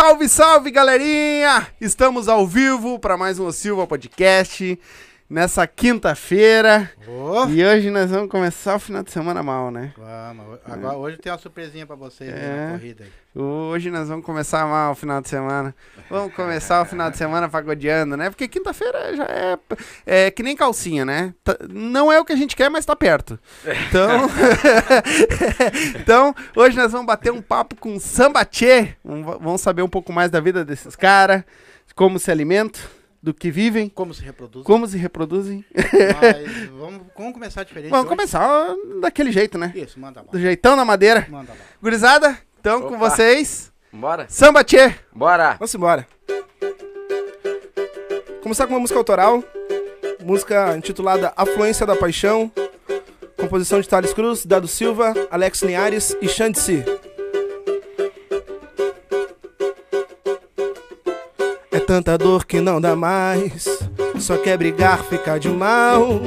Salve, salve, galerinha! Estamos ao vivo para mais um O Silva Podcast nessa quinta-feira. Ô, E hoje nós vamos começar o final de semana mal, né? Vamos, agora hoje tem uma surpresinha pra vocês É. na corrida aí. Hoje nós vamos começar mal o final de semana. Vamos começar o final de semana pagodeando, né? Porque quinta-feira já é, é que nem calcinha, né? Tá- Não é o que a gente quer, mas tá perto. Então, então hoje nós vamos bater um papo com Sambatê. Vamos saber um pouco mais da vida desses caras, como se alimentam, do que vivem, Como se reproduz? como se reproduzem. Mas vamos, vamos começar diferente. Vamos hoje? começar daquele jeito, né? Isso, manda lá. Do jeitão da madeira. Manda lá. Gurizada, então com Opa. vocês, Bora? Sambatê. Bora! Vamos embora. Começar com uma música autoral. Música intitulada Afluência da Paixão. Composição de Thales Cruz, Dado Silva, Alex Linhares e Xandici. Tanta dor que não dá mais. Só quer brigar, ficar de mal.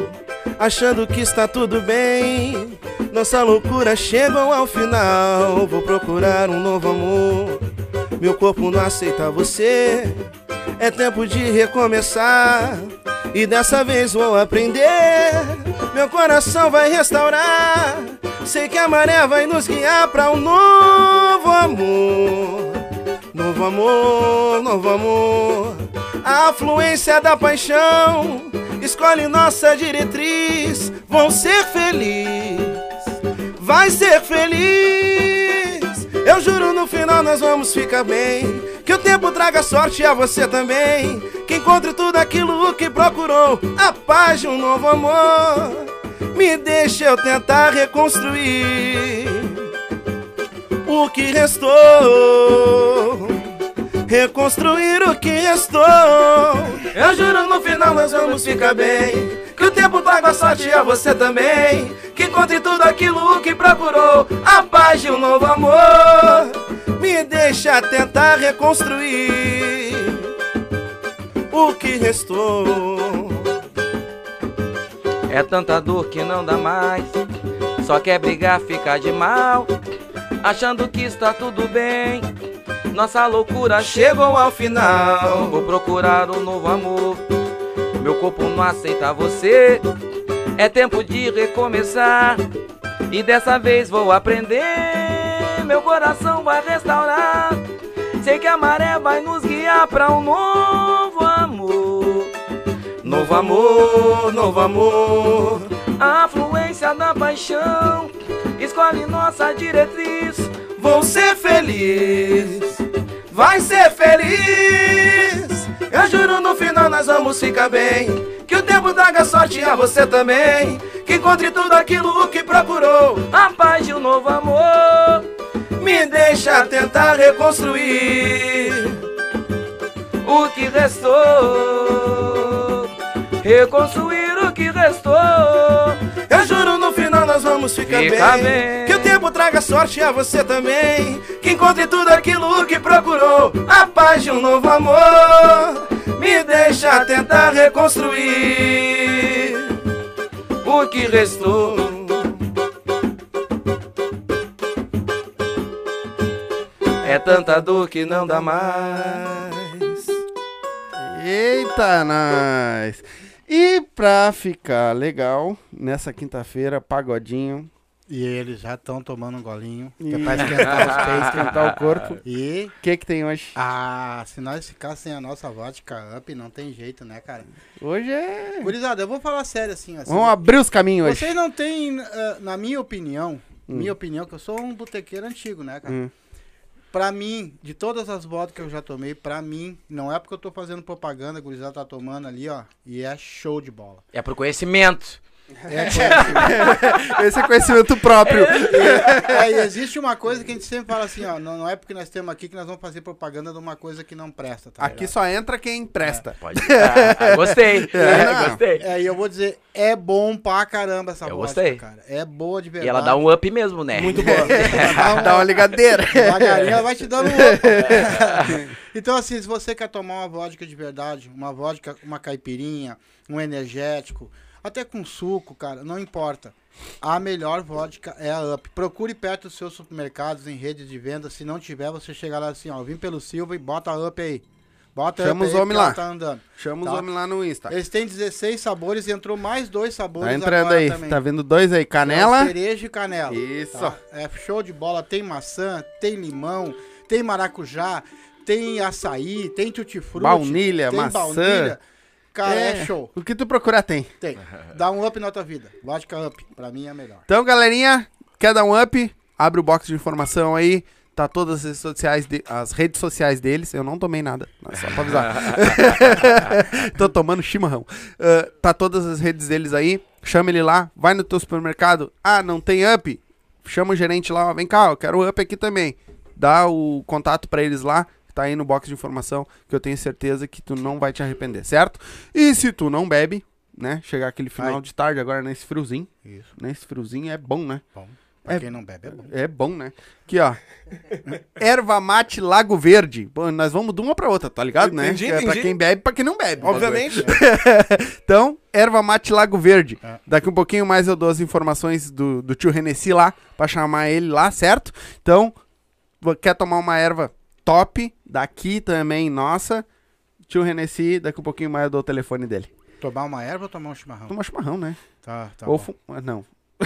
Achando que está tudo bem. Nossa loucura chegou ao final. Vou procurar um novo amor. Meu corpo não aceita você. É tempo de recomeçar. E dessa vez vou aprender. Meu coração vai restaurar. Sei que a maré vai nos guiar pra um novo amor. Novo amor, novo amor. A afluência da paixão escolhe nossa diretriz. Vão ser felizes, vai ser feliz. Eu juro no final nós vamos ficar bem. Que o tempo traga sorte a você também. Que encontre tudo aquilo que procurou. A paz de um novo amor. Me deixa eu tentar reconstruir o que restou. Reconstruir o que restou. Eu juro no final nós vamos ficar bem. Que o tempo traga sorte a você também. Que encontre tudo aquilo que procurou. A paz de um novo amor. Me deixa tentar reconstruir o que restou. É tanta dor que não dá mais. Só quer brigar, ficar de mal. Achando que está tudo bem. Nossa loucura chegou ao final. Vou procurar um novo amor. Meu corpo não aceita você. É tempo de recomeçar. E dessa vez vou aprender. Meu coração vai restaurar. Sei que a maré vai nos guiar pra um novo amor. Novo amor, novo amor. A afluência da paixão escolhe nossa diretriz. Vou ser feliz, vai ser feliz. Eu juro no final nós vamos ficar bem. Que o tempo traga sorte a você também. Que encontre tudo aquilo que procurou. A paz de um novo amor. Me deixa tentar reconstruir. O que restou. Reconstruir o que restou. Eu juro no final nós vamos ficar Fica bem. bem. Que o tempo traga sorte a você também. Que encontre tudo aquilo que procurou. A paz de um novo amor. Me deixa tentar reconstruir O que restou. É tanta dor que não dá mais. Eita, nós! E pra ficar legal, nessa quinta-feira, pagodinho, E eles já estão tomando um golinho. Que é E- pra esquentar os peitos. esquentar o corpo. E, O que que tem hoje? ah, se nós ficar sem a nossa vodka up, não tem jeito, né, cara? Hoje é... Gurizada, eu vou falar sério assim. assim Vamos abrir os caminhos hoje. Vocês não têm, ah, na minha opinião, Hum. minha opinião, que eu sou um botequeiro antigo, né, cara? Hum. Pra mim, de todas as vodkas que eu já tomei, pra mim, não é porque eu tô fazendo propaganda, a gurizada tá tomando ali, ó, e é show de bola. É pro conhecimento. É conhecimento. Esse é conhecimento próprio. É, e existe uma coisa que a gente sempre fala assim, ó, não, não é porque nós temos aqui que nós vamos fazer propaganda de uma coisa que não presta, tá Aqui ligado? só entra quem presta. Pode. Ah, gostei. É, não. gostei. É, e eu vou dizer, é bom pra caramba essa Eu vodka, gostei. cara. É boa de E verdade. ela dá um up mesmo, né? Muito boa. Ela Dá uma ligadeira. Devagarinho ela vai te dando um outro. Então, assim, se você quer tomar uma vodka de verdade, uma vodka, uma caipirinha, um energético, até com suco, cara, não importa. A melhor vodka é a Up. Procure perto dos seus supermercados, em redes de venda. Se não tiver, você chega lá assim, ó, vim pelo Silva e bota a Up aí. Bota a Chama os homens lá. Tá andando. Chama os Tá. homens lá no Insta. Eles têm 16 sabores e entrou mais dois sabores Tá entrando aí. também. Tá vendo dois aí. É Canela. cereja e canela. Isso. tá? É show de bola. Tem maçã, tem limão, tem maracujá, tem açaí, tem tutti-frutti. Baunilha, tem maçã. baunilha. Cara, é. show. O que tu procurar tem. Tem. Dá um up na tua vida. Vodka up. Pra mim é melhor. Então, galerinha, quer dar um up? Abre o box de informação aí. Tá todas as redes sociais, de- as redes sociais deles. Eu não tomei nada, só pra avisar. Tô tomando chimarrão. Ah, tá todas as redes deles aí. Chama ele lá. Vai no teu supermercado. Ah, não tem up? Chama o gerente lá. ó, Vem cá, eu quero o up aqui também. Dá o contato pra eles lá. Tá aí no box de informação. Que eu tenho certeza que tu não vai te arrepender, certo? E se tu não bebe, né? Chegar aquele final Ai. de tarde agora nesse friozinho. Isso. Nesse friozinho é bom, né? Bom. Pra É- quem não bebe é bom. É bom, né? Aqui, ó. Erva mate Lago Verde. Pô, nós vamos de uma pra outra, tá ligado, né? Entendi, É pra quem bebe e pra quem não bebe. Obviamente. Então, erva mate Lago Verde. É. Daqui um pouquinho mais eu dou as informações do, do tio Renessi lá, pra chamar ele lá, certo? Então, quer tomar uma erva top, daqui também, nossa. Tio Renessi, daqui um pouquinho mais eu dou o telefone dele. Tomar uma erva ou tomar um chimarrão? Toma chimarrão, né? Tá, tá. Ou bom. fu- ah, Não.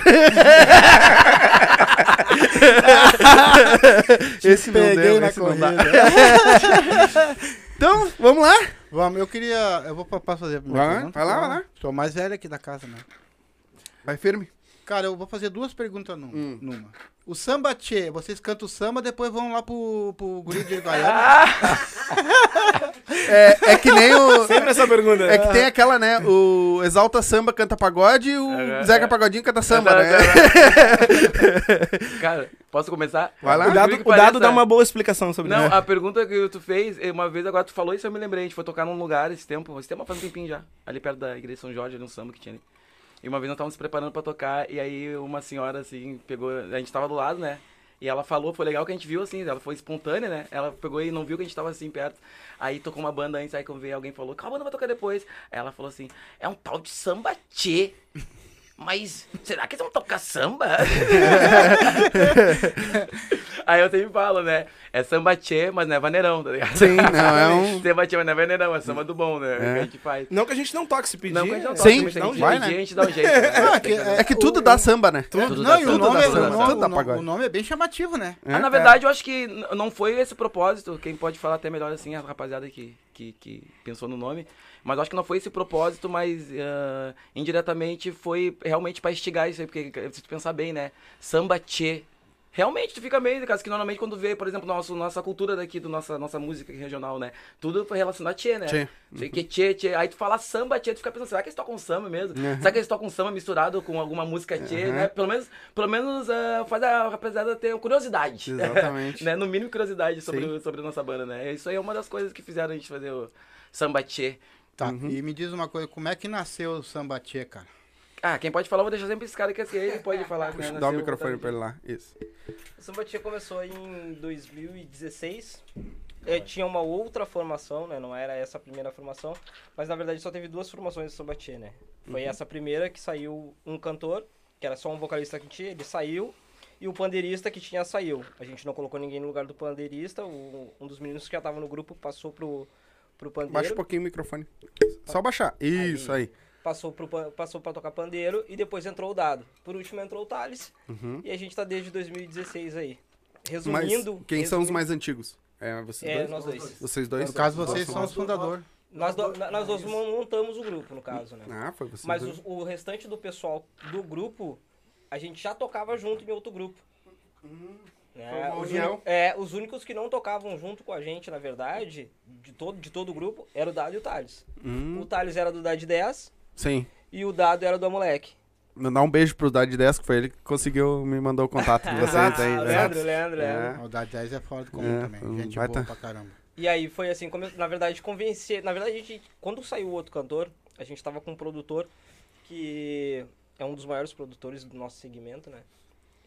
esse não Peguei deu, na esse não dá. corrida. Então, vamos lá? Vamos, eu queria. Eu vou posso fazer a primeira Vai, pergunta? vai lá, vai lá. Sou mais velho aqui da casa, né? Vai firme. Cara, eu vou fazer duas perguntas num- Hum. numa. O samba tchê, vocês cantam o samba, depois vão lá pro, pro guri de Goiânia. É, é que nem o. Sempre essa pergunta. É que tem aquela, né? O Exalta Samba canta pagode e o É, Zeca é. Pagodinho canta samba, né? Cara, posso começar? Vai lá. O dado, o dado dá uma boa explicação sobre Não, isso. a pergunta que tu fez, eh, uma vez agora tu falou isso, eu me lembrei. A gente foi tocar num lugar esse tempo, esse tempo faz um tempinho já, ali perto da igreja São Jorge, ali um samba que tinha ali. E uma vez nós estávamos se preparando pra tocar, e aí uma senhora, assim, pegou. A gente tava do lado, né? E ela falou, foi legal que a gente viu assim, ela foi espontânea, né? Ela pegou e não viu que a gente tava assim perto. Aí tocou uma banda antes, aí quando veio alguém falou, qual banda vai tocar depois? Aí ela falou assim, é um tal de samba tchê. Mas será que eles vão tocar samba? Aí eu sempre falo, né? É samba tchê, mas não é vaneirão, tá ligado? Sim, não, é um. Samba tchê, mas não é vaneirão, é samba do bom, né? É. Que a gente faz. Não que a gente não toque se pedir. Não, que a gente não é- toca, Sim, mas não gente vai, pedir, né? a gente dá um jeito. né? Ah, que É que tudo dá samba, né? Tudo não, dá o tudo nome, dá é- samba. o, nome, Tudo dá o nome- pagode. o nome é bem chamativo, né? Ah, na verdade, eu acho que não foi esse o propósito. Quem pode falar até melhor assim, a rapaziada que, que, que pensou no nome. Mas acho que não foi esse propósito, mas ah, indiretamente foi realmente pra instigar isso aí. Porque se tu pensar bem, né? Samba tchê. Realmente, tu fica meio, caso que normalmente quando vê, por exemplo, nosso, nossa cultura daqui, do nossa, nossa música regional, né? Tudo foi relacionado a tchê, né? Tchê. Que tchê, tchê. Aí tu fala samba, tchê, tu fica pensando, será que eles tocam samba mesmo? Uhum. Será que eles tocam samba misturado com alguma música tchê, Uhum. né? Pelo menos, pelo menos ah, faz a rapaziada ter curiosidade. Exatamente. né? No mínimo curiosidade sobre, Sim. sobre a nossa banda, né? Isso aí é uma das coisas que fizeram a gente fazer o samba tchê. Tá, Uhum. e me diz uma coisa, como é que nasceu o samba tchê, cara? Ah, quem pode falar, eu vou deixar sempre esse cara que esse aí ele pode falar. Né? dá o microfone pra ele lá. Isso. O Samba Tia começou em 2016. É, tinha uma outra formação, né? Não era essa a primeira formação. Mas na verdade só teve duas formações do Samba Tia, né? Foi essa primeira que saiu um cantor, que era só um vocalista que tinha, ele saiu. E o pandeirista que tinha saiu. A gente não colocou ninguém no lugar do pandeirista. o- um dos meninos que já tava no grupo passou pro, pro pandeiro. Baixa um pouquinho o microfone. Só baixar. Isso aí. passou, pro, passou pra tocar pandeiro e depois entrou o Dado. Por último entrou o Thales Uhum. e a gente tá desde 2016 aí. Mas Resumindo... quem são os mais antigos? É, vocês É, dois? nós dois. Vocês dois? No caso, vocês Nossa, são os fundadores. Nós, do- nós dois montamos o grupo, no caso, né? Ah, foi vocês Mas os- o restante do pessoal do grupo, a gente já tocava junto em outro grupo. Né? Foi uma Os união. uni- é, os únicos que não tocavam junto com a gente, na verdade, de todo, de todo o grupo, era o Dado e o Thales. Hum, O Thales era do Dad 10 sim. e o Dado era do Amoleque. Mandar um beijo pro Dade 10, que foi ele que conseguiu me mandar o contato de vocês aí. Leandro, Leandro, É. Leandro. O da 10 é fora do comum É, também. Gente boa pra caramba. E aí foi assim, como eu, na verdade, convencer. Na verdade, a gente, quando saiu o outro cantor, a gente tava com um produtor que é um dos maiores produtores do nosso segmento, né?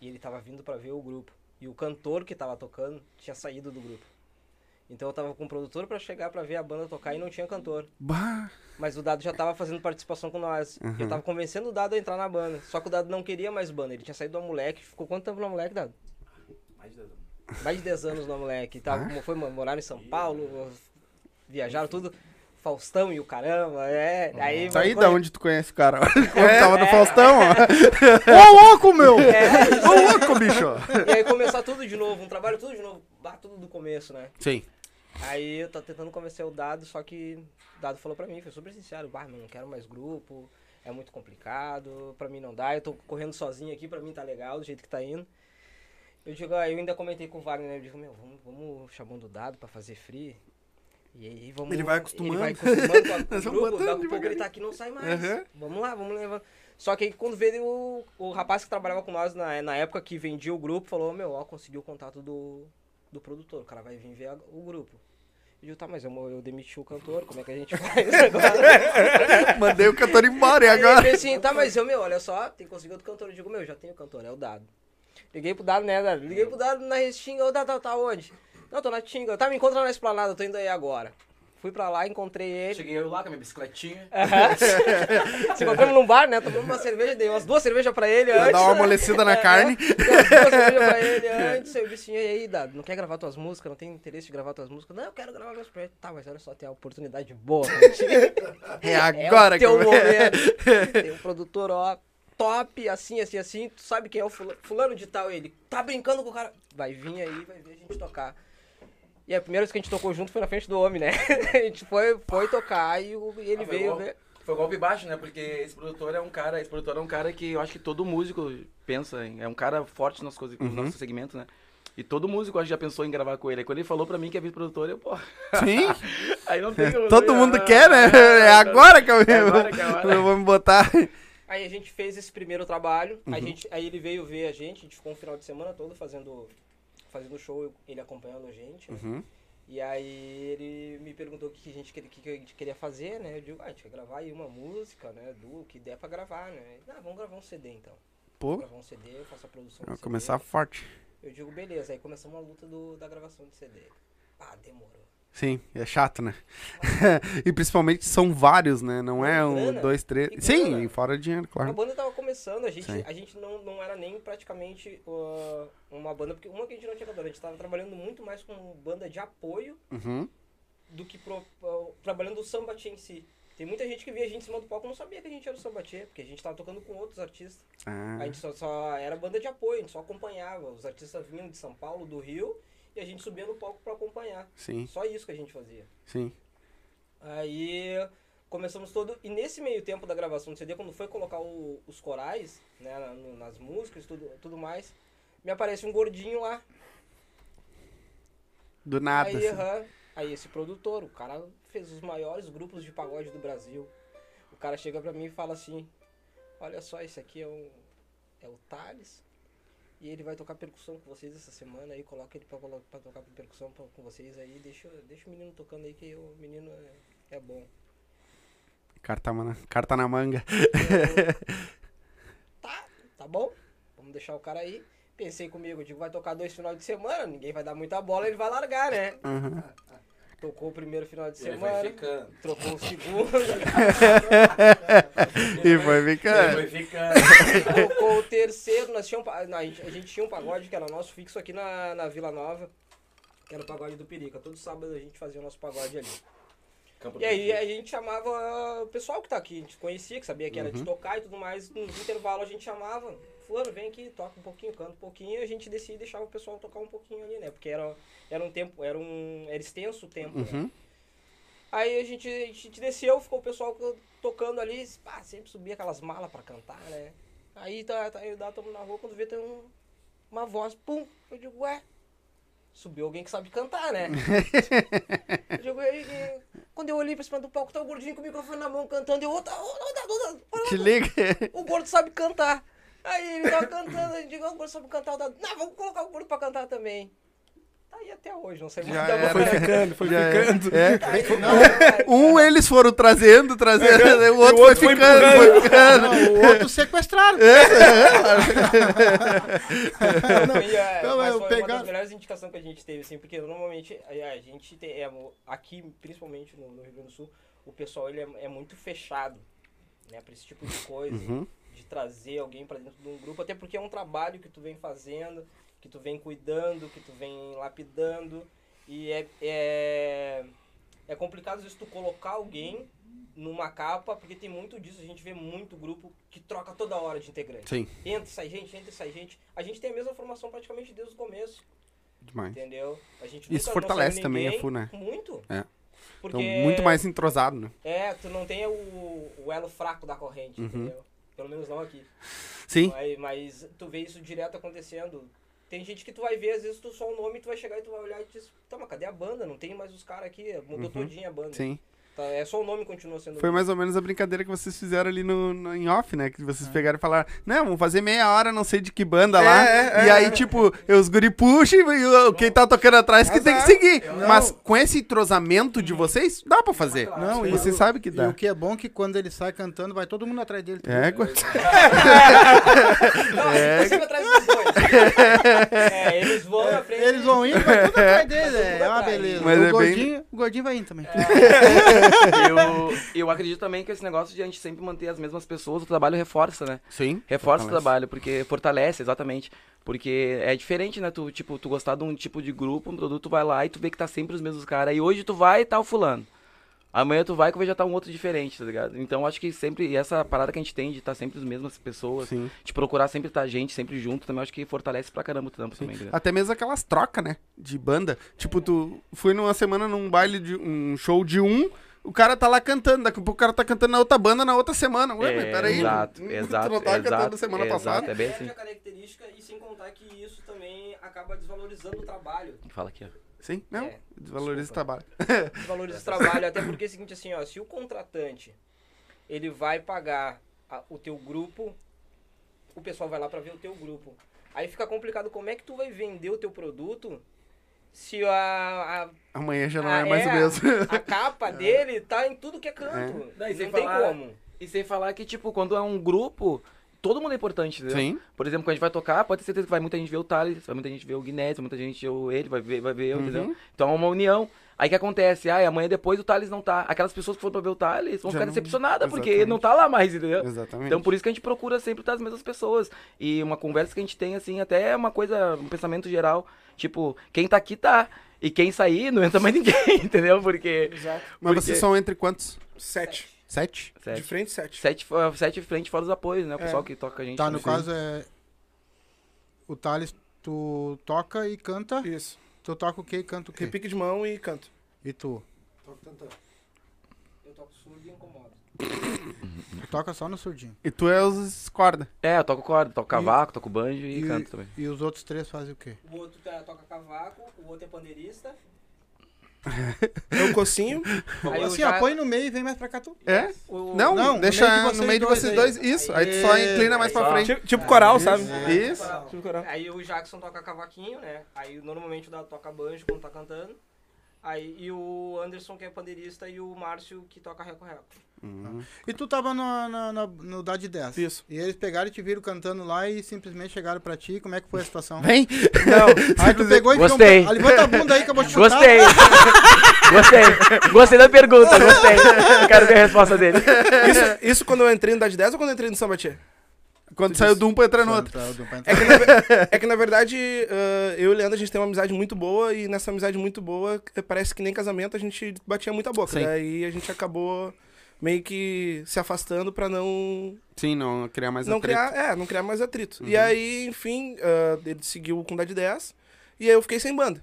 E ele tava vindo pra ver o grupo. E o cantor que tava tocando tinha saído do grupo. Então eu tava com o produtor pra chegar pra ver a banda tocar e não tinha cantor. Bah. Mas o Dado já tava fazendo participação com nós. Uhum. Eu tava convencendo o Dado a entrar na banda. Só que o Dado não queria mais banda. Ele tinha saído do moleque. Ficou quanto tempo no moleque, Dado? Mais de dez anos. Mais de 10 anos no moleque. Tava, Ah. Foi morar em São Paulo, viajaram tudo. Faustão e o caramba, é. Aí, Isso aí quando- da onde tu conhece o cara? Quando tava no é. Faustão, ó. Ô, louco, meu! É, Ô, louco, bicho. e aí começar tudo de novo, um trabalho tudo de novo, tudo do começo, né? Sim. Aí eu tô tentando convencer o Dado, só que o Dado falou pra mim, foi super sincero, bah, meu, não quero mais grupo, é muito complicado, pra mim não dá, eu tô correndo sozinho aqui, pra mim tá legal, do jeito que tá indo. Eu digo, ah, eu ainda comentei com o Wagner, né, eu digo, meu, vamos, vamos chamando o Dado pra fazer free. E aí vamos. Ele vai acostumando. Ele vai acostumando com, a- com Nós o grupo, daqui a pouco ele tá aqui não sai mais. Aham. Vamos lá, vamos levando. Só que aí quando veio o, o rapaz que trabalhava com nós na, na época que vendia o grupo, falou, meu, ó, conseguiu o contato do, do produtor, o cara vai vir ver a- o grupo. Eu digo, tá, mas eu, eu demiti o cantor, como é que a gente faz agora? Mandei o cantor embora e Aí ele agora. fez assim, tá, mas eu, meu, olha só, tem que conseguir outro cantor. Eu digo, meu, já tenho cantor, é o Dado. Liguei pro Dado, né, Dado? Liguei pro Dado na Restinga, ô, Dado, tá, tá onde? Não, tô na Tinga. Tá, me encontra na Esplanada, eu tô indo aí agora. Fui pra lá, encontrei ele. Cheguei eu lá com a minha bicicletinha. Aham. Se encontramos num bar, né? Tomamos uma cerveja, dei umas duas cervejas pra ele Pra antes. dar uma né? amolecida na É, carne. Dei umas duas cervejas pra ele antes. Eu disse e aí, Dado, não quer gravar tuas músicas? Não tem interesse de gravar tuas músicas? Não, eu quero gravar meus projetos. Tá, mas olha só, tem a oportunidade boa pra ti. É agora é que o teu momento. Tem um produtor, ó, top, assim, assim, assim. Tu sabe quem é o fulano, fulano de tal? Ele tá brincando com o cara. Vai vir aí, vai ver a gente tocar. E a primeira vez que a gente tocou junto foi na frente do homem, né? A gente foi, foi tocar e o- e ele Ah, veio ver. Foi golpe baixo, né? Porque esse produtor é um cara, esse produtor é um cara que eu acho que todo músico pensa em. É um cara forte nas coisas, Uhum. no nosso segmento, né? E todo músico acho que já pensou em gravar com ele. Aí quando ele falou pra mim que é vice-produtor, eu, pô. Sim. Aí não tem como- Todo mundo Ah, quer, né? É agora que eu, É agora que é a hora. eu vou me botar. Aí a gente fez esse primeiro trabalho, Uhum. a gente, aí ele veio ver a gente, a gente ficou um final de semana todo fazendo, fazendo show, ele acompanhando a gente. né? Uhum. E aí ele me perguntou o que a gente, queria- o que a gente queria fazer, né? Eu digo, ah, a gente quer gravar aí uma música, né? Do que der pra gravar, né? Ele, Ah, vamos gravar um CD então. Pô, Gravar um CD, eu faço a produção vai CD. começar forte. Eu digo, beleza, aí começamos a luta do, da gravação do CD. Ah, demorou. Sim, é chato, né? e principalmente são vários, né? Não é um, grana. dois, três. E Sim, e fora dinheiro, A claro. banda tava começando, a gente, Sim. a gente não, não era nem praticamente uh, uma banda, porque uma que a gente não tinha cantor, a gente tava trabalhando muito mais com banda de apoio Uhum. do que pro, uh, trabalhando o sambate em si. Tem muita gente que via a gente em cima do palco e não sabia que a gente era o sambate, porque a gente tava tocando com outros artistas. Ah, A gente só, só era banda de apoio, a gente só acompanhava. Os artistas vinham de São Paulo, do Rio, e a gente subia no palco pra acompanhar. sim, Só isso que a gente fazia. sim. Aí começamos todo. E nesse meio tempo da gravação do CD, quando foi colocar o- os corais, né, na- no- nas músicas tudo, tudo mais, me aparece um gordinho lá. Do nada. aí, assim. aham, aí esse produtor, o cara fez os maiores grupos de pagode do Brasil. O cara chega pra mim e fala assim: Olha só, esse aqui é o, é o Thales. E ele vai tocar percussão com vocês essa semana aí, coloca ele pra, pra tocar percussão pra- com vocês aí, deixa, deixa o menino tocando aí que o menino é, é bom. Carta, na- carta na manga. tá, tá bom, vamos deixar o cara aí. Pensei comigo, digo, vai tocar dois finais de semana, ninguém vai dar muita bola, ele vai largar, né? Uhum. Tocou o primeiro final de Ele semana, vai ficando. trocou o segundo, E foi ficando. vai ficando. tocou o terceiro, nós tínhamos, a, gente, a gente tinha um pagode que era nosso fixo aqui na, na Vila Nova, que era o pagode do Perica. Todo sábado a gente fazia o nosso pagode ali. Campo E aí a gente chamava o pessoal que tá aqui, a gente conhecia, que sabia que era de tocar e tudo mais. No intervalo a gente chamava, fulano, vem aqui, toca um pouquinho, canta um pouquinho, e a gente descia e deixava o pessoal tocar um pouquinho ali, né? Porque era, era um tempo, era um. Era extenso o tempo, né? Uhum. Aí a gente, a gente desceu, ficou o pessoal tocando ali, pá, sempre subia aquelas malas pra cantar, né? Aí tá, tá eu dá, tamo na rua, quando vê tem um, uma voz, pum, eu digo, ué, subiu alguém que sabe cantar, né? eu digo, aí, e- quando eu olhei pra cima do palco, tá o gordinho com o microfone na mão cantando, eu, tá, ô, tá, para, Te liga. o gordo sabe cantar. Aí ele tava cantando, eu digo, "Ah, o gordo sabe cantar, o Dado, não, vamos colocar o gordo pra cantar também. tá aí até hoje, não sei Já muito da era. Foi ficando, foi Já é. ficando. É. Tá aí, não, Um eles foram trazendo, trazendo, o outro, o outro foi foi ficando, foi ficando. Não, o outro sequestraram. Não, e, é, Não, mas foi pegar- uma das melhores indicações que a gente teve, assim, porque normalmente a, a gente tem, é, aqui, principalmente no, no Rio Grande do Sul, o pessoal ele é, é muito fechado, né, pra esse tipo de coisa, Uhum. De trazer alguém pra dentro de um grupo, até porque é um trabalho que tu vem fazendo, que tu vem cuidando, que tu vem lapidando, e é, é, é complicado às vezes tu colocar alguém numa capa, porque tem muito disso, a gente vê muito grupo que troca toda hora de integrante. Sim, Entra, sai gente, entra, sai gente. A gente tem a mesma formação praticamente desde o começo, demais. entendeu? A gente Isso fortalece também a FU, né? Muito. É. Porque Então, muito mais entrosado, né? É, tu não tem o, o elo fraco da corrente, Uhum. entendeu? Pelo menos não aqui. Sim, Mas, mas tu vê isso direto acontecendo. Tem gente que tu vai ver, às vezes, tu só o nome, tu vai chegar e tu vai olhar e diz, tá, mas cadê a banda? Não tem mais os caras aqui, mudou Uhum. todinha a banda. sim. Tá, é só o nome que continua sendo. Foi mais ou menos a brincadeira que vocês fizeram ali no, no- em off, né? Que vocês É. pegaram e falaram, não, vamos fazer meia hora, não sei de que banda lá. É, é, e é, aí, é. tipo, os guri puxam e o- quem tá tocando atrás que tem que Azar. seguir. Não. Mas com esse entrosamento de vocês, dá pra fazer. Não, e Você sabe que E dá. o que é bom é que quando ele sai cantando, vai todo mundo atrás dele. É, Não, É. a gente tá atrás dos dois. É, eles vão na frente. Eles vão indo, vai tudo atrás dele. É, tudo uma beleza. Mas o, é bem- gordinho, o gordinho vai indo também. Eu, eu acredito também que esse negócio de a gente sempre manter as mesmas pessoas, o trabalho reforça, né? Sim. Reforça o fortalece. trabalho, porque fortalece, exatamente. Porque é diferente, né? Tu, tipo, tu gostar de um tipo de grupo, um produto, tu vai lá e tu vê que tá sempre os mesmos caras. E hoje tu vai e tá o fulano. Amanhã tu vai que vai já tá um outro diferente, tá ligado? Então acho que sempre, e essa parada que a gente tem de estar sempre as mesmas pessoas, Sim. de procurar sempre estar gente, sempre junto, também acho que fortalece pra caramba o trampo também, tá? Até mesmo aquelas trocas, né? De banda. Tipo, tu foi numa semana num baile de um show de um, o cara tá lá cantando, daqui a pouco o cara tá cantando na outra banda na outra semana. Ué, mas É, peraí. exato, tu exato, não tava cantando exato, semana exato, passada. É bem assim. a característica e sem contar que isso também acaba desvalorizando o trabalho. Fala aqui, ó. Sim, não. É, Desvaloriza o desculpa. trabalho. Desvaloriza o trabalho, até porque é o seguinte assim, ó, se o contratante ele vai pagar a- o teu grupo, o pessoal vai lá pra ver o teu grupo. Aí fica complicado como é que tu vai vender o teu produto se a, a, Amanhã já não a- é mais o a- mesmo. a capa dele tá em tudo que é canto. Daí, sem Não tem falar- como. E sem falar que, tipo, quando é um grupo, todo mundo é importante, entendeu? Sim. Por exemplo, quando a gente vai tocar, pode ter certeza que vai muita gente ver o Thales, vai muita gente ver o Guinness, vai muita gente ver o ele, vai ver, vai ver eu, Uhum. entendeu? Então é uma união. Aí o que acontece? Ah, amanhã depois o Thales não tá. Aquelas pessoas que foram pra ver o Thales vão Já ficar não- decepcionadas, porque ele não tá lá mais, entendeu? Exatamente. Então por isso que a gente procura sempre estar as mesmas pessoas. E uma conversa que a gente tem, assim, até é uma coisa, um pensamento geral. Tipo, quem tá aqui tá. E quem sair, não entra mais ninguém, entendeu? Porque. Exato. Mas porque- vocês são entre quantos? Sete. Sete? De Sete, frente, sete. sete, sete frente fora os apoios, né? O É. pessoal que toca a gente. Tá, no caso é. O Thales, tu toca e canta. Isso. Tu toca o quê e canta o quê? Repique de mão e canto. E tu? Eu toco surdo e incomodo. Tu toca só no surdinho. E tu é os corda. É, eu toco corda, toco cavaco, toco banjo e, E- canto também. E os outros três fazem o quê? O outro tá- toca cavaco, o outro é pandeirista. Eu cocinho. Aí assim, já- ó, põe no meio e vem mais pra cá tu. É? o- Não, Não, no deixa meio de no vocês meio de dois vocês aí. dois. Isso. Aí tu só Aí- inclina mais pra só. frente. Tipo, tipo coral, isso. sabe? Isso. Tipo coral. Aí o Jackson toca cavaquinho, né? Aí normalmente o Dado toca banjo quando tá cantando. Aí e o Anderson que é pandeirista e o Márcio que toca reco-reco. Uhum. E tu tava no, no, no, no Dá de 10. Isso. E eles pegaram e te viram cantando lá e simplesmente chegaram pra ti. Como é que foi a situação? Vem! Não. Aí tu pegou e um Gostei. ah, Levanta a bunda aí que eu vou te chutar. Gostei! gostei! Gostei da pergunta, gostei. Eu quero ver a resposta dele. Isso, isso quando eu entrei no Dade 10 ou quando eu entrei no Sambatê? Quando saiu de um pra entrar no outro. Pra É que, na, é que, na verdade, ah, eu e o Leandro, a gente tem uma amizade muito boa e nessa amizade muito boa, eh, parece que nem casamento a gente batia muita boca. Sim. Daí a gente acabou meio que se afastando pra não Sim, não criar mais não atrito. criar, é, não criar mais atrito. Uhum. E aí, enfim, ah, ele seguiu com o Dade 10 e aí eu fiquei sem banda.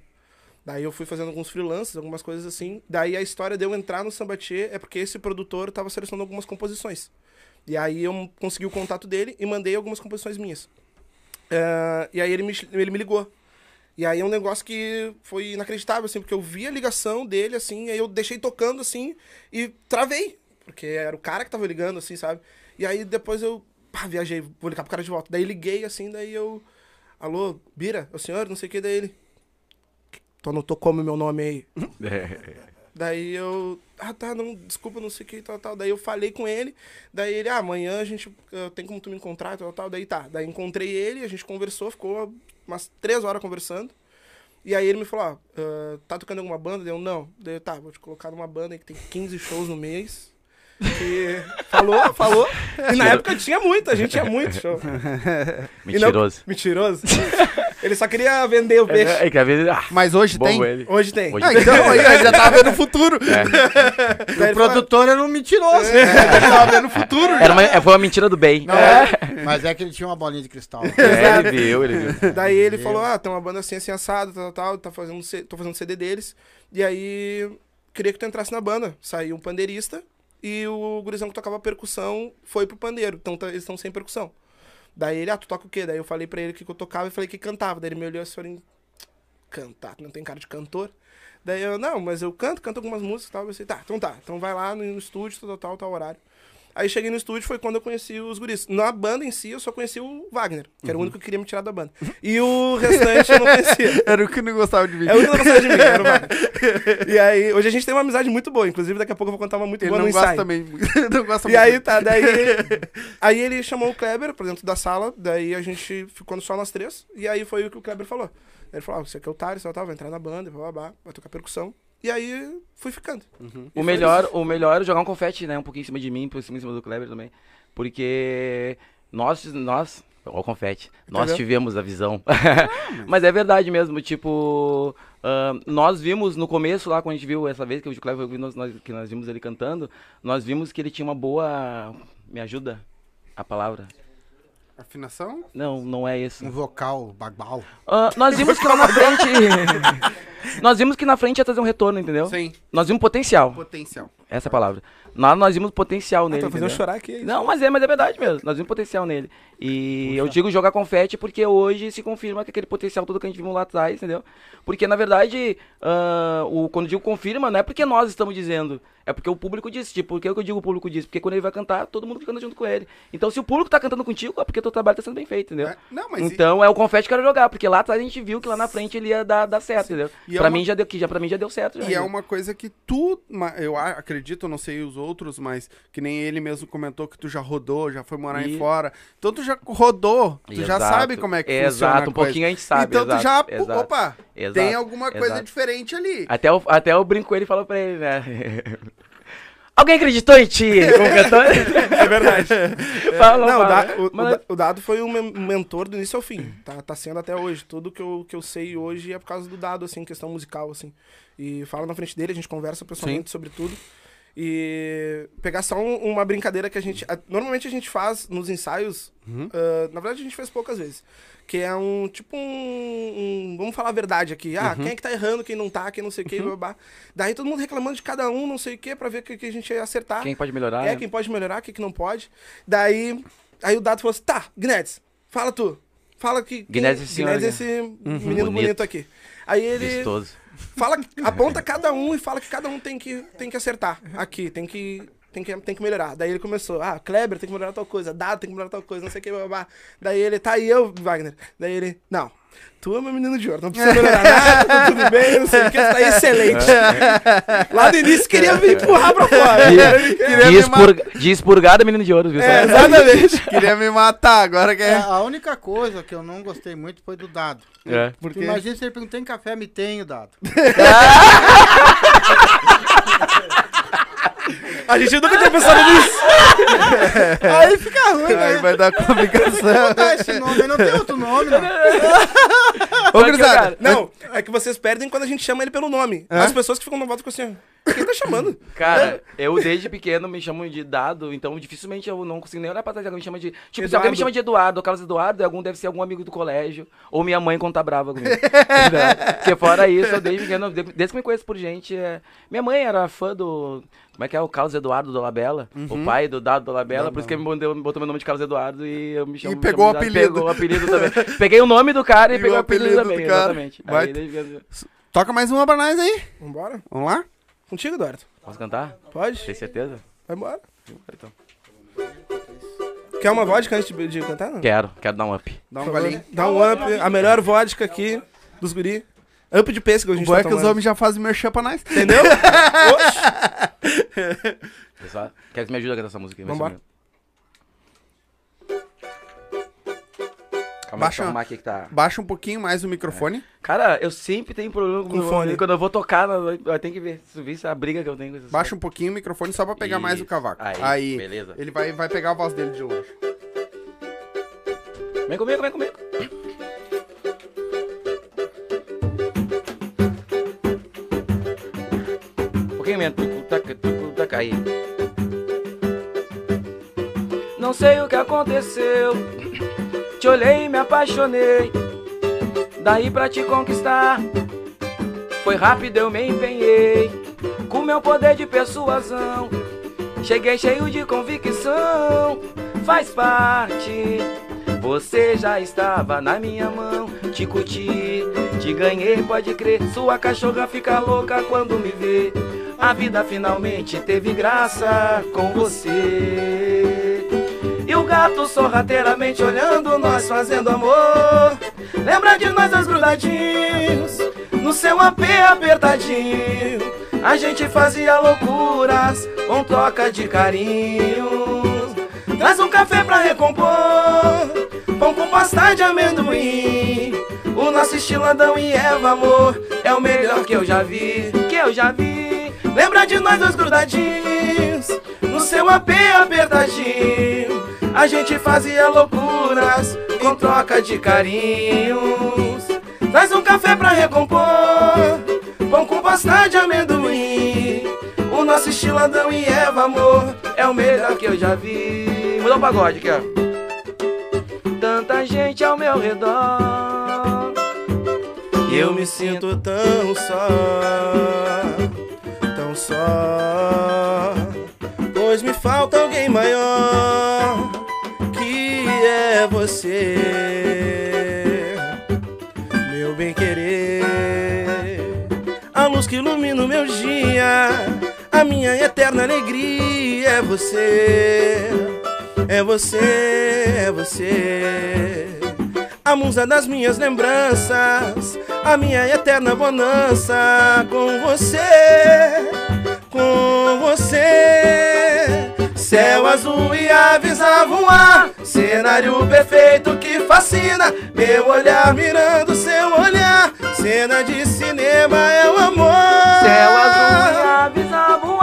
Daí eu fui fazendo alguns freelances, algumas coisas assim. Daí a história de eu entrar no Sambatê é porque esse produtor tava selecionando algumas composições. E aí eu consegui o contato dele e mandei algumas composições minhas. Ah, e aí ele me, ele me ligou. E aí é um negócio que foi inacreditável, assim, porque eu vi a ligação dele, assim, aí eu deixei tocando, assim, e travei. Porque era o cara que tava ligando, assim, sabe? E aí depois eu pá, viajei, vou ligar pro cara de volta. Daí liguei, assim, daí eu. Alô, Bira, é o senhor? Não sei o que, daí ele. tu anotou como meu nome aí? É. Daí eu, ah tá, não, desculpa, não sei o que, tal, tal. Daí eu falei com ele, daí ele, ah, amanhã a gente, eh, tem como tu me encontrar, tal, tal. Daí tá, daí encontrei ele, a gente conversou, ficou umas três horas conversando. E aí ele me falou, ó, ah, tá tocando alguma banda? Eu, não. Daí eu, tá, vou te colocar numa banda que tem 15 shows no mês. E falou, falou. E na época tinha muito, a gente tinha muito show. E não- Mentiroso. mentiroso. Ele só queria vender o peixe. É, é que. Ah, Mas hoje tem. ele. Hoje tem. Hoje Ah, então aí eu já tava vendo o futuro. Daí O ele falou, produtor era um mentiroso. Eu tava vendo o futuro. Era uma, é, foi uma mentira do bem. Não, é. Mas é que ele tinha uma bolinha de cristal. É, ele viu, ele viu. Daí ele falou, ah, tem uma banda assim, assim, assado, tal, tal, tá fazendo, C- tô fazendo CD deles. E aí, queria que tu entrasse na banda. Saiu um pandeirista e o gurizão que tocava percussão foi pro pandeiro. Então tá- eles estão sem percussão. Daí ele, ah, tu toca o quê? Daí eu falei pra ele que eu tocava e falei que cantava. Daí ele me olhou assim, falei, cantar, tu não tem cara de cantor? Daí eu, não, mas eu canto, canto algumas músicas e tal. Eu pensei, tá, então tá, então vai lá no, no estúdio, tal, tal, tal horário. Aí cheguei no estúdio, foi quando eu conheci os guris. Na banda em si, eu só conheci o Wagner, que era o único que queria me tirar da banda. E o restante eu não conhecia. Era o que não gostava de mim. É o que não gostava de mim, era o Wagner. E aí, hoje a gente tem uma amizade muito boa. Inclusive, daqui a pouco eu vou contar uma muito Ele boa não no gosta ensaio. também. não gosta E muito. aí, tá, daí... aí ele chamou o Kleber pra dentro da sala, daí a gente ficou só nós três, e aí foi o que o Kleber falou. Ele falou, ah, você aqui é o Thales, tal, tal, vai entrar na banda, blá, blá, blá, vai tocar percussão. E aí, fui ficando. O melhor, o melhor é jogar um confete, né? Um pouquinho em cima de mim, por cima, em cima do Kleber também. Porque nós, nós, o confete, nós Entendeu? tivemos a visão. mas é verdade mesmo, tipo, ah, nós vimos no começo lá, quando a gente viu essa vez que o Kleber foi nós, nós- que nós vimos ele cantando, nós vimos que ele tinha uma boa, me ajuda a palavra. Afinação? Não, não é isso. Um vocal, bagbal. Ah, nós vimos que lá na frente, nós vimos que na frente ia trazer um retorno, entendeu? Sim. Nós vimos potencial, Potencial. essa é a palavra. Nós, nós vimos potencial Ah, nele, tá fazendo chorar aqui. Não, mas é, mas é verdade mesmo. Nós vimos potencial nele. E eu digo jogar confete porque hoje se confirma que aquele potencial todo que a gente viu lá atrás, entendeu? Porque, na verdade, ah, o, quando eu digo confirma, não é porque nós estamos dizendo. É porque o público disse. Tipo, por que eu digo o público disse? Porque quando ele vai cantar, todo mundo canta junto com ele. Então, se o público tá cantando contigo, é porque teu trabalho tá sendo bem feito, entendeu? É, não, mas e- então é o confete que eu quero jogar, porque lá atrás a gente viu que lá na frente ele ia dar, dar certo, entendeu? E é pra, uma- mim já deu, que já, pra mim já deu certo. Já, E é uma coisa que tu, eu acredito, não sei os outros, mas que nem ele mesmo comentou que tu já rodou, já foi morar em E- fora. Então tu já rodou, tu já Exato. sabe como é que funciona Exato, um pouquinho a gente sabe, Então tu exato, já, pu- exato, opa, exato, tem alguma coisa exato. diferente ali. Até eu, até eu brinco com ele e falo pra ele, né? Alguém acreditou em ti? É verdade. Fala, Não, o, fala. Da- o- o Mas- o Dado foi um men- mentor do início ao fim. Tá, tá sendo até hoje. Tudo que eu, que eu sei hoje é por causa do Dado, assim, questão musical, assim. E falo na frente dele, a gente conversa pessoalmente sobre tudo. E pegar só um- uma brincadeira que a gente. a- normalmente a gente faz nos ensaios. ah, na verdade, a gente fez poucas vezes. Que é um tipo um. um- vamos falar a verdade aqui. Ah, quem é que tá errando, quem não tá, quem não sei o que, babá. Daí todo mundo reclamando de cada um, não sei o que, pra ver o que, que a gente ia acertar. Quem pode melhorar? É, né? quem pode melhorar, quem que não pode. Daí, aí o Dado falou assim, tá, Guinness, fala tu. Fala que... Guinness, esse senhor, Guinness, esse menino bonito. Bonito. aqui. Aí ele Vistoso. Fala, aponta cada um e fala que cada um tem que, tem que acertar aqui, tem que... Tem que, tem que melhorar. Daí ele começou, ah, Kleber tem que melhorar tal coisa, Dado tem que melhorar tal coisa, não sei o que, babá. Daí ele, tá, e eu, Wagner? Daí ele, não, tu é meu menino de ouro, não precisa melhorar nada, tá tudo bem, não sei o que, tá excelente. Lá no início queria me empurrar pra fora. De, expurga, de expurgada, menino de ouro, viu? É, exatamente. Queria me matar, agora que É, é. a única coisa que eu não gostei muito foi do dado. É. Tu imagina se ele perguntou, tem café? Me tenho dado. A gente nunca tinha pensado nisso. Aí fica ruim, Aí né? vai dar complicação. Esse nome aí não tem outro nome, né? Ô, gurizada, Não, é que vocês perdem quando a gente chama ele pelo nome. As pessoas que ficam no voto ficam assim, ó, quem tá chamando? Cara, eu desde pequeno me chamam de Dado, então dificilmente eu não consigo nem olhar pra trás. Alguém me chama de. Tipo, se Eduardo. alguém me chama de Eduardo, ou Carlos Eduardo, algum deve ser algum amigo do colégio, ou minha mãe quando tá brava comigo. Porque fora isso, eu desde pequeno, de- desde que me conheço por gente. é- Minha mãe era fã do. Como é que é? O Carlos Eduardo do Labella, o pai do Dado do Labella, por isso que ele me botou, botou meu nome de Carlos Eduardo e eu me chamo. me pegou o apelido. Pegou o apelido também. Peguei o nome do cara e, E peguei o apelido, apelido também, do cara. exatamente. Vai- Aí, Toca mais uma pra nós aí. Vambora? Vamos lá? Contigo, Eduardo? Posso cantar? Pode? Tem certeza? Vai embora. Então. Quer uma vodka antes de, de cantar? Não? Quero, quero dar um up. Dá um golinho. Dá um up. A melhor vodka aqui dos guri. Up de pêssego a O gente bom tá é que os homens já fazem merchan pra nós. Entendeu? Oxi. Pessoal, quero que me ajude a cantar essa música aí. vai Vambora. Calma Baixa- aí, aqui que tá... Baixa um pouquinho mais o microfone. Cara, eu sempre tenho problema com, Com o fone. Quando eu vou tocar, eu tenho que ver. Se visse a briga que eu tenho com esses Baixa um pouquinho o microfone só pra pegar mais o Isso. cavaco. Aí, beleza. Ele vai, vai pegar a voz dele de longe. Vem comigo, vem comigo. Taca, aí. Não sei o que aconteceu. Te olhei e me apaixonei. Daí pra te conquistar. Foi rápido, eu me empenhei. Com meu poder de persuasão. Cheguei cheio de convicção. Faz parte. Você já estava na minha mão, te curti, te ganhei, pode crer. Sua cachorra fica louca quando me vê. A vida finalmente teve graça com você. E o gato sorrateiramente olhando nós fazendo amor. Lembra de nós dois grudadinhos, no seu AP apertadinho. A gente fazia loucuras com troca de carinhos. Traz um café pra recompor Pão com pasta de amendoim O nosso estilo Adão e Eva, amor É o melhor que eu já vi Que eu já vi Lembra de nós dois grudadinhos No seu AP apertadinho. A gente fazia loucuras Com troca de carinhos. Traz um café pra recompor Pão com pasta de amendoim. O nosso estilo Adão e Eva, amor É o melhor que eu já vi. Mudou o pagode aqui, ó. Tanta gente ao meu redor. Eu me sinto tão só, só. Pois me falta alguém maior, que é você, meu bem querer. A luz que ilumina o meu dia, a minha eterna alegria é você, é você, é você. A musa das minhas lembranças, a minha eterna bonança com você, com você. Céu azul e aves a voar, cenário perfeito que fascina. Meu olhar mirando seu olhar, cena de cinema é o amor. Céu azul e aves a voar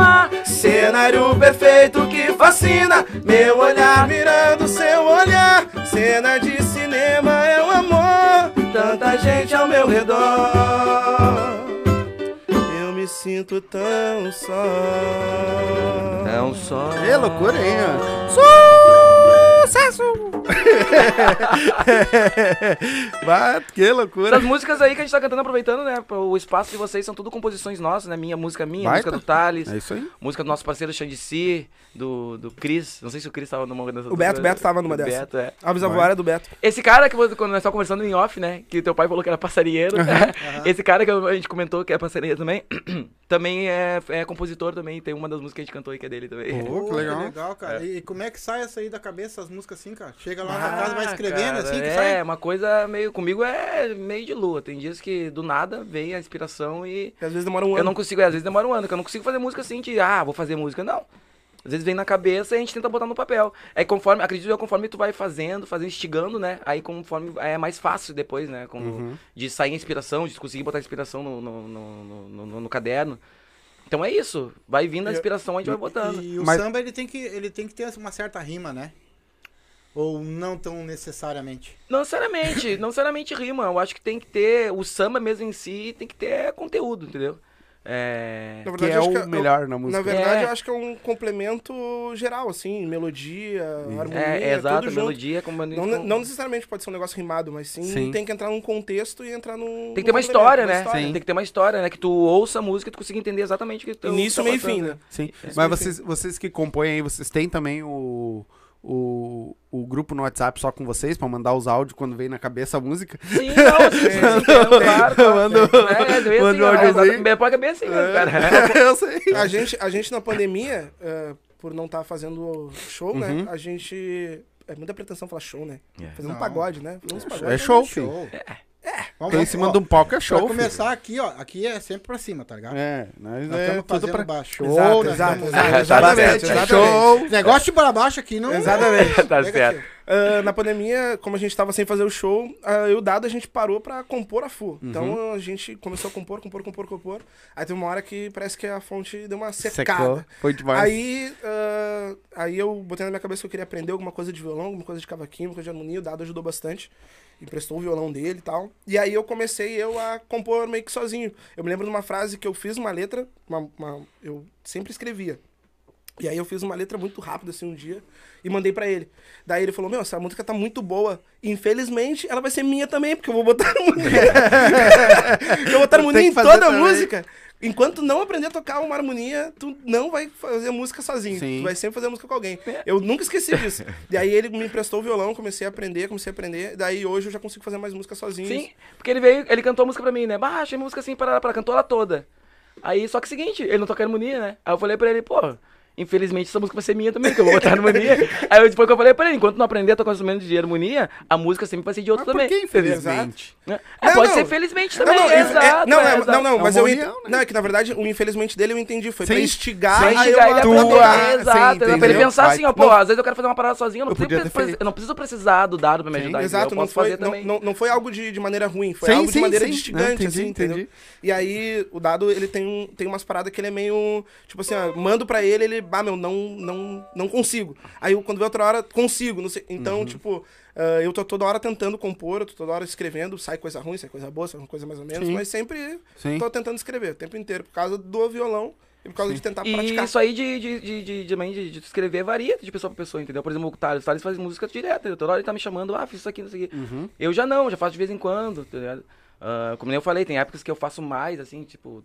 Cenário perfeito que fascina Meu olhar mirando seu olhar. Cena de cinema é o amor. Tanta gente ao meu redor. Eu me sinto tão só. É um só. Que loucura, hein? ó. Sucesso! Bah, que loucura. Essas músicas aí que a gente tá cantando, aproveitando, né? O espaço de vocês são tudo composições nossas, né? Minha música minha, Baita. música do Thales, É isso aí. música do nosso parceiro Xandici, do, do Cris. Não sei se o Cris tava numa dessas. O Beto, Beto tava numa O dessas. Beto, é. Alves Avoara é do Beto Esse cara que você, quando nós estávamos conversando em off, né? Que teu pai falou que era passarinheiro. Esse cara que a gente comentou que é passarinheiro também, também é, é compositor também. Tem uma das músicas que a gente cantou aí que é dele também. Pô, que Pô, legal. cara. E como é que sai essa aí da cabeça, essas músicas assim, cara? Chega lá na Ah, casa, vai escrevendo cara, assim, que é, sai? uma coisa meio. Comigo é meio de lua. Tem dias que do nada vem a inspiração e. Que às vezes demora um ano Eu não consigo, às vezes demora um ano, que eu não consigo fazer música assim de, ah, vou fazer música. Não. Às vezes vem na cabeça e a gente tenta botar no papel. É conforme, acredito eu, conforme tu vai fazendo, fazendo, instigando, né? Aí conforme é mais fácil depois, né? Como, Uhum. De sair a inspiração, de conseguir botar a inspiração no, no, no, no- no- no caderno. Então é isso. Vai vindo a inspiração, a gente vai botando. E, o Mas- samba, ele tem, que, ele tem que ter uma certa rima, né? Ou não tão necessariamente? Não necessariamente, não necessariamente rima. Eu acho que tem que ter, o samba mesmo em si tem que ter conteúdo, entendeu? É... Na Que é acho o eu- melhor na Na música. verdade, É. eu acho que é um complemento geral, assim, melodia, harmonia, É, exato, tudo junto. melodia como Não, não necessariamente pode ser um negócio rimado, mas sim, Sim. tem que entrar num contexto e entrar num. Tem que ter uma história, uma né? história. Tem que ter uma história, né? Que tu ouça a música e tu consiga entender exatamente o que tu Início, tá meio e fim, né? Sim. É. Mas vocês, vocês que compõem aí, vocês têm também o, o, o grupo no WhatsApp só com vocês, pra mandar os áudios quando vem na cabeça a música? Sim, não, sim, sim, sim, claro, claro. Manda- É, bem manda assim, um ó, áudiozinho. exatamente, pode bem assim, É. cara. Eu sei. A gente, a gente na pandemia, eh, por não estar fazendo show, né? Uhum. A gente. É muita pretensão falar show, né? É. Fazer um pagode, né? Fazer uns É pagodes. show, Show. filho. É. Porque em cima ó, de um palco é Pra show. filho. começar aqui, ó. Aqui é sempre pra cima, tá ligado? É, nós Nós é estamos tudo fazendo pra... ba- show, Exato, nós exato, estamos- exato, exatamente, exatamente. Show! Negócio de para baixo aqui não. Exatamente. tá certo. Ah, na pandemia, como a gente tava sem fazer o show, ah, eu e o Dado a gente parou pra compor a full. Então a gente começou a compor, compor, compor, compor. Aí teve uma hora que parece que a fonte deu uma secada. Secou. Foi demais. Aí, ah, aí eu botei na minha cabeça que eu queria aprender alguma coisa de violão, alguma coisa de cavaquinho, alguma coisa de harmonia. O Dado ajudou bastante. Emprestou o violão dele e tal. E aí eu comecei eu a compor meio que sozinho. Eu me lembro de uma frase que eu fiz uma letra, uma- uma- eu sempre escrevia. E aí eu fiz uma letra muito rápida assim um dia e mandei pra ele. Daí ele falou: "Meu, essa música tá muito boa. Infelizmente, ela vai ser minha também, porque eu vou botar harmonia. eu vou botar harmonia em toda a também. música. Enquanto não aprender a tocar uma harmonia, tu não vai fazer música sozinho. Sim. Tu vai sempre fazer música com alguém. Eu nunca esqueci disso. e aí ele me emprestou o violão, comecei a aprender, comecei a aprender. Daí hoje eu já consigo fazer mais música sozinho. Sim, porque ele veio, ele cantou a música pra mim, né? Bah, achei a música assim, para, para, cantou ela toda. Aí, só que é o seguinte, ele não toca harmonia, né? Aí eu falei pra ele, pô, infelizmente essa música vai ser minha também, que eu vou botar harmonia. Aí foi o que eu falei pra ele, enquanto não aprender a tocar instrumentos de harmonia, a música sempre vai ser de outro Mas por também. que, infelizmente? É, Não, pode não. ser felizmente Não, também, não, é- exato. é- não, é, é- exato. não, não, mas eu união, né? Não, é que na verdade o infelizmente dele eu entendi. Foi pra Sim. instigar Pra a eu instigar ele a a- tua- aprender, exato. sim, pra ele pensar Vai- assim, ó, pô, às vezes eu quero fazer uma parada sozinho, eu não, Eu preciso, pre- eu não preciso precisar do dado pra me Sim, ajudar. Exato, eu não posso foi, fazer não, também. não, não foi algo de, de maneira ruim, foi Sim, algo de sim, maneira sim. instigante, Não, entendi, assim, entendeu? E aí, o dado, ele tem, um, tem umas paradas que ele é meio. Tipo assim, ó, mando pra ele, ele, bah, meu, não, não, não consigo. Aí eu, quando vê outra hora, consigo, não sei. Então, Uhum. tipo, ah, eu tô toda hora tentando compor, eu tô toda hora escrevendo, sai coisa ruim, sai coisa boa, sai uma coisa mais ou menos, Sim. mas sempre Sim. tô tentando escrever o tempo inteiro, por causa do violão e por causa de tentar E praticar. isso aí de, de, de, de, de, de escrever varia de pessoa pra pessoa, entendeu? Por exemplo, o Thales, o Thales faz música direto, entendeu? toda hora ele tá me chamando, ah, fiz isso aqui, não sei o quê. Uhum. Eu já não, já faço de vez em quando, tá ligado? Ah, como nem eu falei, tem épocas que eu faço mais, assim, tipo,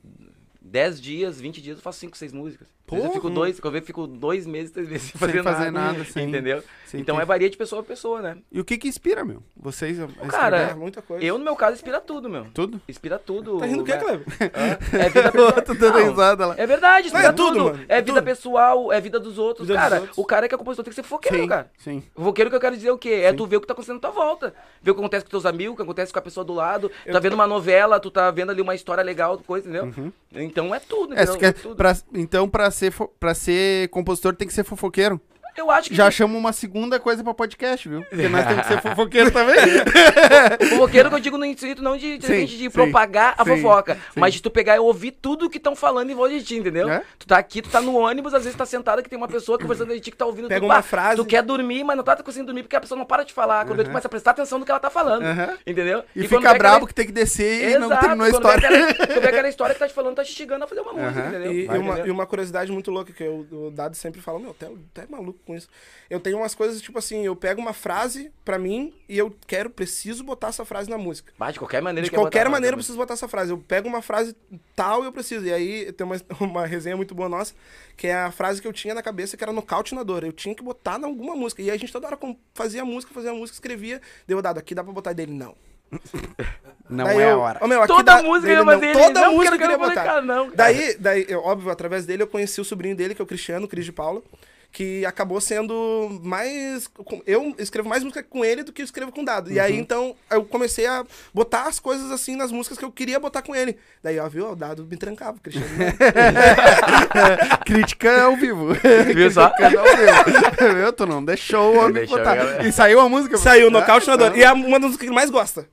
10 dias, 20 dias, eu faço 5, 6 músicas. Vezes eu fico dois, eu fico dois meses, três meses sem fazer, fazer nada, nada, sim. entendeu? Sim, então tem- é varia de pessoa pra pessoa, né? E o que que inspira, meu? Vocês... a- a Cara, É, muita coisa. Eu, no meu caso, inspira tudo, meu. Tudo? Inspira tudo. Tá rindo o quê, né? Cleber? Hã? É vida pessoal. Tô dando Não, risada lá. É verdade, Não, inspira é tudo, tudo. É é vida tudo. pessoal, é vida dos outros. Vida dos cara, outros. o cara que é compositor tem que ser foqueiro, Sim, cara. sim. Foqueiro que eu quero dizer é o quê? É tu ver o que tá acontecendo à tua volta. Ver o que acontece com teus amigos, o que acontece com a pessoa do lado. Tu tá vendo uma novela, tu tá vendo ali uma história legal, coisa, entendeu? Então é tudo, É, entendeu? então, pra ser, fo- pra ser compositor, tem que ser fofoqueiro. Eu acho que Já chama uma segunda coisa pra podcast, viu? Porque nós temos que ser fofoqueiro também. o foqueiro que eu digo no intuito não de, de, Sim, de sim, propagar a sim, fofoca, sim. mas de tu pegar e ouvir tudo que estão falando em volta de ti, entendeu? É? Tu tá aqui, tu tá no ônibus, às vezes tá sentado que tem uma pessoa conversando de ti que tá ouvindo Pega tu, uma pá, frase- Tu quer dormir, mas não tá conseguindo dormir porque a pessoa não para de falar. Quando tu começa a prestar atenção no que ela tá falando, entendeu? E, quando fica vê brabo aquela- que tem que descer e não Exato, terminou a vê história. aquela- Quando vê aquela história que tá te falando, tá te instigando a fazer uma música, entendeu? E, e uma, e curiosidade muito louca que eu, o Dado sempre fala, meu, tu é maluco com isso. Eu tenho umas coisas, tipo assim, eu pego uma frase pra mim e eu quero, preciso botar essa frase na música. Mas de qualquer maneira De que eu qualquer botar- maneira eu preciso botar essa frase. Eu pego uma frase tal e eu preciso. E aí tem uma, uma resenha muito boa nossa, que é a frase que eu tinha na cabeça, que era nocaute na dor. Eu tinha que botar em alguma música. E aí a gente toda hora fazia música, fazia música, escrevia. Deu dado, aqui dá pra botar dele, não. Não Daí é a eu- hora. Ô, meu, aqui Toda dá- música dele eu não. Toda não, música eu queria botar. cara, não, cara. Daí, daí eu, óbvio, através dele eu conheci o sobrinho dele, que é o Cristiano, o Cris de Paula, que acabou sendo mais. Eu escrevo mais música com ele do que eu escrevo com o Dado. E aí, Uhum. então, eu comecei a botar as coisas assim nas músicas que eu queria botar com ele. Daí, ó, viu, o Dado me trancava, o Cristiano. Crítica ao vivo. Viu só? Crítica ao vivo. Viu? Tu não deixou o homem botar. E saiu a música. Saiu, nocaute na Ah, dor. E é uma das músicas que ele mais gosta.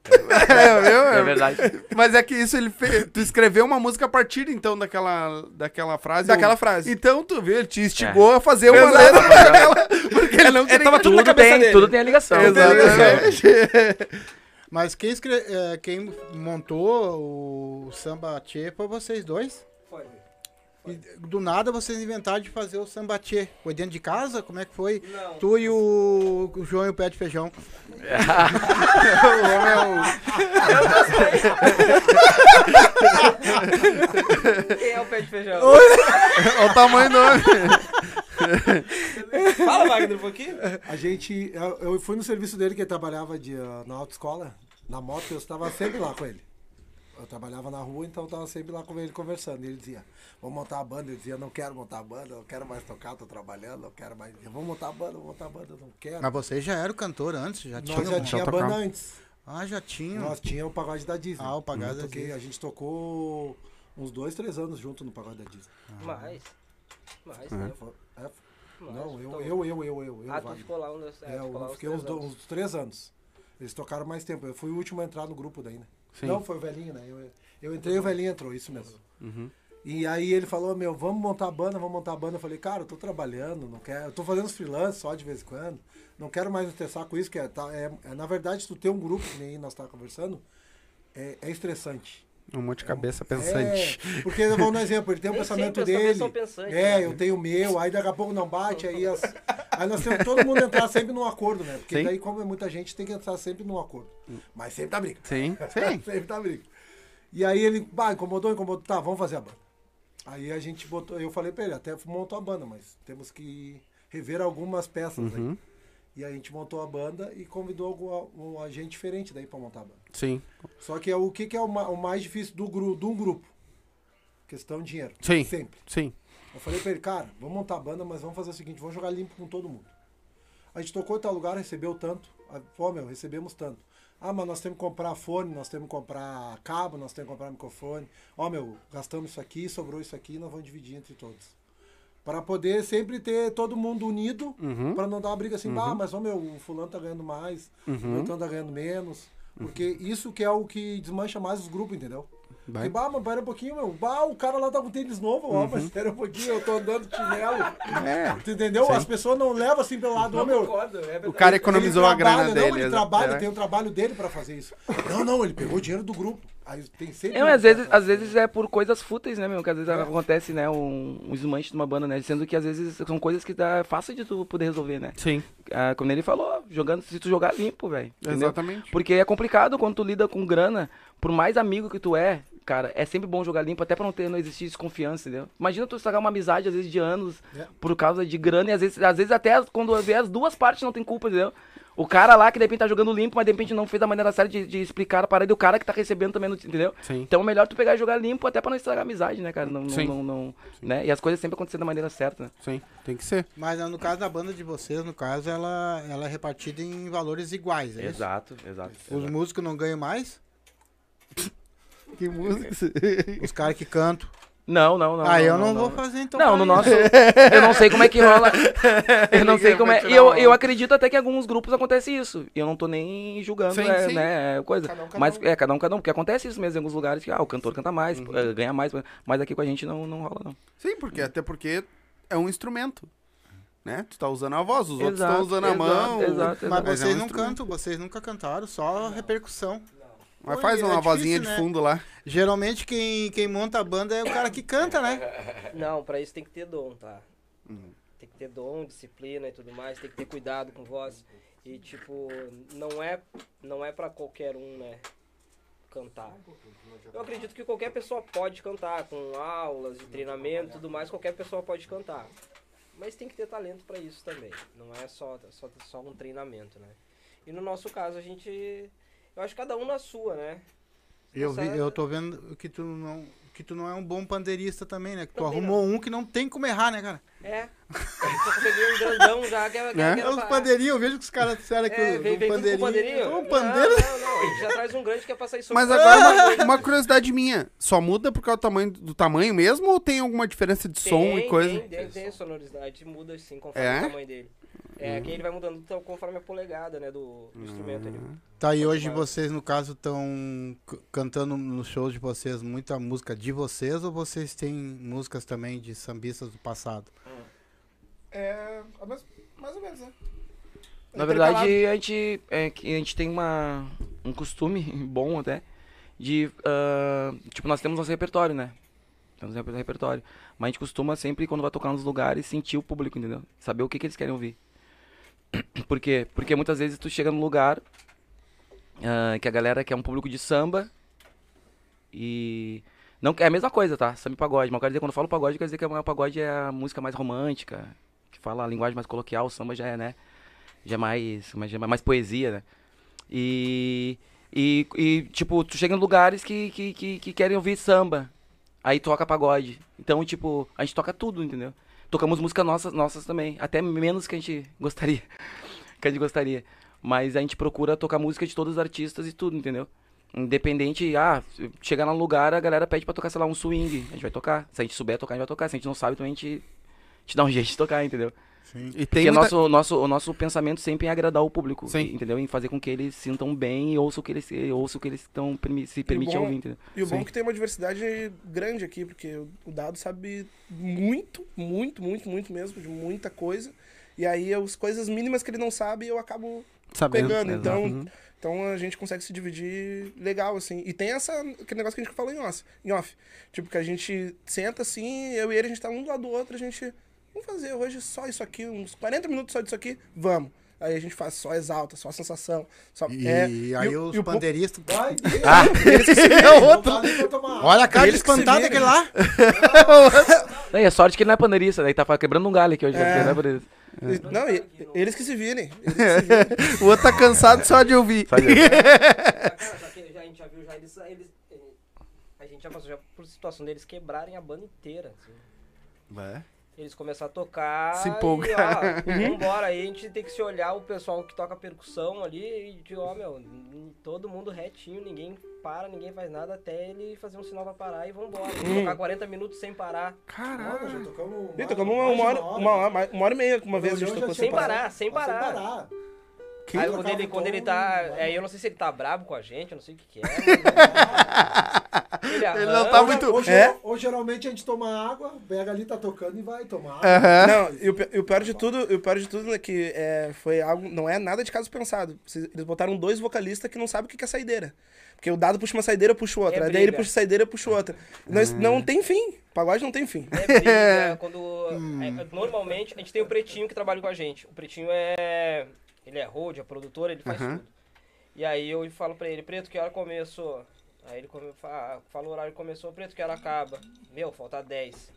É, viu? É verdade. Mas é que isso ele fez. Tu escreveu uma música a partir então daquela, daquela frase. Daquela ou- frase. Então tu viu, ele te instigou a fazer uma Ela. Porque ele não queria. tava tudo na Tudo cabeça tem, dele. tudo tem a ligação. Exatamente. Mas quem, escre... é, quem montou o samba tchê foi vocês dois? Foi. E do nada vocês inventaram de fazer o samba tchê. Foi dentro de casa? Como é que foi? Não. Tu e o, o João e o Pé de Feijão. o homem é o- Quem é o pé de feijão? Olha o tamanho do homem. Fala, Wagner, um pouquinho. A gente. Eu, eu fui no serviço dele que ele trabalhava de, ah, na autoescola, na moto, eu estava sempre lá com ele. Eu trabalhava na rua, então eu estava sempre lá com ele conversando. E ele dizia, vamos montar a banda. Eu dizia, não quero montar a banda, eu quero mais tocar, tô trabalhando, eu quero mais. Eu, vamos montar a banda, vamos montar a banda, eu não quero. Mas vocês já eram cantor antes? Já. Nós já já tinha a tocava. banda antes. Ah, já tinha. Nós tinha o pagode da Disney. Ah, o pagode da Disney. A gente tocou uns dois, três anos junto no pagode da Disney. Mais. Mais, Uhum. né? É, não, eu, Então- eu, eu, eu, eu, eu, Ah, tu ficou lá uns... É, lá eu uns fiquei três uns, do- uns três anos. Eles tocaram mais tempo. Eu fui o último a entrar no grupo daí, né? Sim. Não, foi o velhinho, né? Eu, eu entrei e o velhinho entrou, isso mesmo. Uhum. E aí ele falou, meu, vamos montar a banda, vamos montar a banda. Eu falei, cara, eu tô trabalhando, não quero. Eu tô fazendo os freelance só de vez em quando. Não quero mais me estressar com isso, que é, tá, é, é, na verdade, tu ter um grupo, que nem nós tá conversando, é, é estressante. Um monte de cabeça pensante. É, porque eu vou no exemplo, ele tem o Nem pensamento dele. É, né? eu tenho o meu, aí daqui a pouco não bate, aí, as- aí nós temos que todo mundo entrar sempre num acordo, né? Porque Sim. daí, como é muita gente, tem que entrar sempre num acordo. Mas sempre tá briga. Sim, sim. sempre tá briga. E aí ele, bah, incomodou, incomodou, tá, vamos fazer a banda. Aí a gente botou, eu falei pra ele, até montou a banda, mas temos que rever algumas peças Uhum. aí. E a gente montou a banda e convidou algum, um agente diferente daí pra montar a banda. Sim. Só que é o que, que é o, ma- o mais difícil do gru, de um grupo? Questão de dinheiro. Sim. Sempre. Sim. Eu falei pra ele, cara, vamos montar a banda, mas vamos fazer o seguinte, vamos jogar limpo com todo mundo. A gente tocou em tal lugar, recebeu tanto. Pô, meu, recebemos tanto. Ah, mas nós temos que comprar fone, nós temos que comprar cabo, nós temos que comprar microfone. Ó, meu, gastamos isso aqui, sobrou isso aqui, nós vamos dividir entre todos. Para poder sempre ter todo mundo unido, Uhum. para não dar uma briga assim, ah, mas ó, meu, o fulano tá ganhando mais, o Uhum. outro tá ganhando menos. Porque isso que é o que desmancha mais os grupos, entendeu? Vai. Bah, mas pera um pouquinho, meu. Bah, o cara lá tá com tênis novo, ó, mas espera um pouquinho, eu tô andando de chinelo. É. Tu entendeu? As pessoas não levam assim pelo lado, ó, meu. O cara economizou ele a grana trabalha, dele. Não, ele né? trabalha, É. tem o trabalho dele pra fazer isso. Não, não, ele pegou o dinheiro do grupo. Aí tem sempre. É, às vezes, às vezes é por coisas fúteis, né, meu? Que às vezes acontece, né, um, um desmanche de uma banda, né? Sendo que às vezes são coisas que dá fácil de tu poder resolver, né? Sim, Ah, como ele falou, jogando, se tu jogar limpo, velho. exatamente. Porque é complicado quando tu lida com grana, por mais amigo que tu é, cara, é sempre bom jogar limpo, até pra não ter, não existir desconfiança, entendeu? Imagina tu estragar uma amizade, às vezes, de anos, É. por causa de grana, e às vezes, às vezes até quando vê as duas partes não tem culpa, entendeu? O cara lá que de repente tá jogando limpo, mas de repente não fez da maneira certa de, de explicar a parada, e o cara que tá recebendo também, não, entendeu? Sim. Então é melhor tu pegar e jogar limpo, até pra não estragar a amizade, né, cara? Não, não, Sim. não, não- né? E as coisas sempre acontecendo da maneira certa, né? Sim, tem que ser. Mas no caso da banda de vocês, no caso, ela, ela é repartida em valores iguais, é isso? Exato, exato. Os músicos não ganham mais? Que música. Os caras que cantam. Não, não, não. ah, eu não, vou fazer então. Não, no isso. nosso. Eu não sei como é que rola. Eu não sei como é. E eu, eu acredito até que em alguns grupos acontece isso. E eu não tô nem julgando, Sim, é, sim. né? é Coisa. Cada um, cada Mas um. é, cada um, cada um. Porque acontece isso mesmo em alguns lugares que ah, o cantor canta mais, Uhum. eh, ganha mais. Mas aqui com a gente não, não rola, não. Sim, porque até porque é um instrumento. Né? Tu tá usando a voz, os outros Exato, estão usando a exato, mão. exato, Mas Mas é vocês um não instrumento. cantam, vocês nunca cantaram, só repercussão. Mas faz é uma difícil, vozinha né? de fundo lá. Geralmente quem, quem monta a banda é o cara que canta, né? Não, pra isso tem que ter dom, tá? Uhum. Tem que ter dom, disciplina e tudo mais, tem que ter cuidado com voz. E tipo, não é, não é pra qualquer um, né? Cantar. Eu acredito que qualquer pessoa pode cantar, com aulas de treinamento e tudo mais, qualquer pessoa pode cantar. Mas tem que ter talento pra isso também. Não é só, só, só um treinamento, né? E no nosso caso a gente. Eu acho que cada um na sua, né? Eu, vi, eu tô vendo que tu não. Que tu não é um bom pandeirista também, né? Que tu arrumou um que não tem como errar, né, cara? É. Eu peguei um grandão já, que é, que é, É? que É é os pra- pandeirinhos, eu vejo que os caras disseram que É, o vem, do vem pandeirinho. pandeirinho? Um pandeiro. Não, não, não. A gente já traz um grande que é pra sair Mas agora, uma, uma curiosidade minha. Só muda por causa do tamanho, do tamanho mesmo ou tem alguma diferença de som e coisa? Tem, tem, tem sonoridade, muda assim conforme É? o tamanho dele. É, que ele vai mudando então, conforme a polegada, né, do, do instrumento ali. Tá, e hoje vocês, no caso, estão cantando nos shows de vocês muita música de vocês ou vocês têm músicas também de sambistas do passado? É. Mais ou menos, né? Na verdade, a gente, é, que a gente tem uma, um costume bom até de. ah, tipo, nós temos nosso repertório, né? Temos nosso repertório. Mas a gente costuma sempre, quando vai tocar nos lugares, sentir o público, entendeu? Saber o que, que eles querem ouvir. Por quê? Porque muitas vezes tu chega num lugar ah, que a galera quer um público de samba e. Não, é a mesma coisa, tá? Samba e pagode. Mas eu quero dizer, quando eu falo pagode, quer dizer que o pagode é a música mais romântica, que fala a linguagem mais coloquial, o samba já é, né? Já é mais, é mais poesia, né? E, e, e, tipo, tu chega em lugares que, que, que, que querem ouvir samba. Aí toca pagode. Então, tipo, a gente toca tudo, entendeu? Tocamos música nossas, nossas também. Até menos que a gente gostaria. que a gente gostaria. Mas a gente procura tocar música de todos os artistas e tudo, entendeu? Independente, ah, chegar num lugar, a galera pede pra tocar, sei lá, um swing. A gente vai tocar. Se a gente souber tocar, a gente vai tocar. Se a gente não sabe, então a gente, a gente dá um jeito de tocar, entendeu? E Porque tem muita... nosso, nosso, o nosso pensamento sempre é agradar o público, Sim. entendeu? Em fazer com que eles sintam bem e ouçam o que eles, ouçam o que eles estão se permitem bom- ouvir, entendeu? E o bom Sim. é que tem uma diversidade grande aqui, porque o- o Dado sabe muito, muito, muito, muito mesmo, de muita coisa. E aí as coisas mínimas que ele não sabe, eu acabo Sabendo. pegando. Então, Uhum. então a gente consegue se dividir legal, assim. E tem essa, aquele negócio que a gente falou em off, em off. Tipo, que a gente senta assim, eu e ele, a gente tá um do lado do outro, a gente. Vamos fazer hoje só isso aqui, uns 40 minutos só disso aqui, vamos. Aí a gente faz só exalta, só sensação. Só, E é, aí o- os e o pandeiristas. Vai, É outro. Olha a cara de que espantado virem. aquele lá. Daí é sorte que ele não é pandeirista, daí tá quebrando um galho aqui hoje, né? É. Ele não é e- Não, e- eles que se virem. Que se virem. O outro tá cansado só de ouvir. Sabe? Cara, já que já, a gente já viu já eles, eles- A gente já passou já por situação deles quebrarem a banda inteira. assim. É. Eles começaram a tocar. Se empolgar. E, ó, vambora. Aí a gente tem que se olhar o pessoal que toca percussão ali e de, ó, meu, todo mundo retinho, ninguém para, ninguém faz nada até ele fazer um sinal pra parar e vambora. Tocar 40 minutos sem parar. Caralho. já tocamos Ih, tocamos uma, uma hora, uma, hora, mais- uma hora e meia, uma vez a gente tocou Sem sem parar. parar, sem parar. Que- Aí tocava quando ele, quando ele tá. né? Aí eu não sei se ele tá brabo com a gente, eu não sei o que, que é. ele, Ele não tá muito. Ou, É? geral- ou geralmente a gente toma água, pega ali, tá tocando e vai tomar água. Não, e o, e o pior de tudo, o pior de tudo é que é, foi algo, não é nada de caso pensado. Vocês- Eles botaram dois vocalistas que não sabem o que que é saideira. Porque o dado puxa uma saideira, eu puxo outra. É Aí daí ele puxa saideira, eu puxo outra. Não, não tem fim. Pagode não tem fim. É briga, quando. é, normalmente, a gente tem o Pretinho que trabalha com a gente. O Pretinho é. Ele é road, é produtor, ele faz Aham. tudo. E aí eu falo pra ele, Preto, que hora começou? Aí ele come, fa- fala o horário que começou, Preto, que hora acaba? Meu, falta 10.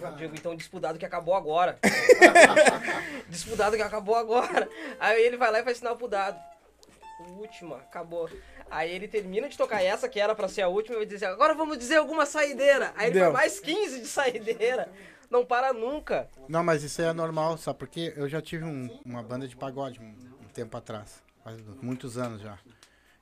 Eu digo, então disputado que acabou agora. disputado que acabou agora. Aí ele vai lá e faz sinal pro dado. Última, acabou. Aí ele termina de tocar essa, que era pra ser a última, e vai dizer, agora vamos dizer alguma saideira. Aí ele Deu. faz mais 15 de saideira. Não para nunca. Não, mas isso aí é normal, sabe? Porque eu já tive um- uma banda de pagode um, um tempo atrás. Faz muitos anos já.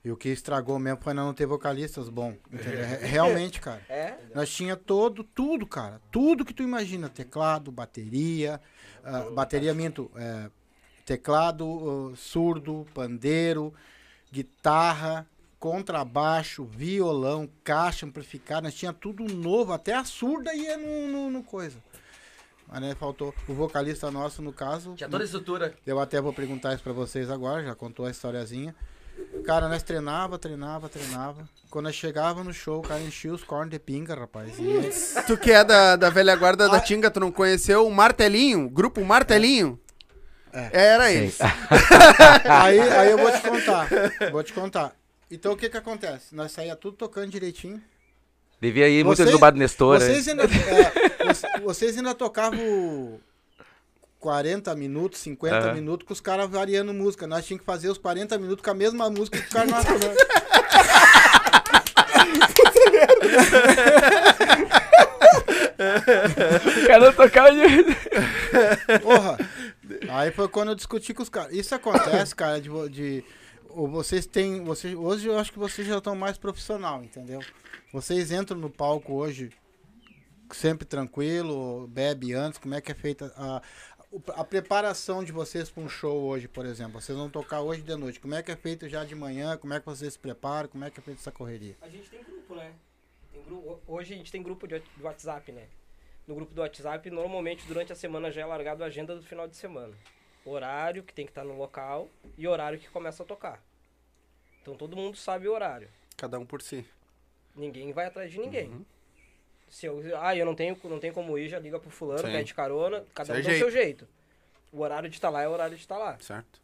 E o que estragou mesmo foi não ter vocalistas entendeu? Re- Realmente, cara. É? Nós tinha todo, tudo, cara. Tudo que tu imagina. Teclado, bateria. ah, bateria, minto. é, teclado, ah, surdo, pandeiro, guitarra, contrabaixo, violão, caixa, amplificado. Nós tinha tudo novo. Até a surda ia no, no, no coisa. Mas né, faltou o vocalista nosso, no caso. Tinha toda a estrutura. Eu até vou perguntar isso pra vocês agora, já contou a historiazinha. Cara, nós treinava, treinava, treinava. Quando nós chegava no show, o cara enchia os cornos de pinga, rapaz. E Tu que é da, da velha guarda da Tinga, tu não conheceu o Martelinho? Grupo Martelinho? Era eles. aí, aí eu vou te contar. Vou te contar. Então o que que acontece? Nós saía tudo tocando direitinho. Devia ir muito Vocês- do Bar do Nestor. Vocês ainda, é, voc- vocês ainda tocavam 40 minutos, 50 Aham. minutos com os caras variando música. Nós tínhamos que fazer os 40 minutos com a mesma música que o cara não falando. O cara tocava de... Porra! Aí foi quando eu discuti com os caras. Isso acontece, cara, de, de vocês têm, vocês, hoje eu acho que vocês já estão mais profissional, entendeu? Vocês entram no palco hoje sempre tranquilo, bebe antes, como é que é feita a, a preparação de vocês para um show hoje, por exemplo? Vocês vão tocar hoje de noite. Como é que é feito já de manhã? Como é que vocês se preparam? Como é que é feita essa correria? A gente tem grupo, né? Tem gru- Hoje a gente tem grupo de, de WhatsApp, né? No grupo do WhatsApp, normalmente durante a semana já é largado a agenda do final de semana. Horário que tem que estar no local e horário que começa a tocar. Então todo mundo sabe o horário. Cada um por si. Ninguém vai atrás de ninguém. Se eu, ah, eu não tenho, não tenho como ir, já liga pro fulano, Sim. pede carona, cada um Seu dá o seu jeito. O horário de estar lá é o horário de estar lá. Certo.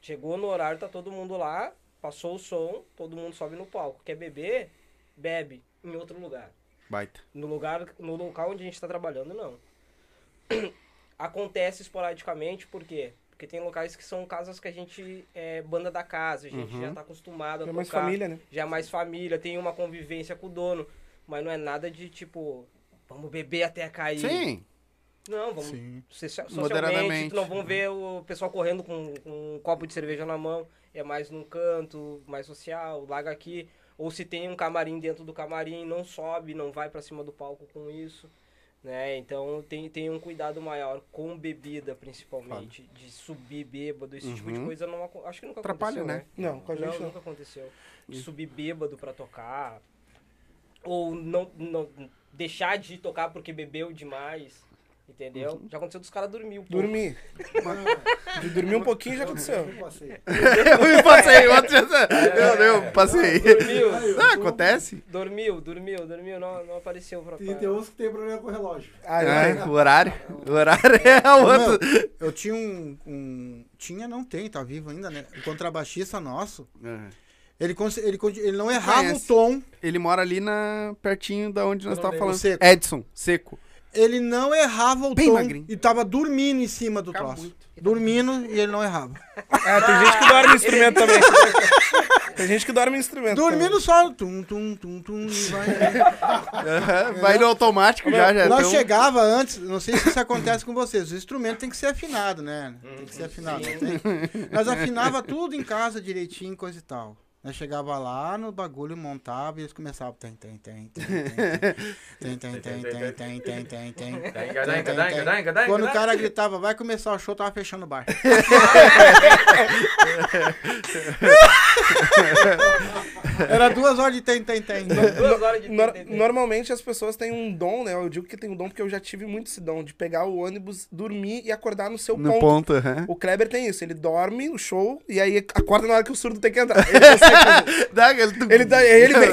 Chegou no horário, tá todo mundo lá, passou o som, todo mundo sobe no palco. Quer beber? Bebe em outro lugar. Baita. No lugar, no local onde a gente está trabalhando, não. Acontece esporadicamente, por quê? Porque tem locais que são casas que a gente é banda da casa, a gente já tá acostumado a É tocar. mais família, né? Já é mais família, tem uma convivência com o dono. Mas não é nada de tipo, vamos beber até cair. Sim. Não, vamos Sim. socialmente, não vão ver o pessoal correndo com, com um copo de cerveja na mão, é mais num canto, mais social, larga aqui. Ou se tem um camarim dentro do camarim, não sobe, não vai pra cima do palco com isso. Né? Então tem, tem um cuidado maior com bebida, principalmente. De subir bêbado, esse tipo de Uhum. coisa não acho que nunca Atrapalha, aconteceu, né? né? Não, com a gente Não, não. nunca aconteceu. De subir bêbado pra tocar. Ou não, não deixar de tocar porque bebeu demais. Entendeu? Já aconteceu dos caras dormir um pouco. Dormir. De dormir um pouquinho já aconteceu. Eu passei. eu me passei, eu, eu passei. Dormiu, Ah, acontece. dormiu, dormiu, dormiu, não, não apareceu pra E tem uns que tem problema com o relógio. Ah, É, é. o horário. O horário é Ô, outro. meu, eu tinha um, um- Tinha, não tem, tá vivo ainda, né? Um contrabaixista nosso. Ele, ele, ele não errava Conhece. o tom. Ele mora ali na pertinho da onde nós estávamos lembro. falando. Seco. Edson, seco. Ele não errava o Bem tom. magrinho. E tava dormindo em cima do Fica troço. muito. Dormindo e ele não errava. É, tem gente que dorme em instrumento também. Tem gente que dorme em instrumento. Dormindo só. Tum, tum, tum, tum, vai. Aham, Vai no automático já, já. Nós então- chegava antes, não sei se isso acontece com vocês, o instrumento tem que ser afinado, né? Tem que ser afinado. não tem? Nós afinava tudo em casa direitinho, coisa e tal. Nós chegava lá no bagulho, montava e eles começavam. Tem, tem, tem, tem, tem, tem, tem, tem, tem, tem, tem, tem, Quando o cara gritava, vai começar o show, tava fechando o bar. Era duas horas de tem, tem, tem. Duas horas de Nor- TTT. normalmente as pessoas têm um dom, né? Eu digo que tem um dom porque eu já tive muito esse dom de pegar o ônibus, dormir e acordar no seu No ponto. O Kleber tem isso, ele dorme no show e aí acorda na hora que o surdo tem que entrar. Ele. Dá, ele, ele, dá- ele vem.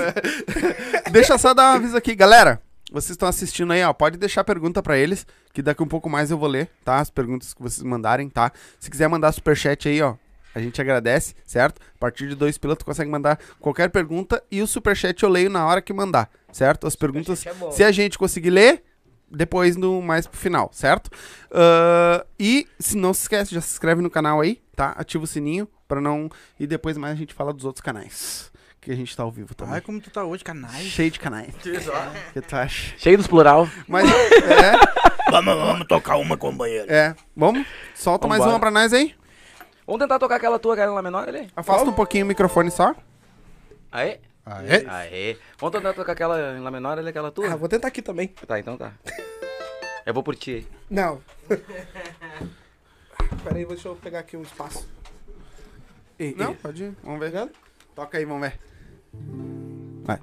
Deixa eu só dar um aviso aqui, galera. Vocês estão assistindo aí, ó. Pode deixar pergunta pra eles, que daqui um pouco mais eu vou ler, tá? As perguntas que vocês mandarem, tá? Se quiser mandar superchat aí, ó. A gente agradece, certo? A partir de dois pilotos consegue mandar qualquer pergunta e o superchat eu leio na hora que mandar, certo? As perguntas, é se a gente conseguir ler, depois no mais pro final, certo? Ah, e se não se esquece, já se inscreve no canal aí, tá? Ativa o sininho pra não. E depois mais a gente fala dos outros canais. Que a gente tá ao vivo também. Ai, como tu tá hoje, canais. Cheio de canais. Que tu acha? Cheio dos plural. Mas é, Vamos, vamos tocar uma, companheiro. é. Vamos? Solta mais uma pra nós aí. Vamos tentar tocar aquela tua, aquela lá menor ali? Afasta um pouquinho o microfone só. Aê? Aê. Aê. Vamos tentar tocar aquela em lá menor ali, aquela tua? Ah, vou tentar aqui também. Tá, então tá. Eu vou por ti. Não. Peraí, deixa eu pegar aqui um espaço. Ei, Não, ei. pode ir. Vamos ver. Toca aí, vamos ver. Vai.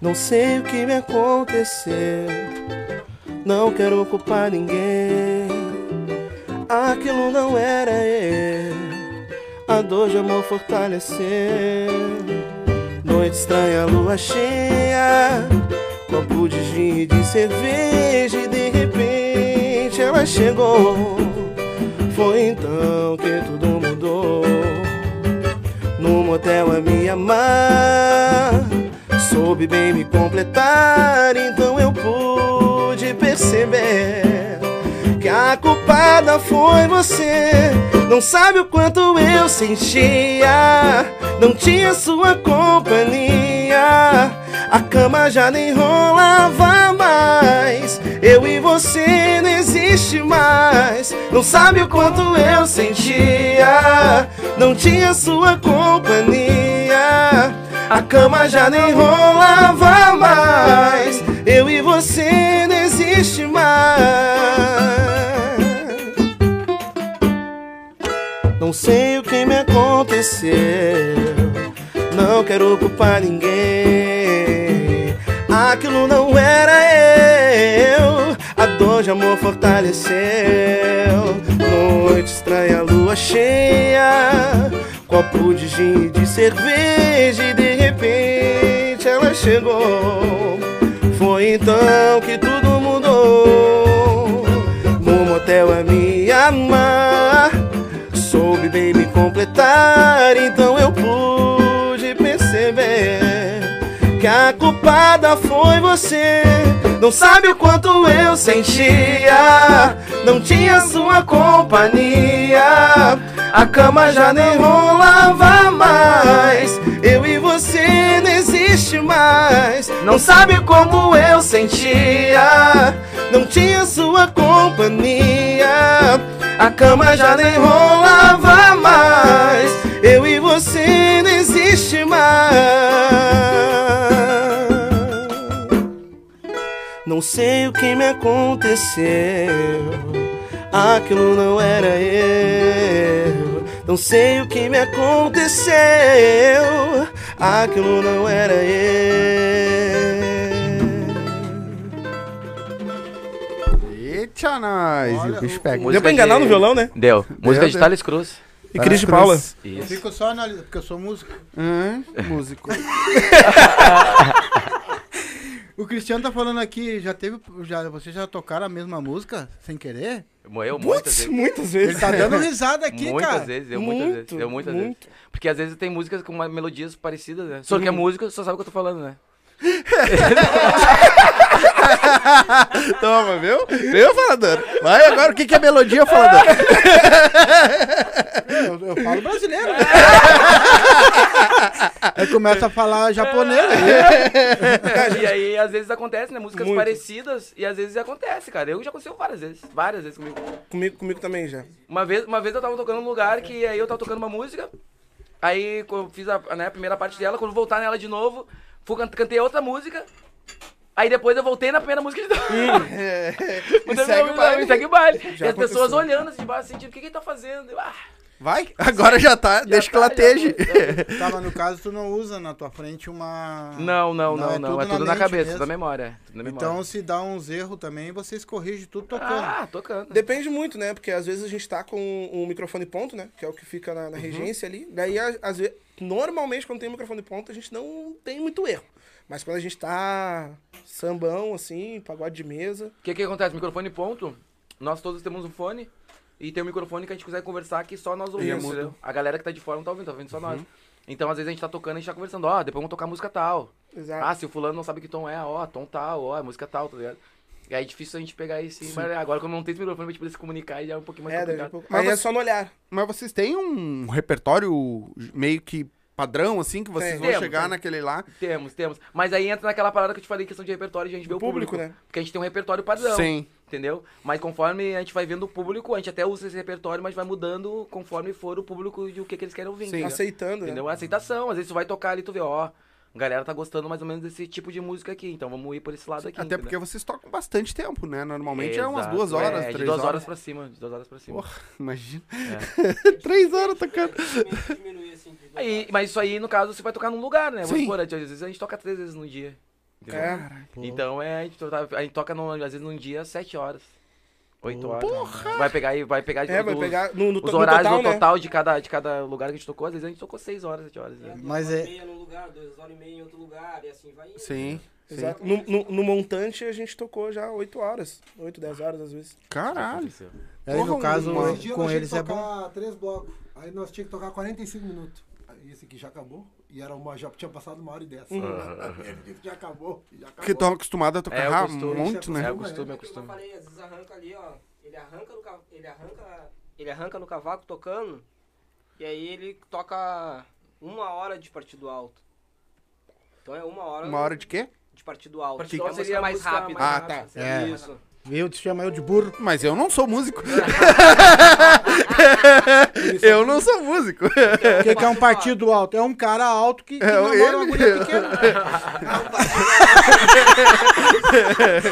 Não sei o que me aconteceu. Não quero culpar ninguém. Aquilo não era eu. A dor de amor fortaleceu. Noite estranha, lua cheia. Copo de gin e de cerveja. E de repente ela chegou. Foi então que tudo mudou. No motel a me amar. Soube bem me completar, então eu pude perceber que a culpada foi você. Não sabe o quanto eu sentia, não tinha sua companhia. A cama já nem rolava mais. Eu e você não existe mais. Não sabe o quanto eu sentia, não tinha sua companhia. A cama já nem rolava mais. Eu e você não existe mais. Não sei o que me aconteceu. Não quero culpar ninguém. Aquilo não era eu. A dor de amor fortaleceu. Noite estranha, lua cheia. Copo de gin e de cerveja. E de repente ela chegou. Foi então que tudo mudou. No motel a me amar. Soube bem me completar, então eu pude a culpada foi você. Não sabe o quanto eu sentia, não tinha sua companhia. A cama já nem rolava mais. Eu e você não existe mais. Não sabe como eu sentia. Não tinha sua companhia. A cama já nem rolava mais. Eu e você não existe mais. Não sei o que me aconteceu. Aquilo não era eu. Não sei o que me aconteceu. Aquilo não era eu. Eita, nós. Olha, o bicho o- pega. Música Deu pra enganar de- no violão, né? Deu. Música de deu. Thales Cruz. E Cris de. Paula. Eu Isso. fico só analisando, porque eu sou músico. Hã? músico. O Cristiano tá falando aqui, já teve. Já, vocês já tocaram a mesma música sem querer? Moeu muitas vezes. muitas Ele vezes. tá dando risada aqui, muitas cara. vezes, eu muitas Muito, vezes. Eu muitas muito. vezes. Porque às vezes tem músicas com melodias parecidas, né? Só que é música, só sabe o que eu tô falando, né? Toma, viu? Viu, falador? Vai agora, o que, que é melodia, falador? Eu, eu falo brasileiro. Aí começa a falar japonês. aí. e aí, às vezes acontece, né? Músicas Muito. parecidas, e às vezes acontece, cara. Eu já aconteceu várias vezes, várias vezes comigo. Comigo, comigo também já. Uma vez, uma vez eu tava tocando num lugar que aí eu tava tocando uma música, aí eu fiz a, né, a primeira parte dela, quando voltar nela de novo, fui, can- cantei outra música, aí depois eu voltei na primeira música de novo. E segue o baile. segue o baile. Já e as pessoas aconteceu. olhando assim de baixo, sentindo, o que que ele tá fazendo? Eu, ah, Vai, agora já tá, deixa que tá, já lateje. Tá, mas no caso tu não usa na tua frente uma. Não, não, Não, não, é não. tudo É na tudo na mente cabeça, mesmo. tudo na memória. Tudo na memória. Então se dá uns erros também, vocês corrigem tudo tocando. ah, tocando. Depende muito, né? Porque às vezes a gente tá com um microfone ponto, né? Que é o que fica na, na regência ali. Daí, às vezes, normalmente, quando tem um microfone ponto, a gente não tem muito erro. Mas quando a gente tá sambão, assim, pagode de mesa. O que que acontece? Microfone ponto, nós todos temos um fone e tem um microfone que a gente consegue conversar que só nós ouvimos, entendeu? A galera que tá de fora não tá ouvindo, tá ouvindo só nós. Então, às vezes a gente tá tocando e a gente tá conversando, ó, depois vamos tocar música tal. Exato. Ah, se o fulano não sabe que tom é, ó, tom tal, ó, é música tal, tá ligado? E aí é difícil a gente pegar isso, mas agora quando não tem esse microfone pra gente poder se comunicar, já é um pouquinho mais é, complicado. pouco- Mas aí é só no olhar. Mas vocês têm um repertório meio que padrão, assim, que vocês vão Temos, chegar tem. naquele lá? Temos, temos. Mas aí entra naquela parada que eu te falei, questão de repertório, de a gente vê o público, público, né? Porque a gente tem um repertório padrão. Sim. Entendeu? Mas conforme a gente vai vendo o público, a gente até usa esse repertório, mas vai mudando conforme for o público e o que, que eles querem ouvir. entendeu? Aceitando, né? Entendeu? A aceitação. Às vezes tu vai tocar ali e tu vê, ó, a galera tá gostando mais ou menos desse tipo de música aqui, então vamos ir por esse lado aqui. Até porque vocês tocam bastante tempo, né? Normalmente é umas Exato. duas horas, é, três de duas horas. horas. pra cima, de duas horas pra cima. Porra, imagina. É. três horas tocando. Diminuir assim. Aí, mas isso aí, no caso, você vai tocar num lugar, né? Vamos Sim. às vezes a gente toca três vezes no dia. entendeu? É. Então é, a gente, to- a gente toca no- às vezes num dia sete horas. Oito horas. Vai pegar aí, vai pegar É, vai os- pegar no, no, os no horários total, no né? total de, cada, de cada lugar que a gente tocou, às vezes a gente tocou seis horas, sete horas. Né? Mas é- horas e meia num lugar, duas horas e meia em outro lugar, e assim vai indo. Sim. Exato. No, no, no montante a gente tocou já 8 horas. 8, 10 horas às vezes. Caralho. Aí Porra, no caso, dia com nós eles tínhamos é que bom. tocar três blocos. Aí nós tínhamos que tocar 45 minutos. Aí esse aqui já acabou. E era uma, já tinha passado uma hora e dez. Ele disse que já acabou. Já acabou. Porque estão acostumados a tocar É, rápido, costume. muito, né? É o Como é? costume, é o Como eu falei, às vezes arranca ali, ó. Ele arranca no cavaco, ele arranca, ele arranca no cavaco tocando, e aí ele toca uma hora de partido alto. Então é uma hora. Uma hora de quê? de partido alto. Partido é a alto seria mais mais Ah, tá. rápida, É. Isso. Viu? Tu chama eu de burro. Mas eu não sou músico. eu não sou músico. O que, que é um partido alto? É um cara alto que, que É, namora ele- uma guria pequena.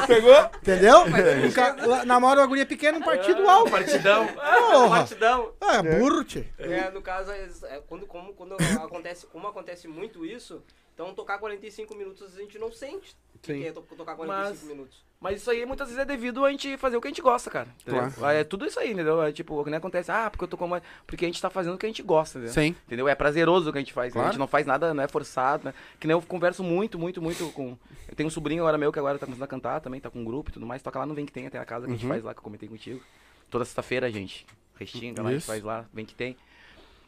Pegou? Entendeu? Um ca... lá- Namora uma guria pequena, um partido alto. Partidão. Porra. Partidão. Ah, é burro, tchê. É, no caso, é, é quando, como, quando acontece, como acontece muito isso, então tocar 45 minutos a gente não sente que Sim. é to- tocar 45 Mas- minutos. Mas isso aí muitas vezes é devido a gente fazer o que a gente gosta, cara. entendeu? Claro. É tudo isso aí, entendeu? É tipo, o que nem acontece, ah, porque eu tô com uma... Porque a gente tá fazendo o que a gente gosta, entendeu? Sim. Entendeu? É prazeroso o que a gente faz. né? A Claro. gente não faz nada, não é forçado, né? Que nem eu converso muito, muito, muito com. Eu tenho um sobrinho agora meu que agora tá começando a cantar também, tá com um grupo e tudo mais. Toca lá no Vem que Tem, até a casa que a gente Uhum. faz lá, que eu comentei contigo. Toda sexta-feira, gente. Restinga lá, a gente faz lá, Vem que tem.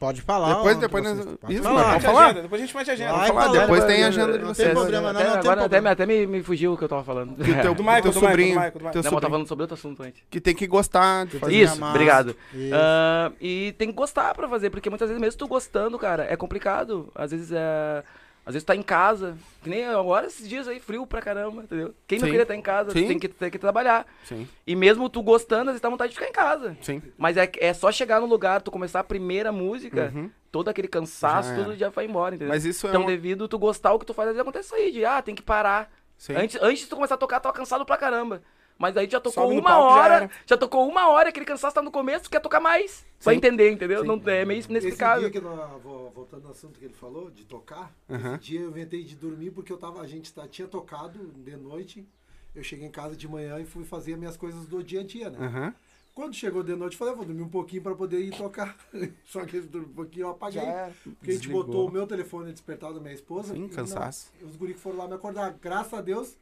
Pode falar. Depois- depois vocês- nós- pode Isso, falar. mas Mete pode a falar. agenda, Depois a gente mete a agenda. Vai, falar, fala, depois tem a agenda de não vocês. tem problema, não, até, não tem agora até, até me, me fugiu o que eu tava falando. Que o teu, Do Michael, teu do Michael, sobrinho, do Michael, do Michael. teu Não, mas eu tava sobrinho, falando sobre outro assunto antes. que tem que gostar de fazer. Isso, obrigado. Isso. Ah, e tem que gostar pra fazer, porque muitas vezes, mesmo tu gostando, cara, é complicado. Às vezes é. Às vezes tu tá em casa, que nem agora esses dias aí, frio pra caramba, entendeu? Quem não Sim. queria estar em casa, Sim. tem que, tem que trabalhar. Sim, E mesmo tu gostando, às vezes dá vontade de ficar em casa. sim. Mas é, é só chegar no lugar, tu começar a primeira música, Uhum. todo aquele cansaço, Já tudo já vai embora, entendeu? Mas isso é então, uma- devido tu gostar o que tu faz, às vezes acontece isso aí, de ah, tem que parar. Sim. Antes, antes de tu começar a tocar, tu tava cansado pra caramba. Mas aí já tocou Sobe uma palco, já hora, era. já, tocou uma hora, aquele cansaço tá no começo, quer tocar mais. Vai entender, entendeu? Não, é meio Esse inexplicável. dia que nós, vo- voltando ao assunto que ele falou, de tocar, Aham. esse dia eu inventei de dormir porque eu tava, a gente tá- tinha tocado de noite. Eu cheguei em casa de manhã e fui fazer minhas coisas do dia a dia, né? Aham. Quando chegou de noite, eu falei, "Ah, vou dormir um pouquinho para poder ir tocar. Só que esse dormir um pouquinho eu apaguei. Já. Porque a gente Desligou. botou o meu telefone despertado da minha esposa. Sim, cansaço. não- os guris que foram lá me acordar. Graças a Deus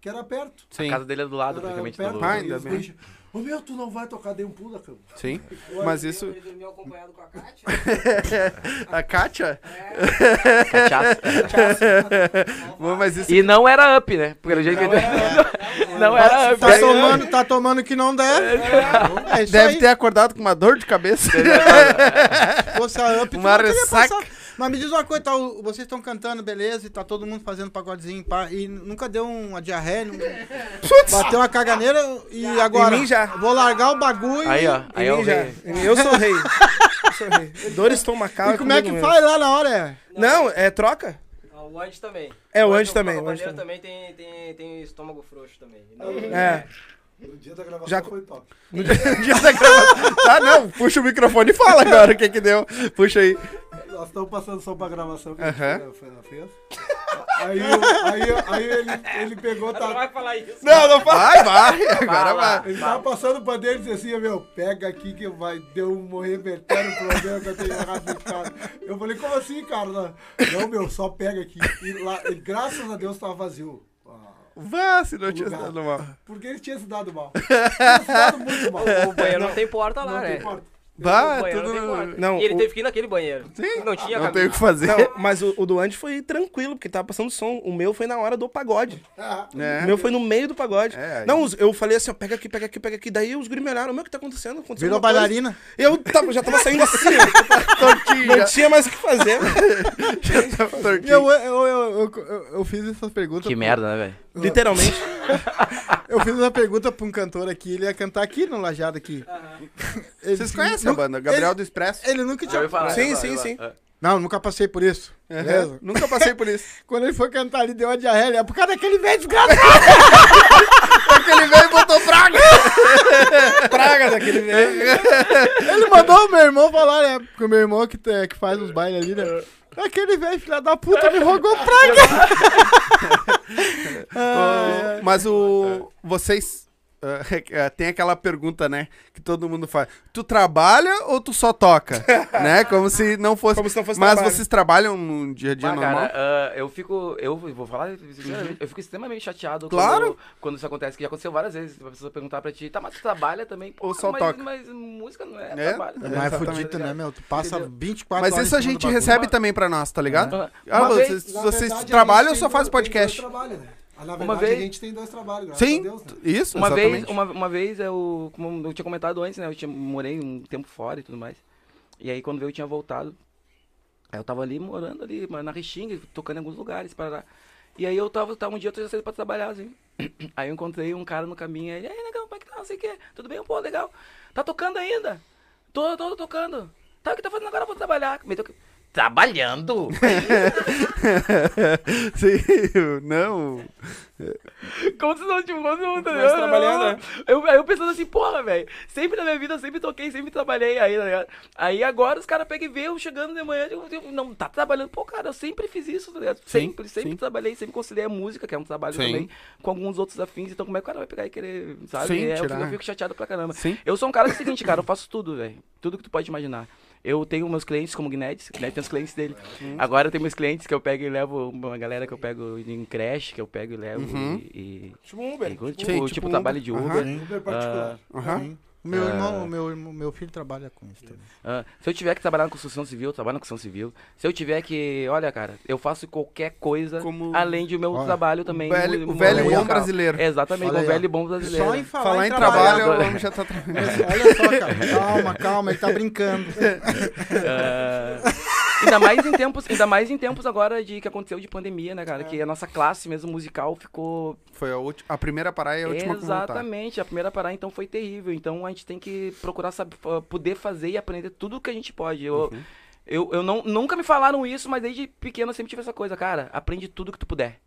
que era perto. Sim. A casa dele é do lado, Era praticamente. perto. Do... Ah, ainda bem. Ô meu, tu não vai tocar, dei um pulo da cama. Sim. Mas isso. Ele dormiu acompanhado com a Kátia. A Kátia? Cachaça. Bom, Mas isso. E não era up, né? Pelo jeito que ele... Não era up. Tá tomando, tá tomando que não deve. É isso Deve aí. ter acordado com uma dor de cabeça. Fosse a up, tu Uma não teria ressaca. Mas me diz uma coisa, tá, vocês estão cantando, beleza, e tá todo mundo fazendo pagodezinho, pá, e nunca deu uma diarreia, não... bateu uma caganeira, e agora? Em mim já. Vou largar o bagulho Aí, ó. Aí é mim já. Eu sou rei. Eu sou rei. Dor estomacal. e como é que faz lá na hora? É? mesmo. Não, é troca? Ah, O Andy também. É, o Andy também, O o Andy Bandeira também tem, tem, tem estômago frouxo também. É. No dia da gravação Já- foi top. No dia da gravação. Tá, não. Puxa o microfone e fala agora o que que deu. Puxa aí. Nós estamos passando só pra gravação que Aham. a gente fe- fez. Aí, aí, aí ele, ele pegou, Não tá, vai falar isso. Não, não vai, vai. Agora Fala. vai. ele tava passando pra dele e disse assim, meu, pega aqui que vai, deu um reverter um problema que eu tenho errado cara. Eu falei, como assim, cara? Não, Não, meu, só pega aqui. E, lá, e graças a Deus tava vazio. Ah, Vá, se não tinha Lugar. dado mal. Porque ele tinha se dado mal. Tinha se dado muito mal. O banheiro não, tem porta lá, Não né? tem porta. O banheiro tudo. não tem. Não, e ele o- teve que ir naquele banheiro. Sim, Não tinha Não tem o que fazer. Não, mas o, o do Andy foi tranquilo, porque tava passando som. O meu foi na hora do pagode. Ah, É. O meu foi no meio do pagode. É, Não, eu falei assim, ó, pega aqui, pega aqui, pega aqui. Daí os guris me olharam, meu, o que tá acontecendo? Aconteceu Virou alguma coisa?" bailarina? Eu tava- já tava saindo assim, não tinha mais o que fazer. Eu, eu, eu, eu, eu, eu fiz essa pergunta. Que merda, né, velho? Literalmente. Eu fiz uma pergunta pra um cantor aqui, ele ia cantar aqui no Lajado aqui. Ele Vocês conhecem a banda? Gabriel ele, do Expresso? ele nunca tinha. ouviu falar? Sim, sim, ouviu sim. Não, nunca passei por isso. Beleza? Uhum. Nunca passei por isso. Quando ele foi cantar, ele deu uma diarreia. É por causa daquele velho desgraçado. Aquele velho botou praga. Praga daquele velho. Ele mandou o meu irmão falar, né? Porque o meu irmão que, que faz os bailes ali, né? Aquele velho filho da puta me rogou praga. Mas o. Vocês. Eh, tem aquela pergunta, né? Que todo mundo faz. Tu trabalha ou tu só toca? né? Como se não fosse. Como se não fosse Mas trabalho. vocês trabalham no dia a dia normal? cara, ah, eu fico. Eu vou falar, sinceramente, eu fico extremamente chateado Claro. quando, quando isso acontece, que já aconteceu várias vezes. A pessoa perguntar pra ti, tá, mas tu trabalha também? Ou só mas, toca? Mas música não é, É? trabalho. É tá Mas é ligado? fudido, né, meu? Tu passa Entendeu? 24 Mas horas isso a gente recebe também pra nós, tá ligado? Uma Ah, vocês, vocês verdade, trabalham ou só fazem podcast? dois trabalhos, né? Ah, Na Uma verdade, vez- a gente tem dois trabalhos, graças Sim, a Deus. Né? isso, Uma exatamente. vez, uma, uma vez eu, como eu tinha comentado antes, né? Eu tinha, morei um tempo fora e tudo mais. E aí quando veio eu tinha voltado. Aí eu tava ali morando ali, mano, na Restinga, tocando em alguns lugares, para E aí eu tava, tava um dia eu tinha saído pra trabalhar, assim. Aí eu encontrei um cara no caminho, aí ele, aí, negão, como é que tá? Não sei o quê. Tudo bem? Pô, legal. Tá tocando ainda? Tô, tô, tô tocando. Tá, o que tá fazendo agora? Eu Vou trabalhar. Me toca- Trabalhando? Sim, não. Como se não tipo. Tivesse trabalhando, né? Eu, aí eu pensando assim, porra, velho. Sempre na minha vida eu sempre toquei, sempre trabalhei aí, tá ligado? Aí agora os caras pegam e vê eu chegando de manhã, eu digo, não, tá trabalhando. Pô, cara, eu sempre fiz isso, tá ligado? Sim, Sempre, sempre sim. trabalhei, sempre conciliei a música, que é um trabalho Sim. também, com alguns outros afins. Então como é que o cara vai pegar e querer, sabe? Sim, É, eu, eu fico chateado pra caramba. Sim. Eu sou um cara que é o seguinte, cara, eu faço tudo, velho. Tudo que tu pode imaginar. Eu tenho meus clientes como Guinness, Guinness tem os clientes dele. Uhum. Agora eu tenho meus clientes que eu pego e levo, uma galera que eu pego em creche, que eu pego e levo Uhum. e... e- Tipo Uber. e- tipo, Sim, tipo, tipo trabalho Uber. de Aham. Uber. Uber particular. Aham. Meu Ah. irmão, meu, irmão- meu filho trabalha com isso também. Ah, se eu tiver que trabalhar na construção civil, eu trabalho na construção civil. Se eu tiver que, olha, cara, eu faço qualquer coisa Como além do meu Olha, trabalho também. o velho- no- o velho bom musical. brasileiro. Exatamente, Olha o aí, velho e bom brasileiro. Só em falar, Falar em em trabalho. trabalho, o homem já tá trabalhando. Olha só, cara. Calma, calma, ele tá brincando. Ah, Ainda mais em tempos, ainda mais em tempos agora de que aconteceu de pandemia, né, cara? Que a nossa classe mesmo musical ficou Foi a, ulti- a primeira parar e a última. Exatamente, a primeira parada então foi terrível. Então a gente tem que procurar saber, uh, poder fazer e aprender tudo que a gente pode. Eu, Uhum. eu, eu não, nunca me falaram isso, mas desde pequeno eu sempre tive essa coisa, cara, aprende tudo que tu puder.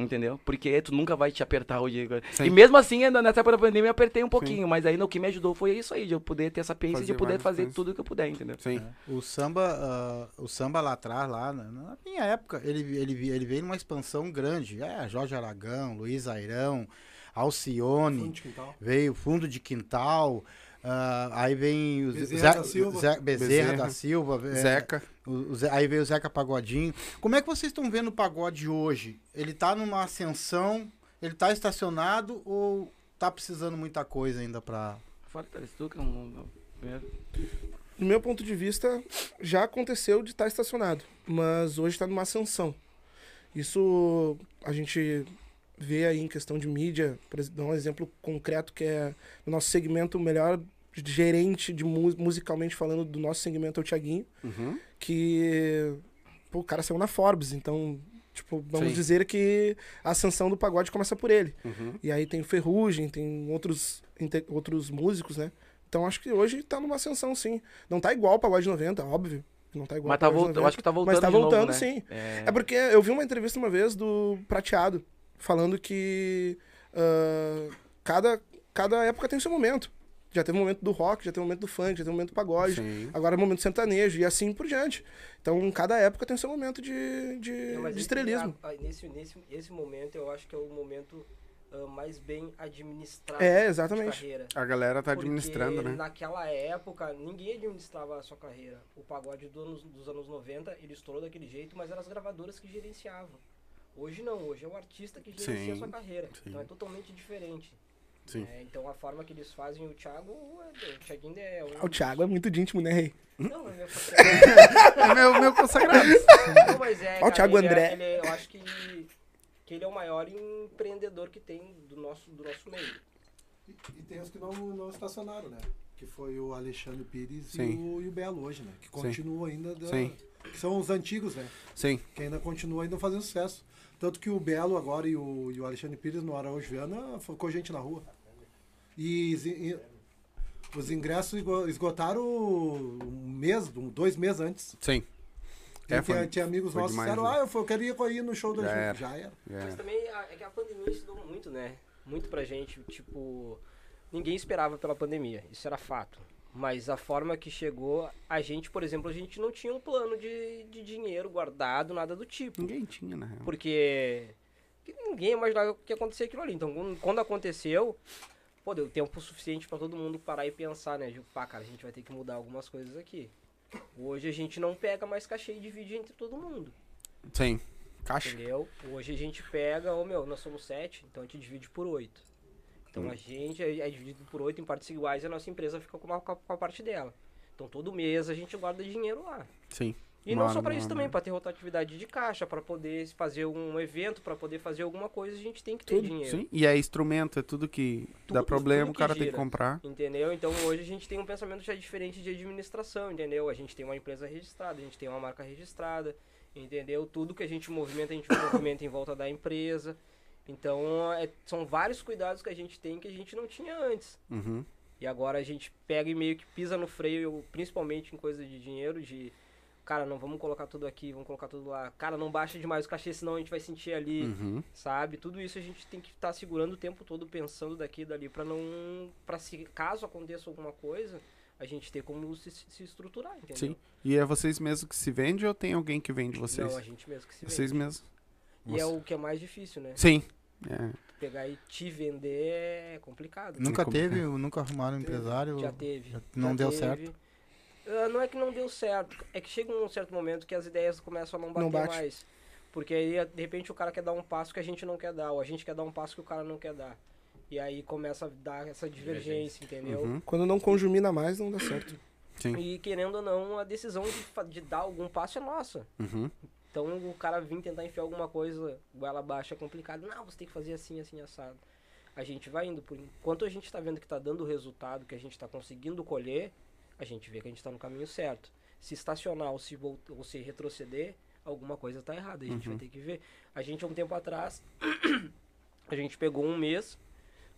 Entendeu? Porque tu nunca vai te apertar hoje. Sim. E mesmo assim, ainda nessa época da pandemia, eu apertei um pouquinho. Mas aí no que me ajudou foi isso aí, de eu poder ter essa paciência de Fazer eu poder fazer coisas. tudo que eu puder, entendeu? Sim. O samba, ah, o samba lá atrás, lá na, na minha época, ele, ele, ele veio numa expansão grande. É, Jorge Aragão, Luiz Airão, Alcione, Fundo de quintal. veio Fundo de Quintal, ah, aí vem o Bezerra Zé- da Silva. Zé- Bezerra, Bezerra. da Silva, é, Zeca. o- o Zé- aí veio o Zeca Pagodinho. Como é que vocês estão vendo o pagode hoje? Ele tá numa ascensão, ele tá estacionado ou tá precisando muita coisa ainda pra... Fala, que é um- Do meu ponto de vista, já aconteceu de estar estacionado, mas hoje está numa ascensão. Isso a gente vê aí em questão de mídia, por exemplo, dar um exemplo concreto que é no nosso segmento, o melhor gerente de mu- musicalmente falando do nosso segmento é o Thiaguinho, Uhum. que pô, o cara saiu na Forbes, então, tipo, vamos Sim. dizer que a ascensão do pagode começa por ele. Uhum. E aí tem o Ferrugem, tem outros, outros músicos, né? Então acho que hoje tá numa ascensão, sim. Não tá igual o pagode 90, óbvio. Não tá igual Mas tá voltando, 90, acho que tá voltando Mas tá de novo, voltando, né? sim. É, É porque eu vi uma entrevista uma vez do Prateado, falando que ah, cada, cada época tem o seu momento. Já teve o momento do rock, já teve o momento do funk, já teve o momento do pagode. Sim. Agora é o momento sertanejo e assim por diante. Então, cada época tem o seu momento de, de, Não, de esse- estrelismo. a- a- nesse, nesse esse momento eu acho que é o momento ah, mais bem administrado É, de exatamente. carreira. A galera tá Porque administrando, né? naquela época, ninguém administrava a sua carreira. O pagode do anos- dos anos 90, ele estourou daquele jeito, mas eram as gravadoras que gerenciavam. Hoje não, hoje é o artista que gerencia Sim, a sua carreira. sim. Então é totalmente diferente. Sim. É, então a forma que eles fazem o Thiago, é, o Thiaguinho é um... O Thiago é muito de íntimo, né, Rei? Não, é meu É meu, meu consagrado. Não, mas é, Ó o Thiago ele é- André. ele é- eu acho que, que ele é o maior empreendedor que tem do nosso, do nosso meio. E, e tem os que não, não estacionaram, né? Que foi o Alexandre Pires e o, e o Belo hoje, né? Que continua ainda. da- Sim. Que são os antigos, né? Sim. Que ainda continua ainda fazendo sucesso. Tanto que o Belo agora e o, e o Alexandre Pires no Araújo Viana ficou gente na rua. E, os- e os ingressos esgo- esgotaram um mês, um- dois meses antes. Sim. É, foi- tinha, tinha amigos foi nossos que disseram, né? ah, eu, queria ir no show do Já Alexandre. era. Já era. Mas É. também a- é que a pandemia ensinou muito, né? Muito pra gente. Tipo, ninguém esperava pela pandemia, isso era fato. Mas a forma que chegou, a gente, por exemplo, a gente não tinha um plano de, de dinheiro guardado, nada do tipo. Ninguém tinha, na real. Porque que ninguém imaginava que ia acontecer aquilo ali. Então, quando- aconteceu, pô, deu tempo suficiente pra todo mundo parar e pensar, né? Tipo, pá, cara, a gente vai ter que mudar algumas coisas aqui. Hoje a gente não pega mais cachê e divide entre todo mundo. Sim. Caixa. Entendeu? Hoje a gente pega, ô meu, nós somos sete, então a gente divide por oito. Então Hum. a gente é, é dividido por oito em partes iguais e a nossa empresa fica com, uma, com a- com a parte dela. Então todo mês a gente guarda dinheiro lá. Sim. E não Mano, só pra isso mano. também, pra ter rotatividade de caixa, pra poder fazer um evento, pra poder fazer alguma coisa, a gente tem que ter Tudo. dinheiro. Sim. E é instrumento, é tudo que dá Tudo- problema, tudo o cara tem que gira. comprar. Entendeu? Então hoje a gente tem um pensamento já diferente de administração, entendeu? A gente tem uma empresa registrada, a gente tem uma marca registrada, entendeu? Tudo que a gente movimenta, a gente movimenta em volta da empresa. Então é- são vários cuidados que a gente tem que a gente não tinha antes. Uhum. E agora a gente pega e meio que pisa no freio, principalmente em coisa de dinheiro, de cara, não vamos colocar tudo aqui, vamos colocar tudo lá. Cara, não baixa demais o cachê, senão a gente vai sentir ali Uhum. sabe? Tudo isso a gente tem que estar segurando o tempo todo, pensando daqui e dali, pra não. para se caso aconteça alguma coisa, a gente ter como se, se estruturar, entendeu? Sim. E é vocês mesmos que se vendem ou tem alguém que vende vocês? Não, a gente mesmo que se vende. Vocês mesmos. E é o que é mais difícil, né? Sim. É. Pegar e te vender é complicado. Nunca como- teve, nunca arrumaram um empresário. Já teve. já não já deu teve. certo. Ah, não é que não deu certo, é que chega um certo momento que as ideias começam a não bater Não bate. mais. Porque aí, de repente, o cara quer dar um passo que a gente não quer dar, ou a gente quer dar um passo que o cara não quer dar. E aí começa a dar essa divergência, entendeu? Uhum. Quando não conjumina mais, não dá certo. Sim. E querendo ou não, a decisão de, de dar algum passo é nossa. Uhum. Então o cara vir tentar enfiar alguma coisa, goela baixa é complicado. Não, você tem que fazer assim, assim, assado. A gente vai indo. Por enquanto a gente tá vendo que tá dando resultado, que a gente tá conseguindo colher, a gente vê que a gente tá no caminho certo. se estacionar ou se, volt- ou se retroceder, alguma coisa tá errada. A gente Uhum. vai ter que ver. A gente, há um tempo atrás, a gente pegou um mês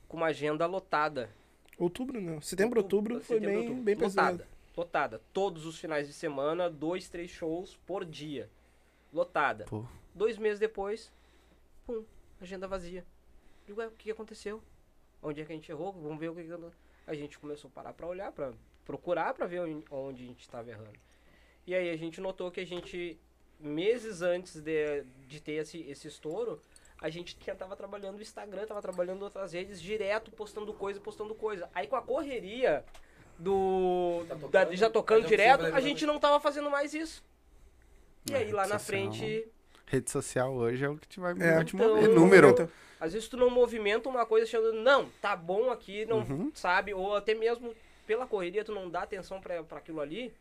com uma agenda lotada. Outubro, né? Setembro, outubro, foi setembro, bem, outubro. bem pesado. lotada. Lotada. Todos os finais de semana, dois, três shows por dia. Lotada. Pô. Dois meses depois, pum, agenda vazia. Digo, ué, o que aconteceu? Onde é que a gente errou? Vamos ver o que, que a gente começou a parar pra olhar, pra procurar pra ver onde, onde a gente estava errando. E aí a gente notou que a gente, meses antes de, de ter esse, esse estouro, a gente já tava trabalhando no Instagram, tava trabalhando em outras redes, direto, postando coisa, postando coisa. Aí com a correria do. Tá da- tocando, já tocando direto, a gente não tava fazendo mais isso. E É, aí lá rede na social. frente, Rede social hoje é o que te vai, É. vai te Então, mover. Número. Às vezes tu não movimenta uma coisa achando, não, tá bom aqui, não Uhum. sabe, ou até mesmo pela correria tu não dá atenção pra, pra aquilo ali,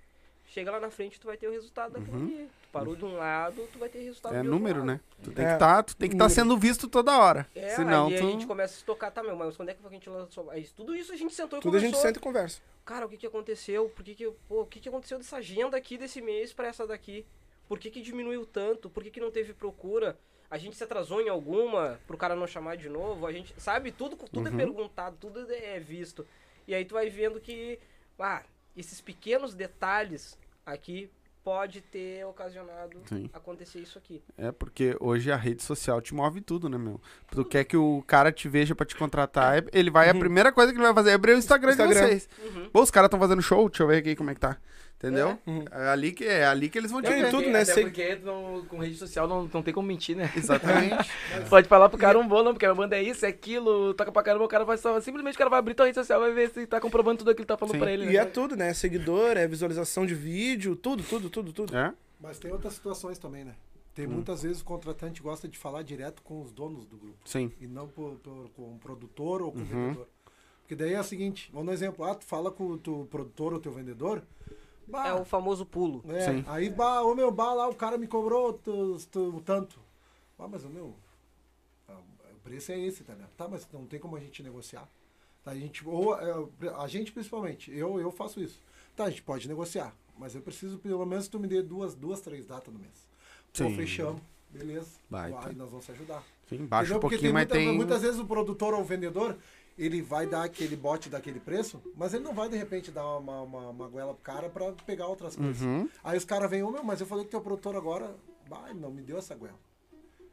chega lá na frente tu vai ter o resultado daquilo ali. Tu parou de um lado, tu vai ter resultado Uhum. É número, lado. né? Tu tem É, que tá, tu tem que estar número. sendo visto toda hora. É, Senão aí tu. a gente começa a se tocar, tá, meu, mas quando é que foi que a gente lançou? Aí, tudo isso a gente sentou e Tudo a conversou. gente senta e conversa. Cara, o que que aconteceu? Por que que, pô, o que que aconteceu dessa agenda aqui desse mês pra essa daqui? Por que que diminuiu tanto? Por que que não teve procura? A gente se atrasou em alguma pro cara não chamar de novo? A gente, sabe, tudo, tudo Uhum. é perguntado, tudo é visto. E aí tu vai vendo que, ah, esses pequenos detalhes aqui pode ter ocasionado Sim. acontecer isso aqui. É, porque hoje a rede social te move tudo, né, meu? Tu quer que o cara te veja pra te contratar, é- ele vai, a primeira coisa que ele vai fazer é abrir o Instagram, Instagram. de vocês. Uhum. Pô, os caras estão fazendo show, deixa eu ver aqui como é que tá. Entendeu? Uhum. É, ali que, é ali que eles vão te É, em ver. tudo, né? Até Sei- porque não- com rede social não, não tem como mentir, né? Exatamente. Pode falar pro cara um bolo, porque a banda é isso, é aquilo, toca pra caramba, o cara vai só. Simplesmente o cara vai abrir tua rede social, vai ver se tá comprovando tudo aquilo que tá falando Sim. pra ele. E né? é tudo, né? Seguidor, é visualização de vídeo, tudo, tudo, tudo, tudo. é? Mas tem outras situações também, né? Tem Hum. muitas vezes o contratante gosta de falar direto com os donos do grupo. Sim. E não por, por- com o produtor ou com Uhum. o vendedor. Porque daí é o seguinte, vamos dar um exemplo. Ah, tu fala com o teu produtor ou teu vendedor. Bah, É o famoso pulo. é, Sim. aí, bah, ô meu, bah, lá o cara me cobrou tu- tanto. Ah, mas o meu, o preço é esse, tá ligado? Tá, mas não tem como a gente negociar. Tá, a gente, ou é, a gente principalmente, eu, eu faço isso. Tá, a gente pode negociar, mas eu preciso pelo menos que tu me dê duas, duas três datas no mês. Pô, fechamos, beleza. Baita. Aí nós vamos se ajudar. Sim, baixa um Porque pouquinho, mas muita- tem. muitas vezes o produtor ou o vendedor, ele vai dar aquele bote daquele preço, mas ele não vai de repente dar uma, uma, uma goela pro cara pra pegar outras coisas. Uhum. Aí os caras vêm, ô meu, mas eu falei que teu produtor agora, ele não me deu essa goela.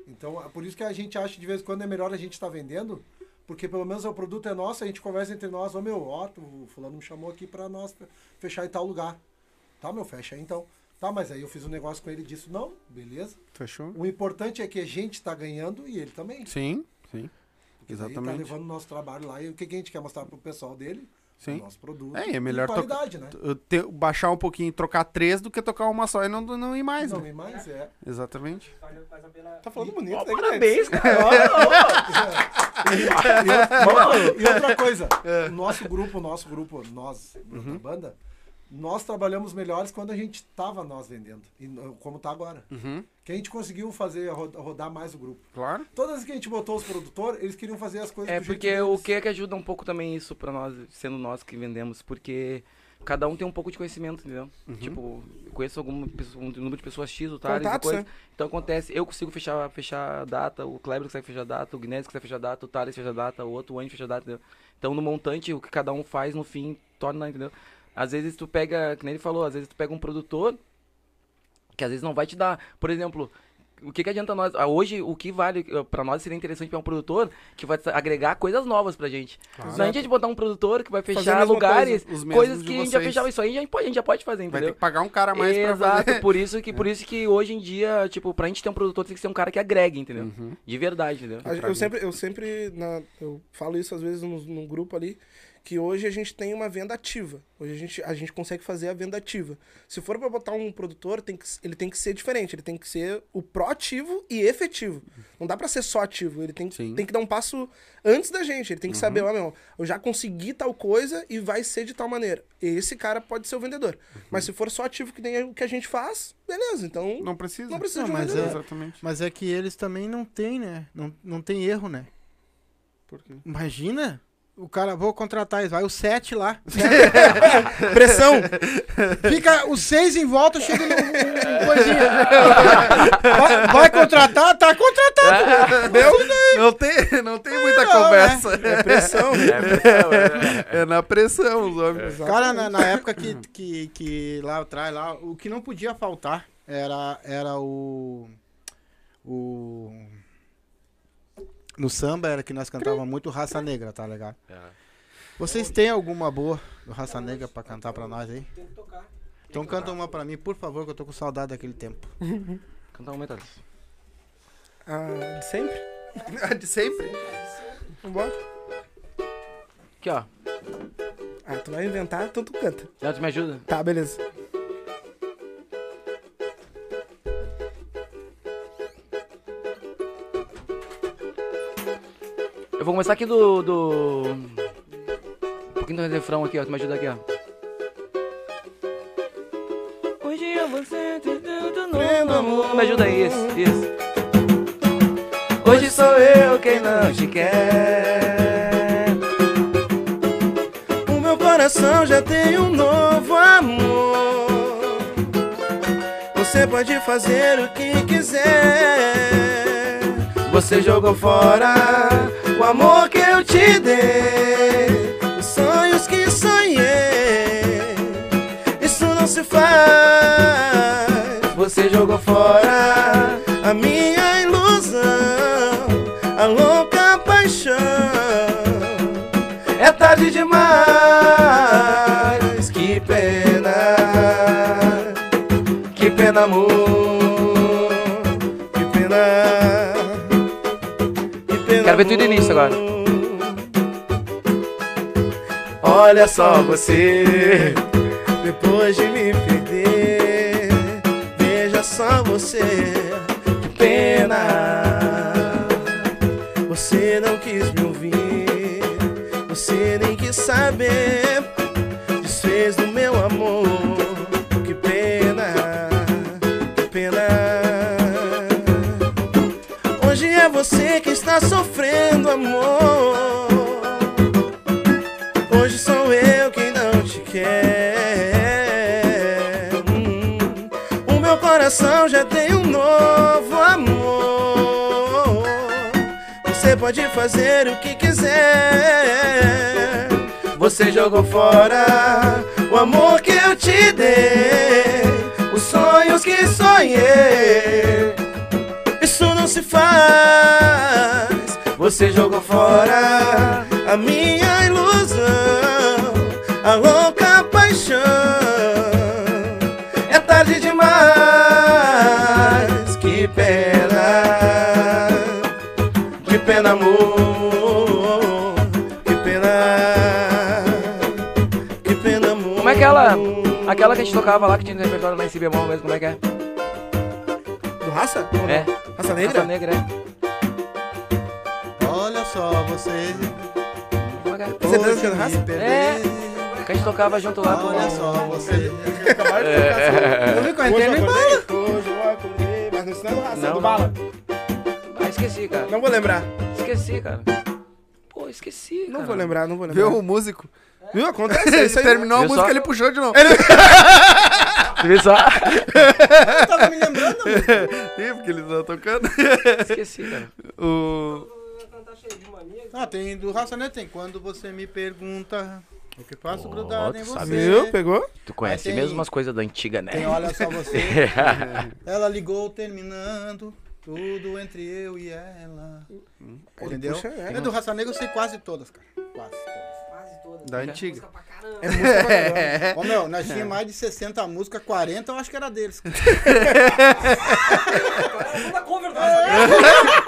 Então, é por isso que a gente acha de vez em quando é melhor a gente estar vendendo, porque pelo menos o produto é nosso, a gente conversa entre nós, ô meu, ó, o fulano me chamou aqui pra nós fechar em tal lugar. Tá, meu, fecha aí então. Tá, mas aí eu fiz um negócio com ele disso. Não, beleza. Fechou? O importante é que a gente tá ganhando e ele também. Sim, sim. Exatamente. tá levando o nosso trabalho lá e o que, que a gente quer mostrar pro pessoal dele? Sim. O nosso produto. É, e é melhor e qualidade, né? Ter- baixar um pouquinho e trocar três do que tocar uma só e não, não ir mais, Não, né? e mais é. Exatamente. Tá falando bonito, né, parabéns, cara. Ó. E outra coisa, o nosso grupo, o nosso grupo, nós, Uhum. da banda, nós trabalhamos melhores quando a gente tava nós vendendo. Como tá agora. Uhum. Que a gente conseguiu fazer, ro- rodar mais o grupo. Claro. Todas as que a gente botou os produtores, eles queriam fazer as coisas É porque o que é que ajuda um pouco também isso pra nós, sendo nós que vendemos, porque cada um tem um pouco de conhecimento, entendeu? Uhum. Tipo, eu conheço pessoa, um número de pessoas X, o Thales e Contatos, coisa. né? Então acontece, eu consigo fechar, fechar a data, o Kleber consegue fechar a data, o Guinness consegue fechar a data, o Thales fecha a data, o outro o Andy fecha a data, entendeu? Então no montante, o que cada um faz no fim, torna, entendeu? Às vezes tu pega, que nem ele falou, às vezes tu pega um produtor que às vezes não vai te dar, por exemplo, o que, que adianta nós? ah, Hoje, o que vale eh, pra nós seria interessante pegar um produtor que vai agregar coisas novas pra gente. Claro. Não a gente botar um produtor que vai fechar lugares, coisa, coisas que a gente já fechava. Isso aí a gente, pode, a gente já pode fazer, Vai ter entendeu? que pagar um cara a mais pra Exato, fazer. por isso que por isso que hoje em dia, tipo, pra gente ter um produtor tem que ser um cara que agregue, entendeu? Uhum. De verdade, entendeu? A- Eu sempre, eu sempre na- eu falo isso às vezes num, num grupo ali, que hoje a gente tem uma venda ativa. Hoje a gente, a gente consegue fazer a venda ativa. Se for para botar um produtor, tem que, ele tem que ser diferente. Ele tem que ser o proativo e efetivo. Não dá para ser só ativo. Ele tem, Sim. tem que dar um passo antes da gente. Ele tem que saber, ó, meu, eu já consegui tal coisa e vai ser de tal maneira. Esse cara pode ser o vendedor. Mas se for só ativo que nem o que a gente faz, beleza. Então, Não precisa. Não precisa Não, de um mas vendedor. é- Exatamente. Mas é que eles também não têm, né? Não, não tem erro, né? Por quê? Imagina. O cara, vou contratar eles, vai o 7 lá. Pressão. Fica os seis em volta, chega no, no coisinha. Vai, vai contratar? Tá contratado. Não tem, não tem muita Não, conversa. É pressão. É na pressão, os homens. Cara, na, na época que, que, que lá atrás, lá, o que não podia faltar era, era o. O. No samba era que nós cantávamos muito Raça Negra, tá ligado? Vocês têm alguma boa do Raça Negra pra cantar pra nós aí? Então canta uma pra mim, por favor, que eu tô com saudade daquele tempo. Canta uma Thales. Ah, de sempre? De sempre. Vambora. Aqui, ó. Ah, tu vai inventar, então tu canta. Já tu me ajuda? Tá, beleza. Vou começar aqui do. do... Um pouquinho do refrão aqui, ó. Tu me ajuda aqui, ó. Hoje eu vou ser teu novo amor. Me ajuda aí, isso, isso. Hoje sou eu quem não te quer. O meu coração já tem um novo amor. Você pode fazer o que quiser. Você jogou fora o amor que eu te dei, os sonhos que sonhei. Isso não se faz. Você jogou fora a minha ilusão, a louca paixão. Ver tudo do início agora. Olha só você, depois de me perder, veja só você, fazer o que quiser. Você jogou fora o amor que eu te dei, os sonhos que sonhei. Isso não se faz. Você jogou fora gente tocava lá que tinha no repertório lá em si bemol mesmo, como é que é? Do raça? É. Raça negra? Raça negra, é. Olha só você. Como é que é? Que é do hoje raça? É. Que a gente tocava junto lá com. Olha só você. Eu vi Hoje entrei eu no acordei, hoje eu acordei, mas não não é do raça, é Não, do não. bala. Ah, esqueci, cara. Não vou lembrar, Esqueci, cara. Pô, esqueci, cara. não vou lembrar, não vou lembrar. Viu o músico? Viu? Acontece, é Ele isso aí. terminou a Viu música, só? ele puxou de novo. Tu viu só? Tava me lembrando, mano. Ih, porque eles estão tocando. esqueci, cara. O... Ah, tem do Raça Negra, tem quando você me pergunta o que faço grudado em você. Viu? Pegou? Tu conhece tem- mesmo umas coisas da antiga, né? Tem olha só você. ela ligou terminando tudo entre eu e ela. Entendeu? puxa, é. É do Raça Negra eu sei quase todas, cara. Quase todas. Da antiga. É música pra caramba. Ô meu, nós tínhamos mais de 60 músicas, 40 eu acho que era deles. cara.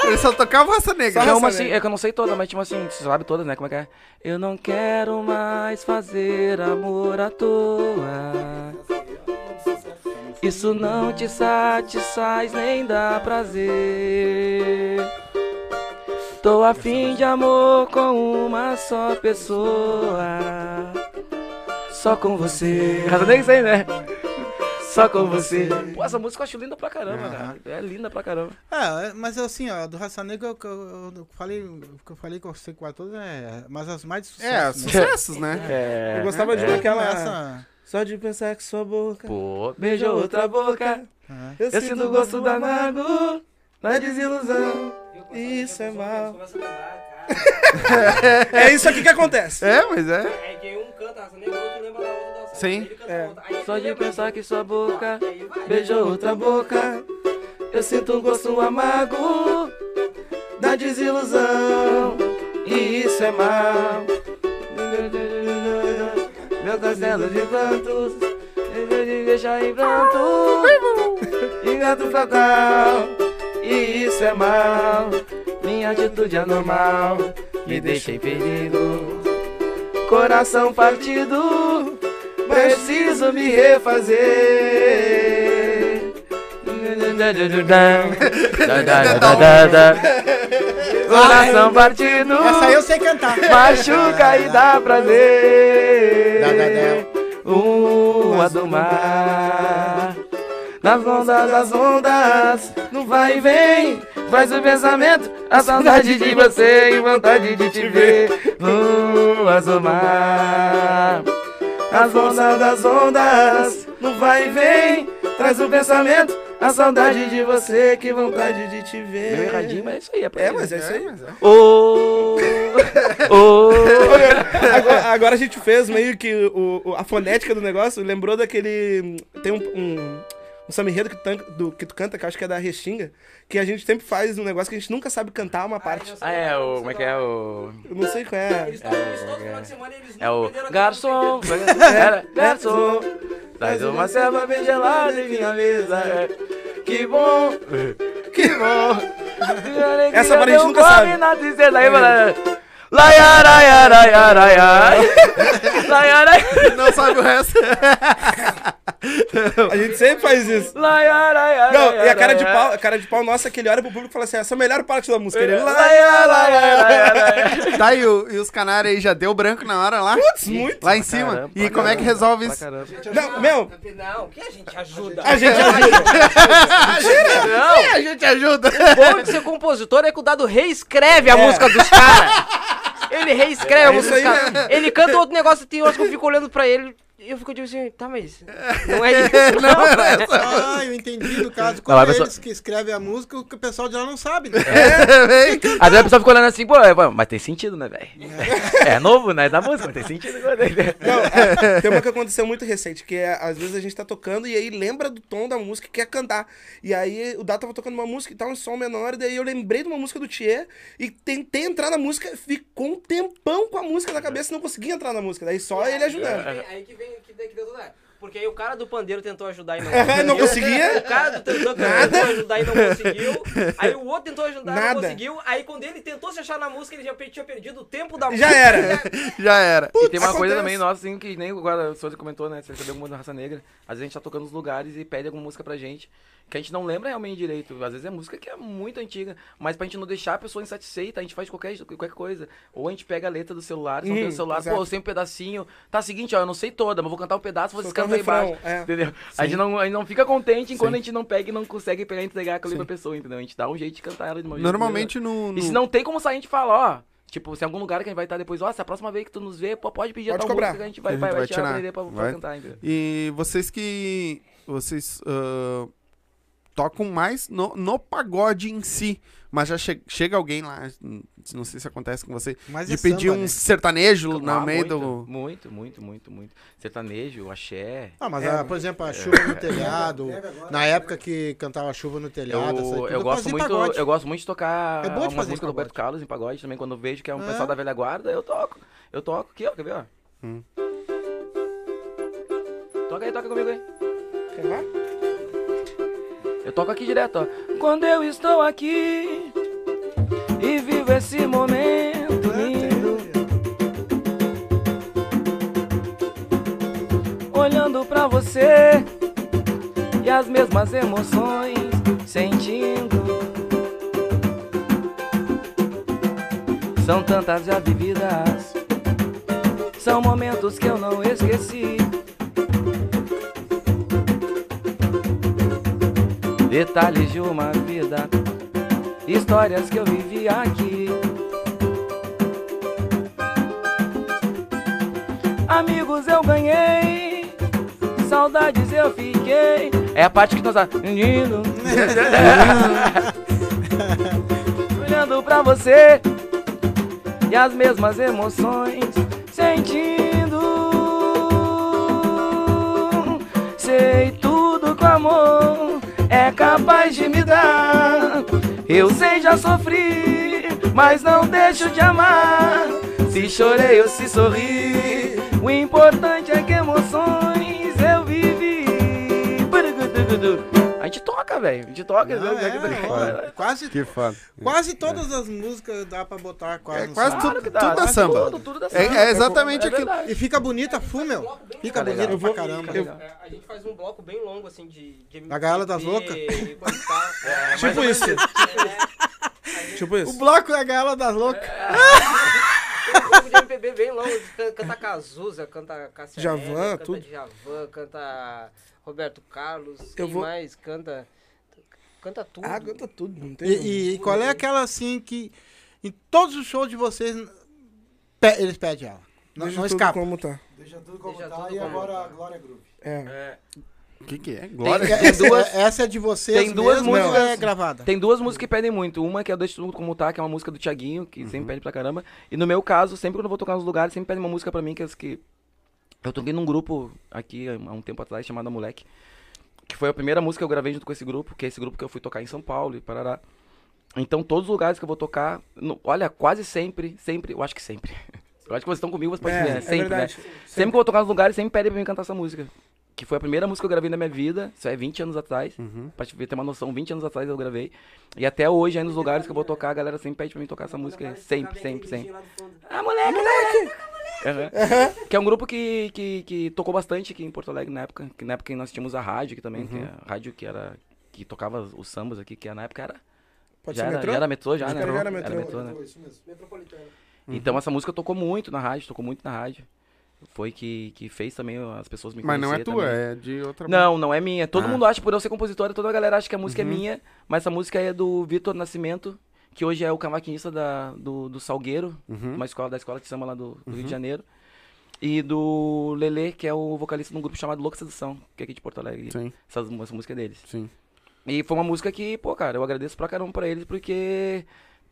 Ele só tocava raça negra. Tinha uma assim, é que eu não sei toda, mas uma assim, você sabe todas, né? Como é que é? Eu não quero mais fazer amor à toa. Isso não te satisfaz nem dá prazer. Tô afim de amor com uma só pessoa. Só com você. Raça nem sei, né? só com você. Pô, essa música eu acho linda pra caramba, cara. É linda pra caramba. É, é, mas assim, ó, do Raça Negra eu, eu, eu falei, o que eu falei que eu sei quase todas, é, mas as mais de É, né? sucessos, né? É. Eu gostava de é. uma aquela. Essa, Só de pensar que sua boca. Pô, beijou outra boca. é. Eu sinto o gosto do amargo na desilusão. Isso é mal. É isso aqui que acontece. É, mas é. Aí quem um canta o outro lembra da outra da. Sim. É. Só de pensar que sua boca beijou outra boca. Eu sinto um gosto amargo da desilusão. E isso é mal. Meu castelo de plantos me deixa em pranto. Engato fatal. E isso é mal. Minha atitude é normal. Me deixa perdido. Coração partido. Preciso me refazer. Coração partido. Essa eu sei cantar. Machuca e dá prazer. Dá, dá, Uma do mar. Nas ondas das ondas, no vai e vem, faz o pensamento, a saudade de você e vontade de te ver. Luas do mar. As ondas das ondas, no vai e vem, traz o pensamento, a saudade de você, que vontade de te ver. Meio erradinho, mas é isso aí, é pra É, mas é isso aí. Ô, ô. agora, agora a gente fez meio que o, o- a fonética do negócio, lembrou daquele. Tem um. um um samba enredo que tu, do, que tu canta, que eu acho que é da Restinga, que a gente sempre faz um negócio que a gente nunca sabe cantar uma parte. Ah, é, o. Como é que é o. Eu não sei qual é. Eles estão eles todo final de semana e eles É o aprenderam a garçom, cantar era, garçom, traz uma serva bem gelada em minha mesa. é. Que bom, que bom. Essa parte a gente nunca sabe. Aí. Não sabe o resto. A gente sempre faz isso. Não, e a cara de pau, a cara de pau nossa é que ele olha pro público e fala assim: essa é a melhor parte da música. Ele. Tá, o- e os canários aí já deu branco na hora lá? Putz, muito. Lá em cima. Caramba, e como é que resolve isso? Não, meu, Não, que a gente ajuda. a gente ajuda. Não, A gente ajuda. o bom de ser compositor é que o Dado reescreve a música dos caras. Ele reescreve a É música caras. Ele canta outro negócio, tem horas que eu fico olhando pra ele eu fico tipo assim, tá, mas não é isso. Não era essa. Ah, eu entendi do caso. Não, Quando pessoa- eles que escrevem a música, o que o pessoal de lá não sabe, né? É, vem. Às vezes a pessoa fica olhando assim, pô, é, mas tem sentido, né, velho? É novo, né? Da música, mas tem sentido. né? Não, é, tem uma que aconteceu muito recente, que é, às vezes a gente tá tocando e aí lembra do tom da música e quer cantar. E aí o Dado tava tocando uma música e tal, um som menor, e daí eu lembrei de uma música do Thier e tentei entrar na música, ficou um tempão com a música na cabeça e não conseguia entrar na música. Daí só ele ajudando. Aí que vem, que, que deu tudo errado. Porque aí o cara do pandeiro tentou ajudar e não Não conseguia? O cara do tentou, tentou ajudar e não conseguiu. Aí o outro tentou ajudar e não conseguiu. Aí quando ele tentou se achar na música, ele já tinha perdido o tempo da Já música. era. Já era. E tem uma coisa acontece. também nossa, assim, que nem agora o senhor comentou, né? Você recebeu muito da raça negra. Às vezes a gente tá tocando nos lugares e pede alguma música pra gente. Que a gente não lembra realmente direito. Às vezes é música que é muito antiga. Mas pra gente não deixar a pessoa insatisfeita, a gente faz qualquer, qualquer coisa. Ou a gente pega a letra do celular, se não tem Hum, o celular, exato. pô, eu sei um pedacinho. Tá, seguinte, ó, eu não sei toda, mas vou cantar um pedaço, vocês cantam refrão, é. Entendeu? A gente, não, a gente não fica contente enquanto Sim. a gente não pega e não consegue pegar e entregar aquilo pra pessoa, entendeu? A gente dá um jeito de cantar ela de uma Normalmente no. e se no- não tem como sair, a gente fala, ó. Tipo, se em algum lugar que a gente vai estar depois, ó, se a próxima vez que tu nos vê, pô, pode pedir a Pode tal cobrar. música que a gente vai, A gente vai, vai vai tirar, tirar. pra, pra Vai. cantar, entendeu? E vocês que. Vocês ah, tocam mais no, no pagode em si. Mas já che- chega alguém lá, não sei se acontece com você, Mas de é pedir samba, um né? sertanejo no Ah, meio muito, do. Muito, muito, muito, muito. Sertanejo, axé. Ah, mas, ah, por exemplo, a chuva no telhado, na época que cantava chuva no telhado, Eu, tudo eu, gosto muito, pagode. eu gosto muito de tocar É bom de fazer músicas do. Roberto Carlos em pagode também. Quando eu vejo que é um É. pessoal da velha guarda, eu toco. Eu toco aqui, ó, quer ver, ó? Hum. Toca aí, toca comigo aí. Quer lá? Eu toco aqui direto, ó. Quando eu estou aqui e vivo esse momento lindo, olhando pra você e as mesmas emoções sentindo. São tantas já vividas, são momentos que eu não esqueci. Detalhes de uma vida, histórias que eu vivi aqui. Amigos eu ganhei, saudades eu fiquei. É a parte que nós. Menino. Olhando pra você e as mesmas emoções sentindo. Sei tudo o amor é capaz de me dar. Eu sei, já sofri, mas não deixo de amar. Se chorei ou se sorri, o importante é que emoções eu vivi. A gente toca, velho. A gente toca. Não, né? é, é, quase, Que quase todas as músicas dá pra botar quase É quase. Claro tudo, que dá, tudo dá é samba. Tudo, tudo dá É, samba. é exatamente É aquilo. E fica bonita, Fumel. Fica legal. bonita pra caramba. Eu- É, a gente faz um bloco bem longo, assim, de... de Da Gaiola das Loucas? É, Tipo isso. É, Tipo O isso. bloco é a gala das loucas. Um grupo de MPB bem longo, can- canta Cazuza, canta Cassia Eller, canta tudo. Djavan, canta Roberto Carlos, Eu quem vou- mais canta... Canta tudo. Ah, canta tudo. Não tem E, e- e qual é aquela assim que em todos os shows de vocês pe- eles pedem ela? Não, Deixa não tudo escapa. como tá. Deixa tudo como Deixa tá tudo e como agora tá. a Glória Groove. É. O que, que é? Glória? É- essa, duas- essa é de vocês tem duas mesmo, músicas- é gravada? Tem duas músicas que pedem muito. Uma que é Deixa Tudo Como Tá, que é uma música do Thiaguinho, que sempre pede pra caramba. E no meu caso, sempre quando eu vou tocar nos lugares, sempre pedem uma música pra mim, que é as que... Eu toquei num grupo aqui há um tempo atrás, chamado Moleque. Que foi a primeira música que eu gravei junto com esse grupo, que é esse grupo que eu fui tocar em São Paulo e Parará. Então, todos os lugares que eu vou tocar, no- olha, quase sempre, sempre, eu acho que sempre. Eu acho que vocês estão comigo, vocês podem É, ver, é né? sempre, né? verdade. Sempre que eu vou tocar nos lugares, sempre pedem pra mim cantar essa música. Que foi a primeira música que eu gravei na minha vida. Isso é 20 anos atrás. Uhum. Pra te ter uma noção, 20 anos atrás eu gravei. E até hoje, aí nos lugares que eu vou tocar, a galera sempre pede pra mim tocar essa música. Sempre, sempre, sempre. Ah, moleque, moleque! Aham. Que é um grupo que, que, que tocou bastante aqui em Porto Alegre na época. Que na época nós tínhamos a rádio aqui também, que é a rádio que era. que tocava os sambas aqui, que na época era. Pode já, ser era metrô? já era metrô, já, né? que já era metrô. né? Isso mesmo. Metropolitana. Então essa música tocou muito na rádio, tocou muito na rádio. Foi que, que fez também as pessoas me Mas não é tua, também. é de outra Não, não é minha. Todo Ah. mundo acha, por eu ser compositora, toda a galera acha que a música Uhum. é minha, mas essa música é do Vitor Nascimento, que hoje é o cavaquinista da, do, do Salgueiro, Uhum. uma escola da escola de samba lá do, do Rio de Janeiro. E do Lele, que é o vocalista de um grupo chamado Louca Sedução, que é aqui de Porto Alegre. Sim, Essa, essa música é deles. sim. E foi uma música que, pô, cara, eu agradeço pra caramba pra eles, porque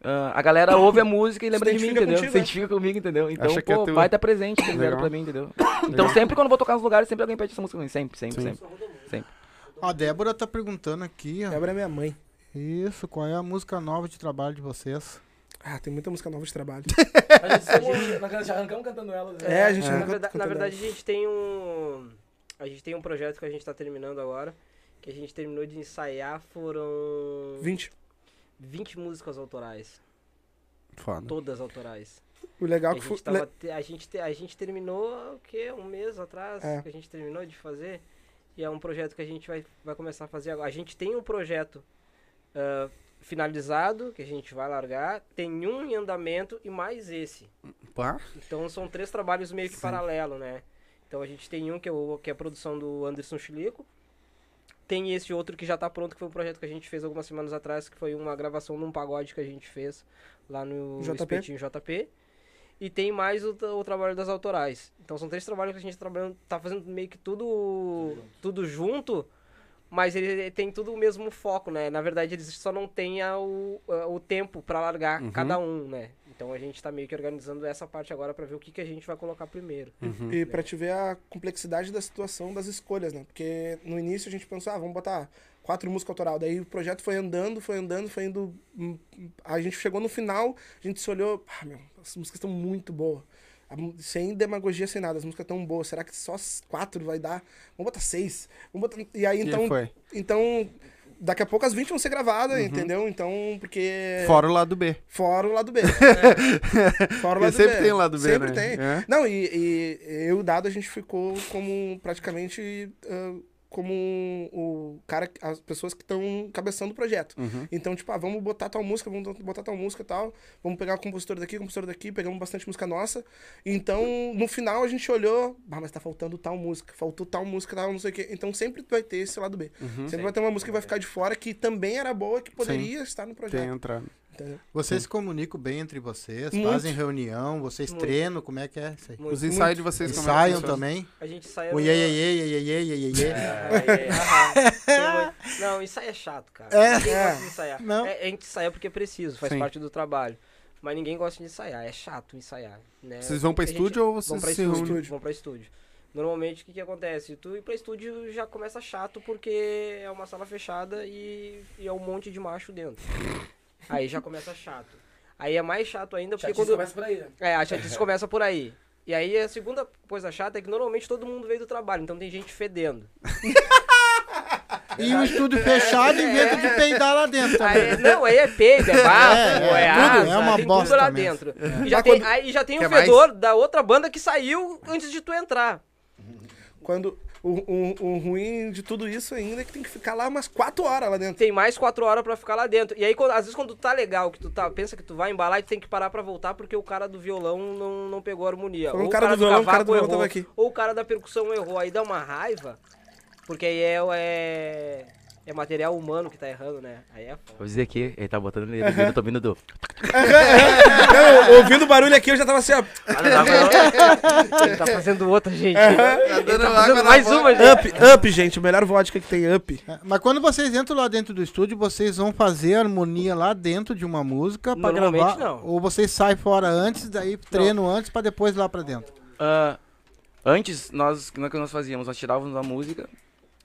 ah, a galera ouve a música e lembra de mim, entendeu? contigo, né? identifica comigo, entendeu? Então, Acha é pô, teu. vai estar presente, que eles Legal. deram pra mim, entendeu? Então, sempre quando eu vou tocar nos lugares, sempre alguém pede essa música pra mim. Sempre, sempre, Sim. sempre. sempre. A Débora tá perguntando aqui, ó. Débora é minha mãe. Isso, qual é a música nova de trabalho de vocês? Ah, tem muita música nova de trabalho. Nós já arrancamos cantando elas. É, a gente na, arranca verdade, na verdade, a gente tem um. A gente tem um projeto que a gente tá terminando agora. Que a gente terminou de ensaiar foram 20. 20 músicas autorais. Foda. Todas autorais. O legal a, que foi. tava a, gente te- a gente terminou o quê? Um mês atrás É. que a gente terminou de fazer. E é um projeto que a gente vai, vai começar a fazer agora. A gente tem um projeto ah, finalizado, que a gente vai largar. Tem um em andamento e mais esse. Pá. Então são três trabalhos meio que paralelo, né? Então a gente tem um que é, o, que é a produção do Anderson Chilico. Tem esse outro que já tá pronto, que foi um projeto que a gente fez algumas semanas atrás, que foi uma gravação num pagode que a gente fez lá no JP. Espetinho JP. E tem mais o, o trabalho das autorais. Então são três trabalhos que a gente tá trabalhando, tá fazendo meio que tudo, tudo junto, mas ele, ele tem tudo o mesmo foco, né? Na verdade, eles só não têm o, o tempo pra largar Uhum. cada um, né? Então a gente tá meio que organizando essa parte agora pra ver o que, que a gente vai colocar primeiro. Uhum. E pra te ver a complexidade da situação das escolhas, né? Porque no início a gente pensou, ah, vamos botar quatro músicas autoral. Daí o projeto foi andando, foi andando, foi indo. hum, A gente chegou no final, a gente se olhou, ah, meu, as músicas estão muito boas. Sem demagogia, sem nada, as músicas estão boas. Será que só quatro vai dar? Vamos botar seis. Vamos botar... E aí E então. foi. Então. Daqui a pouco as 20 vão ser gravadas, entendeu? Então, porque. Fora o lado B. Fora o lado B. Fora o lado sempre B. tem o lado B, Sempre né? tem. É. Não, e, e eu e o Dado, a gente ficou como praticamente ah, como um- o cara, as pessoas que estão cabeçando o projeto. Uhum. Então, tipo, ah, vamos botar tal música, vamos botar tal música e tal. Vamos pegar o compositor daqui, o compositor daqui, pegamos bastante música nossa. Então, no final a gente olhou, ah, mas tá faltando tal música, faltou tal música, tal, não sei o quê. Então sempre vai ter esse lado B. Uhum. Sempre vai ter uma música que vai ficar de fora que também era boa, que poderia estar no Tem projeto. entrado. Entendeu? Vocês se comunicam bem entre vocês, Muito. fazem reunião, vocês Muito. treinam, como é que é isso aí? Muito. Os ensaios de vocês como é que Ensaiam também? A gente sai. O iê, iê, iê, iê, iê, iê. É, muito- Não, ensaio é chato, cara. É. Ninguém gosta de ensaiar. Não. É, a gente ensaia porque é preciso, faz Sim. parte do trabalho. Mas ninguém gosta de ensaiar, é chato ensaiar. Né? Vocês vão pra estúdio ou Vão vocês pra se estúdio, reúnem? vão pra estúdio. Normalmente o que, que acontece? Tu ir pra estúdio já começa chato porque é uma sala fechada e, e é um monte de macho dentro. Aí já começa chato. Aí é mais chato ainda porque quando. por aí, né? É, a chatice começa por aí. E aí a segunda coisa chata é que normalmente todo mundo veio do trabalho, então tem gente fedendo. E um estúdio fechado e vento de peidar lá dentro. Aí, não, aí é peido, é bafo, É, é, é, tudo, asa, é uma tem bosta tudo lá mesmo. dentro. E já tem, quando- aí já tem o mais? fedor da outra banda que saiu antes de tu entrar. Quando o, o, o ruim de tudo isso ainda é que tem que ficar lá umas quatro horas lá dentro. Tem mais quatro horas pra ficar lá dentro. E aí, quando- às vezes, quando tá legal, que tu tá, pensa que tu vai embalar, tu tem que parar pra voltar porque o cara do violão não, não pegou a harmonia. Ou o cara do violão, o cara do violão tava errou, aqui. Ou o cara da percussão errou. Aí dá uma raiva, porque aí é, é, é material humano que tá errando, né? Aí é foda. Vou dizer aqui, ele tá botando ele, eu tô vindo do. Eu, ouvindo o barulho aqui, eu já tava assim, ó. Ele tá fazendo outra, gente. Tá Ele dando tá fazendo mais boca. uma, gente. Up, up, gente. O melhor vodka que tem, up. É, Mas quando vocês entram lá dentro do estúdio, vocês vão fazer harmonia lá dentro de uma música pra gravar? não. Ou vocês saem fora antes, daí treinam antes pra depois ir lá pra dentro? Ah, antes, nós, como é que nós fazíamos? Nós tirávamos a música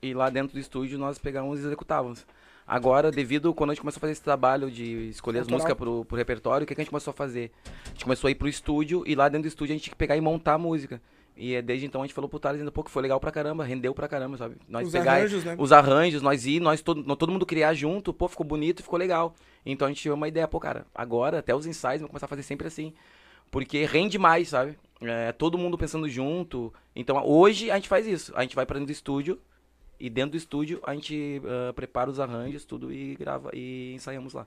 e lá dentro do estúdio nós pegávamos e executávamos. Agora, devido quando a gente começou a fazer esse trabalho de escolher as músicas pro, pro repertório, o que, que a gente começou a fazer? A gente começou a ir pro estúdio e lá dentro do estúdio a gente tinha que pegar e montar a música. E é, desde então a gente falou pro Thales ainda, pô, que foi legal pra caramba, rendeu pra caramba, sabe? Nós Os pegar arranjos, né? os arranjos, nós ir, nós todo, todo mundo criar junto, pô, ficou bonito, ficou legal. Então a gente tive uma ideia, pô, cara, agora até os ensaios vão começar a fazer sempre assim. Porque rende mais, sabe? É, todo mundo pensando junto. Então hoje a gente faz isso. A gente vai pra dentro do estúdio e dentro do estúdio a gente ah, prepara os arranjos, tudo e grava e ensaiamos lá.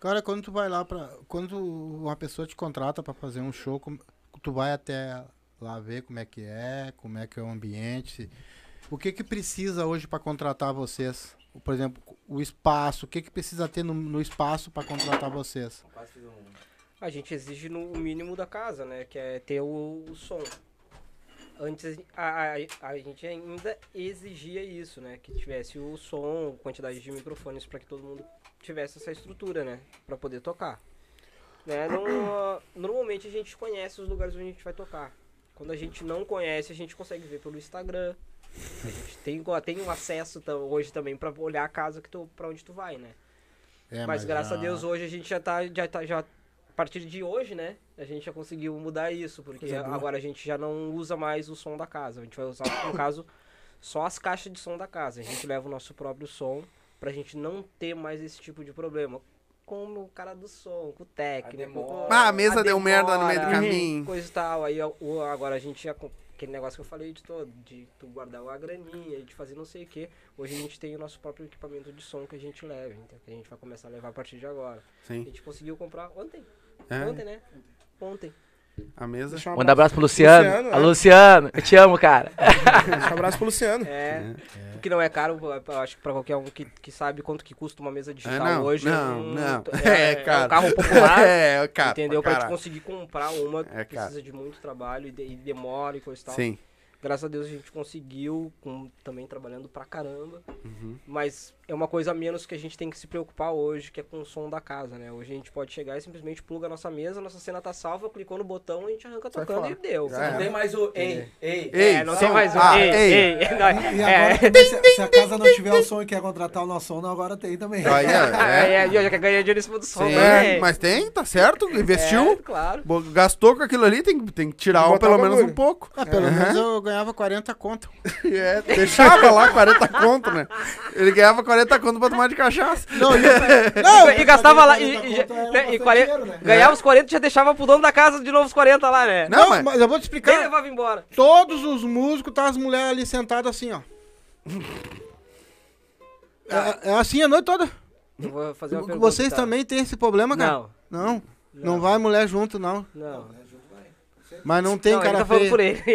Cara, quando tu vai lá pra. Quando uma pessoa te contrata pra fazer um show, como- tu vai até lá ver como é que é, como é que é o ambiente. O que que precisa hoje pra contratar vocês? Por exemplo, o espaço. O que que precisa ter no, no espaço pra contratar vocês? A gente exige no mínimo da casa, né? Que é ter o, o som. Antes a, a, a gente ainda exigia isso, né? Que tivesse o som, quantidade de microfones para que todo mundo tivesse essa estrutura, né? Para poder tocar. Né? No- normalmente a gente conhece os lugares onde a gente vai tocar. Quando a gente não conhece, a gente consegue ver pelo Instagram. A gente tem, tem um acesso hoje também para olhar a casa que tu, pra onde tu vai, né? É, mas, graças já- a Deus hoje a gente já tá, já tá, já a partir de hoje, né? A gente já conseguiu mudar isso, porque Coisa boa. agora a gente já não usa mais o som da casa. A gente vai usar, no caso, só as caixas de som da casa. A gente leva o nosso próprio som pra gente não ter mais esse tipo de problema. Com o cara do som, com o técnico. demora. com Ah, a mesa deu merda no meio do caminho. Coisa e tal. Aí o- agora a gente já. Aquele negócio que eu falei de todo, de tu guardar uma graninha, de fazer não sei o que. Hoje a gente tem o nosso próprio equipamento de som que a gente leva, então, que a gente vai começar a levar a partir de agora. A Sim. gente conseguiu comprar ontem. É, Ontem, né? Ontem. a mesa. Um Manda abraço pro Luciano. Luciano, Alô, é. Luciano, eu te amo, cara. Deixa um abraço pro Luciano. É. O que não é caro, eu acho que pra qualquer um que, que sabe quanto que custa uma mesa digital É, não, hoje. não, um- não. É, É, cara. um carro popular. É, cara. entendeu? pra Pra gente caralho. conseguir comprar uma, É, cara. precisa de muito trabalho e, de- e demora e coisa e tal. Sim. Graças a Deus a gente conseguiu, com, também trabalhando pra caramba. Uhum. Mas é uma coisa a menos que a gente tem que se preocupar hoje, que é com o som da casa, né? Hoje a gente pode chegar e simplesmente pluga a nossa mesa, nossa cena tá salva, clicou no botão, a gente arranca Sai tocando fora. e deu. Já era. mais o ei, ei. Ei, É, não som. tem mais um. Ah, ei, ei. ei. Não, E é. agora também, se, se a casa não tiver o som e quer contratar o nosso som, agora tem também. Aí, É, é, é, e eu já quer ganhar dinheiro em cima do som, Sim, né? mas tem, tá certo, É, investiu, claro. bo- gastou com aquilo ali, tem, tem que tirar Botar pelo o menos um pouco. Ah, pelo menos eu ganhava 40 conto. É, deixava lá 40 conto, né? Ele ganhava 40 conto pra tomar de cachaça. Não, e- e, e gastava lá, e, 40 e, conto era né, e 40 dinheiro, né? ganhava os 40 e já deixava pro dono da casa de novo os 40 lá, né? Não, não, mas- mas eu vou te Quem explicar. levava embora? Todos os músicos, tá as mulheres ali sentadas assim, ó. É, é assim a noite toda. Eu vou fazer uma pergunta. Vocês tá? também têm esse problema, cara? Não, Não. Não vai mulher junto, não. não. Mas não tem não, ele cara tá falando feio. por ele.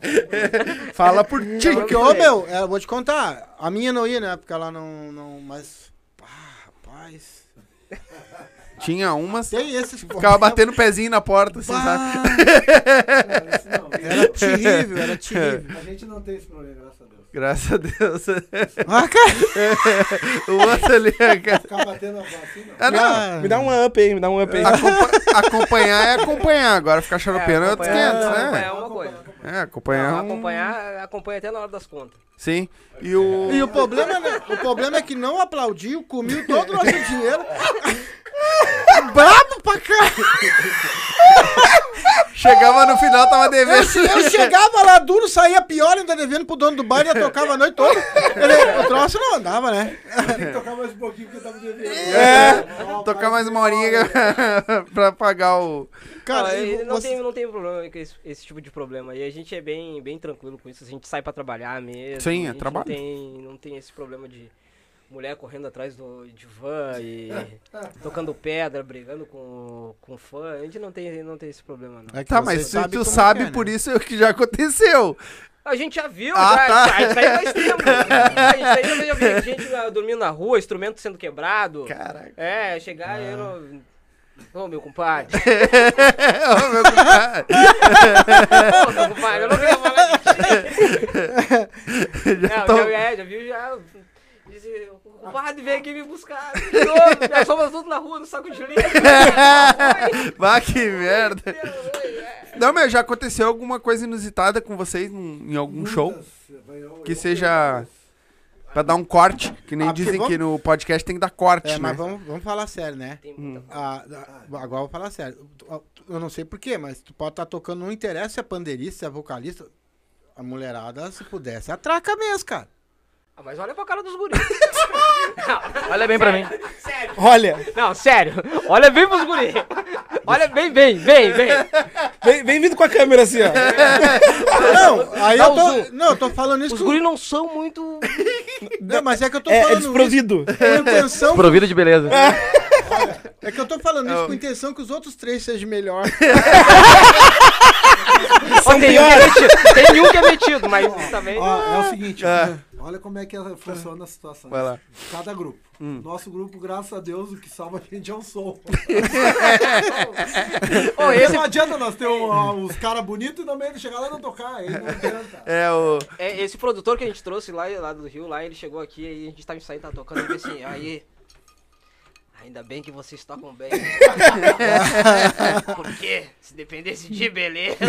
Fala por ti. Porque, ô, meu, é, eu vou te contar. A minha não ia, né? Porque ela não. não mas. Ah, rapaz. Tinha umas. Tem esses Ficava batendo o pezinho na porta, assim, sabe? Não, isso não. Era terrível, era terrível. A gente não tem esse problema, graças a Deus. Ah, cara. o outro ali, cara. Ficar batendo a assim, não. Ah, não. Ah, Me dá um up aí, me dá um up aí. Acompa- acompanhar é acompanhar. Agora ficar xaropeando é outros 500, acompanhar né? é uma coisa. É, acompanhar. Não, é um- acompanhar, acompanha até na hora das contas. Sim. E o. E o problema, né? o problema é que não aplaudiu, comiu todo o nosso dinheiro. Brabo pra cá! Chegava no final, tava devendo. Eu, eu chegava lá duro, saía pior, ainda devendo pro dono do bar e ia tocava a noite toda. Ele, o troço não andava, né? Tem que tocar mais um pouquinho porque eu tava devendo. É, tocar mais uma horinha pra pagar o. Cara, Não, ele não, você- tem, não tem problema com esse, esse tipo de problema. E a gente é bem, bem tranquilo com isso. A gente sai pra trabalhar mesmo. Sim, é trabalho. Não tem, não tem esse problema de mulher correndo atrás do de van e tocando pedra, brigando com, com fã. A gente não tem, não tem esse problema, não. É Tá, mas se tu sabe, é, né? por isso é o que já aconteceu. A gente já viu, Ah, já, tá. já, isso aí faz tempo. Ah, Isso aí eu já vi gente ah, dormindo na rua, instrumento sendo quebrado. Caraca. É, chegar e eu não... Ô, meu compadre. Ô, meu compadre. Ô, meu compadre, eu não queria falar disso. Já Não, tô- já, é, já viu, já... Disse, o compadre veio aqui me buscar. De novo, nós fomos tudo na rua, no saco de lixo. Vá, que merda. é. Não, mas já aconteceu alguma coisa inusitada com vocês num- em algum show? Que seja pra dar um corte, que nem Ah, dizem vamos- que no podcast tem que dar corte, É, né? mas vamos, vamos falar sério, né? Tem muita Ah, agora eu vou falar sério. Eu não sei porquê, mas tu pode estar tocando, não interessa se é pandeirista, se é vocalista. A mulherada, se pudesse, atraca mesmo, cara. Ah, mas olha pra cara dos guris. Olha bem pra mim. Olha, Não, sério. Olha bem pros guris. Olha bem, bem, bem, bem. vem, vem vindo com a câmera assim, ó. Não, aí Dá eu o tô. zoom. Não, eu tô falando isso Os com- guris não são muito... Não, mas é que eu tô É, é falando isso desprovido. com intenção. Provido de beleza. É que eu tô falando isso com intenção que os outros três sejam melhor. Ó, tem, um que é metido, tem um que é metido, mas também... Ó, é o seguinte, ó, Ah. olha como é que ela funciona a situação. Vai lá. Cada grupo. Hum. Nosso grupo, graças a Deus, o que salva a gente é o som. Ô, Porque esse não adianta nós ter um, os caras bonitos e no meio de chegar lá e não tocar. Aí não adianta. É o. É, esse produtor que a gente trouxe lá, lá do Rio, lá, ele chegou aqui e a gente tava ensaiando, tava tocando, ele disse assim, aí. Ainda bem que vocês tocam bem. Porque se dependesse de beleza.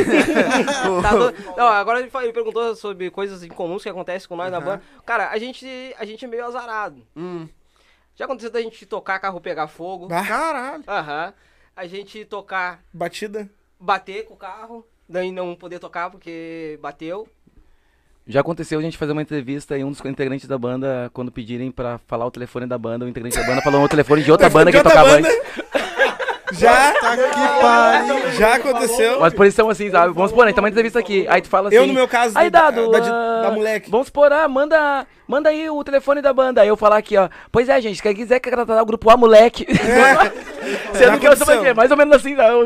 Tá do- Não, agora ele, perguntou sobre coisas incomuns que acontecem com nós na banda. Cara, a gente, a gente é meio azarado. Hum. Já aconteceu da gente tocar, carro pegar fogo. Caralho. Aham. A gente tocar, Batida. bater com o carro, daí não poder tocar porque bateu. Já aconteceu a gente fazer uma entrevista e um dos integrantes da banda, quando pedirem pra falar o telefone da banda, o integrante da banda falou o telefone de outra banda que tocava banda. antes. Já, Tá que pariu. já aconteceu. Mas por isso são assim, sabe? Vamos supor, a gente tá uma entrevista aqui. Aí tu fala assim. Eu, no meu caso, Aí, da- dado, da, de- ah, da moleque. Vamos supor, ah, manda, manda aí o telefone da banda. Aí eu falar aqui, ó. Pois é, gente, quem quiser contratar o grupo A Moleque. Você Já não quer saber o aconteceu. quê? Mais ou menos assim. Não,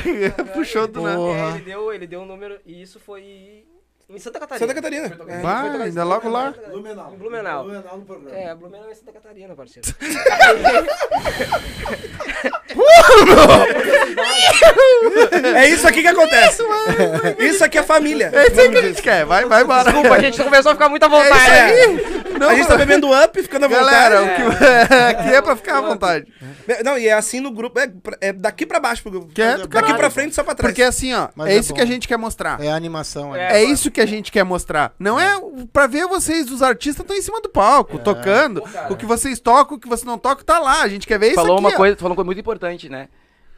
Puxou do nada. É, ele deu, ele deu um número e isso foi em Santa Catarina. Santa Catarina. É. Vai, ainda logo lá. Blumenau. Em Blumenau. Blumenau no programa. É, Blumenau é Santa Catarina, parceiro. É isso aqui que acontece. Isso aqui é família. É isso aí que a gente quer. Vai, vai embora. Desculpa, a gente começou a ficar muito à vontade. É. Não, a gente tá bebendo up, ficando à Galera, vontade. o que aqui é pra ficar à vontade. Não, e é assim no grupo. É, é daqui pra baixo. pro- Quieto, daqui caralho. pra frente, só pra trás. Porque assim, ó, Mas é é isso bom. que a gente quer mostrar. É a animação, é. É isso que a gente quer mostrar. Não é pra ver vocês, os artistas, estão em cima do palco, tocando. O que vocês tocam, o que você não toca, tá lá. A gente quer ver isso falou aqui, uma ó. coisa, falou uma coisa muito importante, né?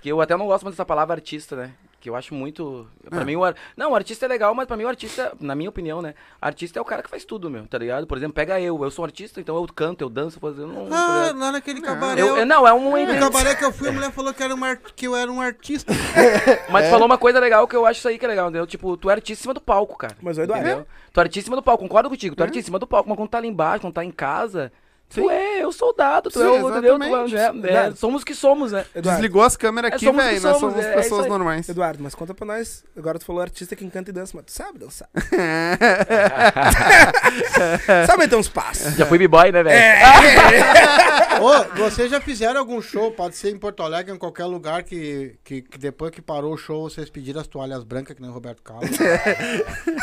Que eu até não gosto muito dessa palavra artista, né? Porque eu acho muito. Pra mim, o ar... Não, o artista é legal, mas pra mim o artista, na minha opinião, né? Artista é o cara que faz tudo, meu, tá ligado? Por exemplo, pega eu, eu sou um artista, então eu canto, eu danço, não. tá Ah, lá naquele cabaré. eu, não, é um. No cabaré que eu fui, a mulher falou que, era um ar- que eu era um artista. Mas tu falou uma coisa legal que eu acho isso aí que é legal, entendeu? Tipo, tu é artista em cima do palco, cara. Mas o Eduardo. Entendeu? Tu é artista em cima do palco, concordo contigo. Tu é artista em cima do palco, mas quando tá ali embaixo, quando tá em casa, tu é, eu soldado, tu Sim, é o, entendeu? Tu é, exatamente. É, Verdade. somos o que somos, né? Eduardo, Desligou as câmeras É, aqui, que velho. Nós somos, somos é- é pessoas normais. Eduardo, mas conta pra nós. Agora tu falou artista que canta e dança, mas tu sabe dançar. sabe então os passos. Já fui b-boy, né, velho? É. Ô, vocês já fizeram algum show? Pode ser em Porto Alegre, em qualquer lugar que, que, que depois que parou o show, vocês pediram as toalhas brancas, que nem o Roberto Carlos.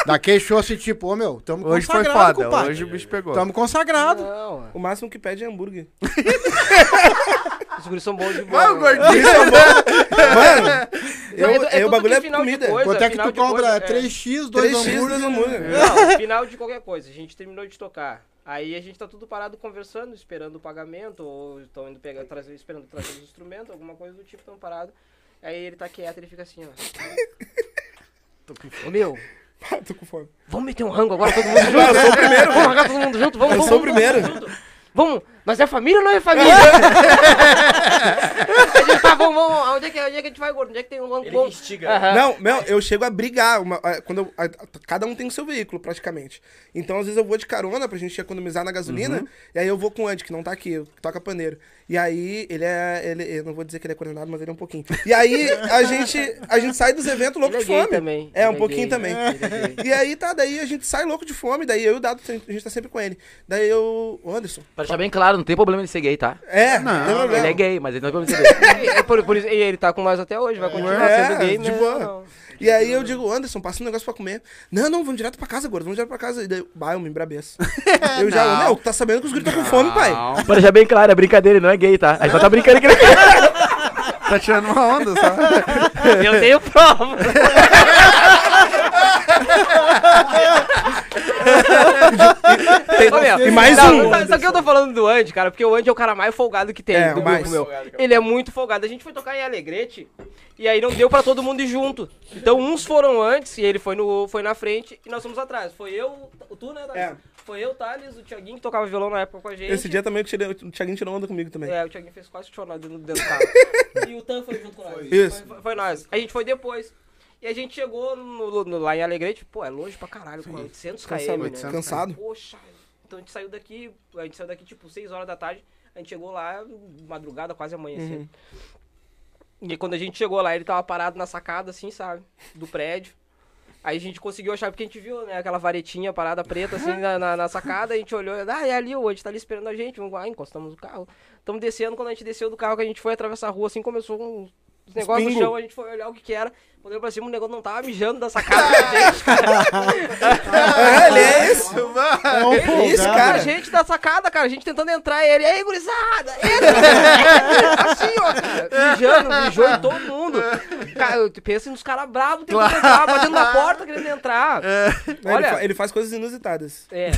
Daquele show assim, tipo, ô meu, tamo Hoje foi foda. Hoje o bicho pegou. Tamo consagrado. Não, O máximo que pede é hambúrguer. os guris são bons de bola. né? gordinho. Mano, eu, É é o bagulho é comida. coisa. Quanto é que tu cobra? coisa, é. 3x, 2 3x, hambúrguer. dois hambúrguer. Não, final de qualquer coisa. A gente terminou de tocar. Aí a gente tá tudo parado conversando, esperando o pagamento, ou estão indo pegar, trazer, esperando trazer os instrumentos, alguma coisa do tipo, estão parados. Aí ele tá quieto, ele fica assim, ó. Ô meu, Ah, Tô com fome. vamos meter um rango agora todo mundo junto? Eu sou o primeiro. Vamos largar todo mundo junto? Vamos, Eu vamos, sou o vamos, primeiro. Vamos nós é família ou não é família? a gente tá, vamos, vamos, onde é, que, onde é que a gente vai, gordo? Onde é que tem um rango bom? Aham. Não, meu, eu chego a brigar. uma- a- quando eu- a- a- cada um tem o seu veículo, praticamente. Então, às vezes, eu vou de carona pra gente economizar na gasolina. E aí eu vou com o Andy, que não tá aqui, eu- que toca paneiro. E aí, ele é. Ele, eu não vou dizer que ele é coordenado, mas ele é um pouquinho. E aí, a gente, a gente sai dos eventos louco Ele é de gay fome. também. É, um Ele é pouquinho gay. também. Ele é gay. E aí, tá, daí a gente sai louco de fome. Daí eu e o Dado, a gente tá sempre com ele. Daí eu. Anderson. Pra deixar bem claro, não tem problema de ser gay, tá? É, Não, não. Ele é gay, mas ele não tem problema de ser gay. E, por, por isso, e ele tá com nós até hoje, vai continuar É, sendo gay, de né? boa. Não. E aí eu digo, Anderson, passa um negócio pra comer. Não, não, vamos direto pra casa, gordo, vamos direto pra casa. E daí, bah, eu me embrabeço. eu já, Não. tá sabendo que os gritos estão com fome, pai. Pra deixar bem claro, é brincadeira, ele não é gay, tá? A gente só tá brincando que ele é gay. Tá tirando uma onda, só. Eu tenho prova. Ô, meu, E mais não, um. Sabe o que eu tô falando do Andy, cara? Porque o Andy é o cara mais folgado que tem É, do mais. grupo, meu. Ele é muito folgado. A gente foi tocar em Alegrete e aí não deu pra todo mundo ir junto. Então uns foram antes e ele foi, no, foi na frente e nós fomos atrás. Foi eu, o tu, né, Thales? É. Foi eu, Thales, o Thiaguinho que tocava violão na época com a gente. Esse dia também tirei, o Thiaguinho tirou onda comigo também. É, o Thiaguinho fez quase chorar dentro, dentro do carro. e o Tan foi junto com nós. Isso. Foi, foi- foi nós. A gente foi depois. E a gente chegou no- no- lá em Alegrete, pô, é longe pra caralho, com 800 km, Cansado, né? cansado. Poxa, então a gente saiu daqui, a gente saiu daqui tipo 6 horas da tarde, a gente chegou lá, madrugada, quase amanhecendo. E quando a gente chegou lá, ele tava parado na sacada, assim, sabe? Do prédio. Aí a gente conseguiu achar, porque a gente viu, né, aquela varetinha parada preta, assim, na, na, na sacada, a gente olhou, ah, é ali, o Ed tá ali esperando a gente, vamos lá, encostamos o carro. Estamos descendo, quando a gente desceu do carro, que a gente foi atravessar a rua, assim, começou um negócio no pingo. chão, a gente foi olhar o que que era, quando eu pra cima, o negócio não tava mijando da sacada da gente, cara. Ele é. É um Ele é folgado. A cara. gente da sacada, cara, a gente tentando entrar, e ele, aí, gurizada, entra! assim, ó, cara, mijando, mijou em todo mundo. Cara, eu penso nos caras bravos tentando entrar, batendo na porta, querendo entrar. Ele, Olha, fa- ele faz coisas inusitadas. é.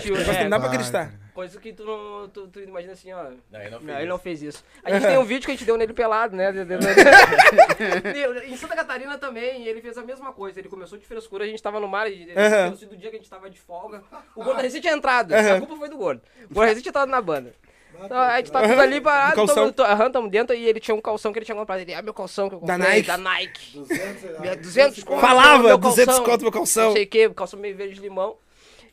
Tio, Mas é, não dá pra acreditar. Coisa que tu não. Tu, tu imagina assim, ó. Não, ele não Não, ele não fez isso. A gente tem um vídeo que a gente deu nele pelado, né? em Santa Catarina também, ele fez a mesma coisa. Ele começou de frescura, a gente tava no mar, e pensou do dia que a gente tava de folga. O Gordo Recife tinha entrado, a culpa foi do Gordo. O Gordo Recife tinha entrado na banda. Então, a gente tá tudo ali parado, Um calção. tamo, aham, tamo dentro, e ele tinha um calção que ele tinha comprado. Ele, ah, meu calção que eu Da comprei, Nike. da Nike. 200, Minha 200 conto, Falava, meu 200 calção. conto meu calção. Não sei o que, calção meio verde limão.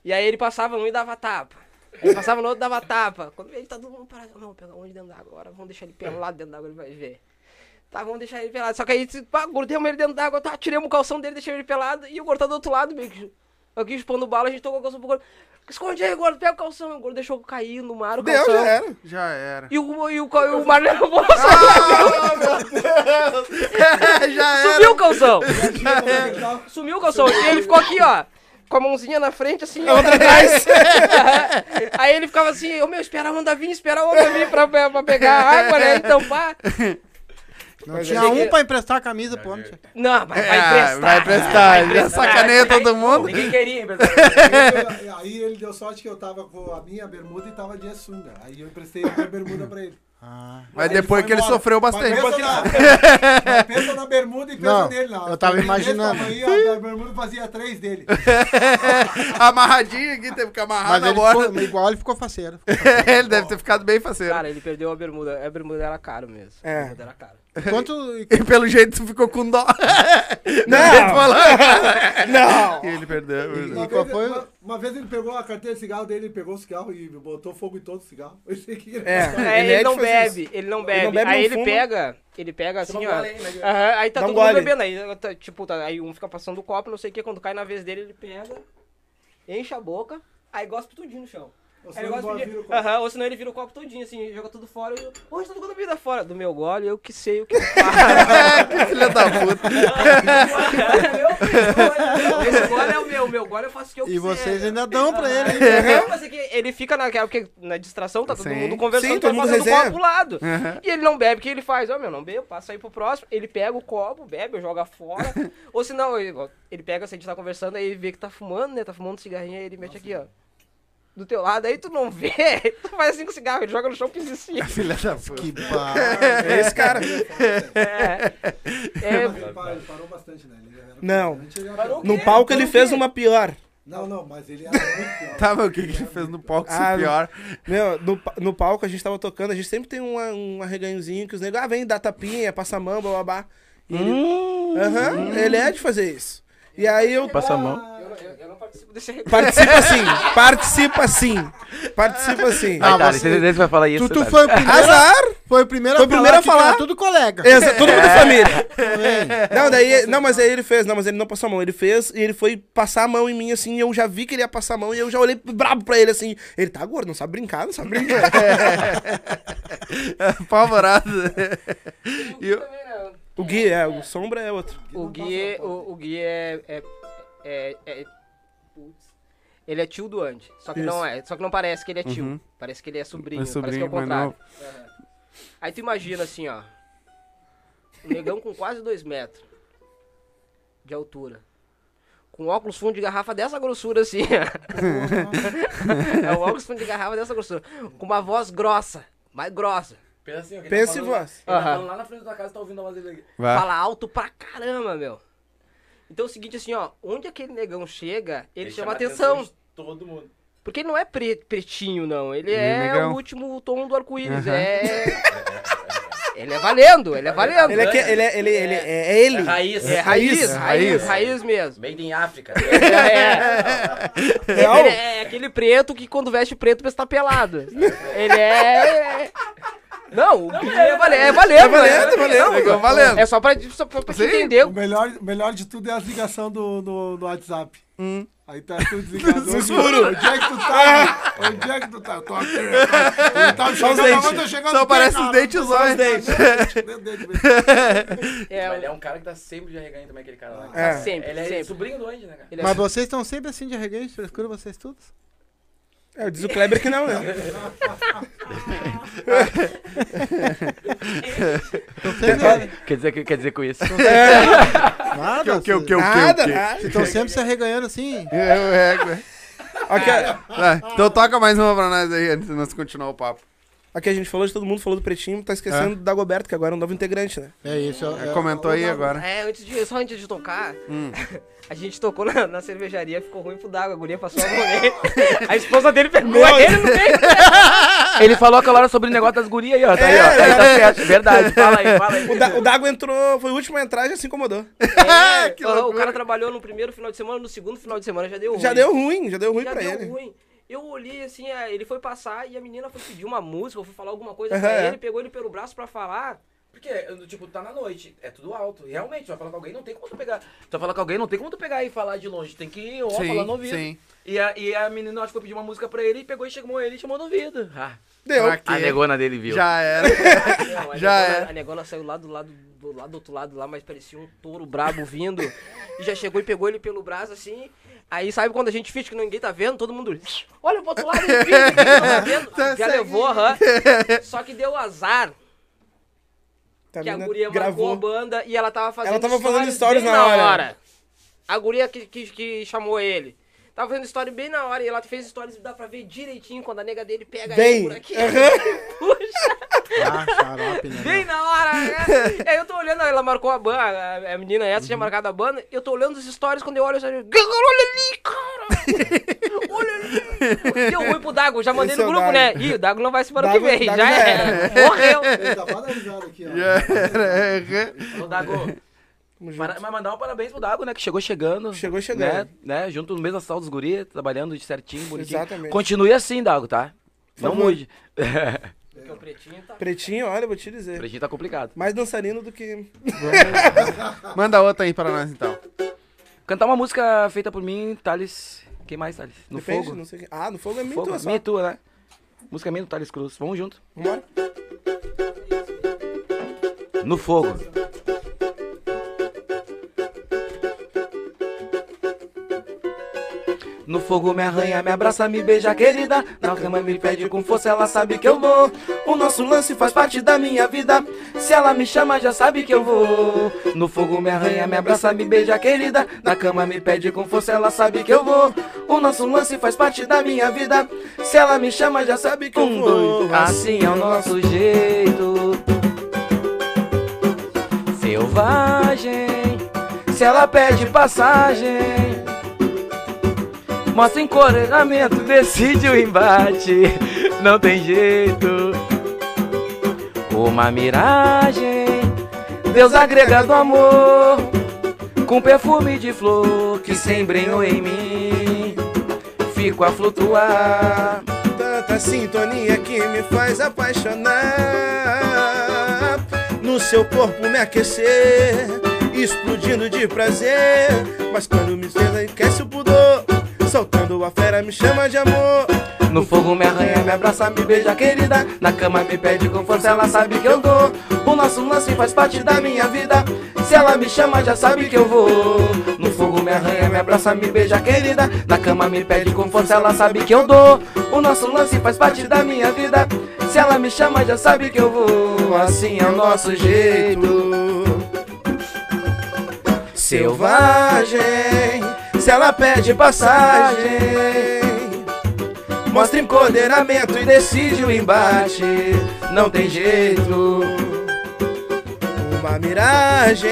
E aí ele passava um e dava tapa. Ele passava no outro dava tapa. Quando ele tá todo mundo parado, não, vamos pegar um de dentro d'água agora, vamos deixar ele pelado dentro d'água, ele vai ver. Tá, vamos deixar ele pelado. Só que aí, pá, grudemos ele dentro d'água, tá, tiramos o calção dele, deixamos ele pelado, e o gordo tá do outro lado, meio que. Aqui expondo bala, a gente tocou o calção pro gordo. Esconde aí, gordo, pega o calção. O gordo deixou cair no mar o Deu, calção. já era. Já era. E o, e o, e o mar levou, Já era. sumiu o calção. Sumiu o calção. E ele ficou aqui, ó. Com a mãozinha na frente, assim, ó. atrás. Aí ele ficava assim, ô meu, espera a onda vir, espera a onda vir pra, pra pegar a água, né? Então, pá. Não tinha um pra emprestar a camisa pro homem. Não, mas vai É, emprestar. vai emprestar. Já sacaneia todo mundo. Ninguém queria, Aí ele deu sorte que eu tava com a minha bermuda e tava de sunga. Aí eu emprestei a minha bermuda pra ele. Ah. Mas depois que ele embora. sofreu Mas bastante. pensa na, mas pensa na bermuda e pensa Não, nele lá. eu tava Desse imaginando. tamanho, a bermuda fazia três dele. Amarradinho aqui, teve que amarrar Mas na ele borda. ficou, igual ele ficou faceiro. ele deve ter ficado bem faceiro. Cara, ele perdeu a bermuda. A bermuda era caro mesmo. É. A bermuda era caro. Quanto. E pelo jeito tu ficou com dó. Não! Não! E ele perdeu. Uma qual vez, foi? uma, uma vez ele pegou a carteira de cigarro dele, ele pegou o cigarro e botou fogo em todo o cigarro. Eu sei que É. É, ele, é de não bebe, isso. ele não bebe. não bebe, aí não ele fuma. pega, ele pega assim, ó. aí, né? Aham, aí tá todo mundo bebendo. Aí, tá, tipo, tá, aí um fica passando o copo, não sei o que, quando cai na vez dele, ele pega, enche a boca, aí gospe tudinho no chão. Ou ele senão ele de- vira o copo. Aham, ou senão ele vira o copo todinho, assim, joga tudo fora e. Hoje tá jogando bebida fora. Do meu gole, eu que sei o que faço. que filha da puta. é meu, esse gole é o meu, o meu gole eu faço o que eu E quiser. vocês ainda dão pra ele. Não, mas é que ele fica naquela, porque na distração tá todo Sim. mundo conversando, Sim, tá todo mundo fazendo copo pro lado. E ele não bebe, o que ele faz? Ó, meu, não bebo, passa aí pro próximo. Ele pega o copo, bebe, joga fora. ou senão, ele, ele pega, se a gente tá conversando, aí ele vê que tá fumando, né? Tá fumando um cigarrinho, aí ele mete aqui, ó. Do teu lado, aí tu não vê, tu faz assim com o cigarro, ele joga no chão, pisa em cima. filha da puta. Que bar... É esse cara. É, é, Mas ele parou, bastante, né? Ele era- Não. No palco ele fez uma pior. Não, não, mas ele era muito pior. Tá, mas o que, que ele fez no palco Ah, se pior? Meu, no, no palco a gente tava tocando, a gente sempre tem uma- um arreganhozinho que os negros, ah, vem, dá tapinha, passa a mão, babá. E ele, Aham, ele é de fazer isso. E aí eu. Passa a mão. eu, eu- eu não participo desse recado. Participa sim, participa sim. Participa sim. Ah, tá, você- você vai falar isso. Tu, tu foi o primeiro, Azar! foi o primeiro Foi o primeiro a que era falar. tudo colega. Exa, todo mundo É. família. Não, daí, não, mas aí ele fez, não, mas ele não passou a mão, ele fez e ele foi passar a mão em mim assim, e eu já vi que ele ia passar a mão e eu já olhei brabo pra ele assim. Ele tá gordo, não sabe brincar, não sabe brincar. Apavorado. E eu- Também não. O Gui, é, o Sombra é outro. O Gui, é- o, o Gui é, é, é, é-. Ele é tio do Andy. Só que Isso. não é. Só que não parece que ele é tio. Uhum. Parece que ele é sobrinho. É sobrinho, parece que é o contrário. Aham. Aí tu imagina assim, ó. Um negão com quase dois metros de altura. Com óculos fundo de garrafa dessa grossura assim. ó. é um óculos fundo de garrafa dessa grossura. Com uma voz grossa. Mais grossa. Pensa assim, ó, ele Pensa tá em voz. Ele tá Aham. falando lá na frente da casa, tá ouvindo a voz dele aqui. Vai. Fala alto pra caramba, meu. Então é o seguinte, assim, ó. Onde aquele negão chega, ele, chama, atenção. de todo mundo. Porque ele não é pre- pretinho, não. Ele Ele é é negão. o último tom do arco-íris. Aham. É. ele é valendo, ele é valendo. Ele é, que, ele é, ele, ele, é, é ele. Raiz. É raiz, É raiz, raiz. raiz, mesmo. Made in África. É, ele é aquele preto que quando veste preto pensa que tá pelado. Ele é. Não, o Gui é, vale- é valendo. É valendo, né? valendo, Não, negão valendo. É só pra, só pra, pra Sim. entender. O melhor, o melhor de tudo é a ligação do, do, do WhatsApp. Hum. Aí tá tudo desligado. Escuro. Onde é que tu tá? Onde é que tu tá? Eu tô aqui. Eu tava Só os chegando, dentes. eu tô chegando Só parece os dentezões. Dentro dele mesmo. É, Mas ele é um cara que tá sempre de arreganho também, aquele cara lá. É. sempre, Ele é sempre. sobrinho do Andy, né, cara? É Mas vocês estão sempre assim de arreguete, frescura vocês todos? É, diz o Kleber que não, né? Quer dizer, quer dizer com isso. Nada. O que, o que, o que, o Nada, que? nada. Vocês estão sempre se arregando assim. Eu rego. Aqui, Vai, Então toca mais uma pra nós aí, antes de nós continuar o papo. Aqui a gente falou de todo mundo, falou do Pretinho, tá esquecendo do Dagoberto, que agora é um novo integrante, né? É isso. É, Comentou aí agora. É, antes de, só antes de tocar, a gente tocou na, na cervejaria, ficou ruim pro d'água, a guria passou a nele. A esposa dele pegou Meu ele no meio. Ele falou aquela hora sobre o negócio das gurias aí, ó. Tá aí, ó. Aí tá certo. Verdade. Fala aí, fala aí. O, da, o Dago entrou, foi o último a entrar e já se incomodou. É, que o- cara trabalhou no primeiro final de semana, no segundo final de semana já deu ruim. Já deu ruim, já deu ruim Já pra deu ele. ruim. Eu olhei assim, é, ele foi passar e a menina foi pedir uma música, ou foi falar alguma coisa pra é. ele, pegou ele pelo braço pra falar. Porque, tipo, tá na noite, é tudo alto. E realmente, tu vai falar com alguém, não tem como tu pegar. Tu vai falar com alguém, não tem como tu pegar e falar de longe. Tem que, ó, falar no ouvido. sim. E a, e a menina, acho que foi pedir uma música pra ele, e pegou e chamou ele e chamou no ouvido. Ah, Deu. A negona dele viu. Já era. Não, a Já negona, é. A negona saiu lá do lado do, lado do outro lado lá, mas parecia um touro brabo vindo. e já chegou e pegou ele pelo braço assim. Aí sabe quando a gente finge que ninguém tá vendo, todo mundo. Olha pro outro lado, finge que ninguém tá vendo. Tá já levou, aham. Só que deu azar Tá, que a guria marcou a gravou. banda e ela tava fazendo Ela tava fazendo stories na hora. A guria que, que, que chamou ele. Tava fazendo story bem na hora e ela fez stories, dá pra ver direitinho quando a nega dele pega Vem. ele por aqui. Aham. Puxa. Ah, xarope, né? Bem na hora, né? Aí eu tô olhando, ela marcou a banda, a, menina essa tinha marcado a banda, e eu tô olhando os stories quando eu olho, eu já digo, olha ali, cara! Olha ali! Deu ruim pro Dago, já mandei Esse é no o grupo, Dago. né? Ih, o Dago não vai se para o que vem, Dago já já era. Morreu! Ele tá paralisado aqui, ó. Ô, Dago, para- mas mandar um parabéns pro Dago, né? Que chegou chegando. Chegou chegando. Né? né, Junto no mesmo sal dos guri, trabalhando de certinho, bonitinho. Exatamente. Continue assim, Dago, tá? Não favor. mude. Porque o pretinho tá... Pretinho, olha, vou te dizer. Pretinho tá complicado. Mais dançarino do que. Manda outra aí pra nós, então. Cantar uma música feita por mim, Thales. Quem mais, Thales? No Depende, fogo. não sei o. Ah, no fogo é muito fogo. só. Minha tua, né? Música minha do Thales Cruz. Vamos junto. Vambora. No fogo. No fogo me arranha, me abraça, me beija, querida. Na cama me pede com força, ela sabe que eu vou. O nosso lance faz parte da minha vida. Se ela me chama, já sabe que eu vou. No fogo me arranha, me abraça, me beija, querida. Na cama me pede com força, ela sabe que eu vou. O nosso lance faz parte da minha vida. Se ela me chama, já sabe que eu vou. Assim é o nosso jeito selvagem. Se ela pede passagem, mostra encorajamento, decide o embate. Não tem jeito. Uma miragem, Deus agrega do amor, com perfume de flor que se em mim. Fico a flutuar. Tanta sintonia que me faz apaixonar. No seu corpo me aquecer, explodindo de prazer. Mas quando me esquece o pudor. Soltando a fera, me chama de amor. No fogo me arranha, me abraça, me beija, querida. Na cama me pede com força, ela sabe que eu dou. O nosso lance faz parte da minha vida. Se ela me chama, já sabe que eu vou. No fogo me arranha, me abraça, me beija, querida. Na cama me pede com força, ela sabe que eu dou. O nosso lance faz parte da minha vida. Se ela me chama, já sabe que eu vou. Assim é o nosso jeito. Selvagem, se ela pede passagem, Mostra empoderamento e decide o embate. Não tem jeito. uma miragem.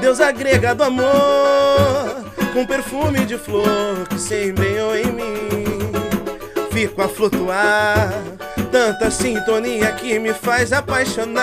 Deus agrega do amor, com perfume de flor que se embrenhou em mim. Fico a flutuar, tanta sintonia que me faz apaixonar.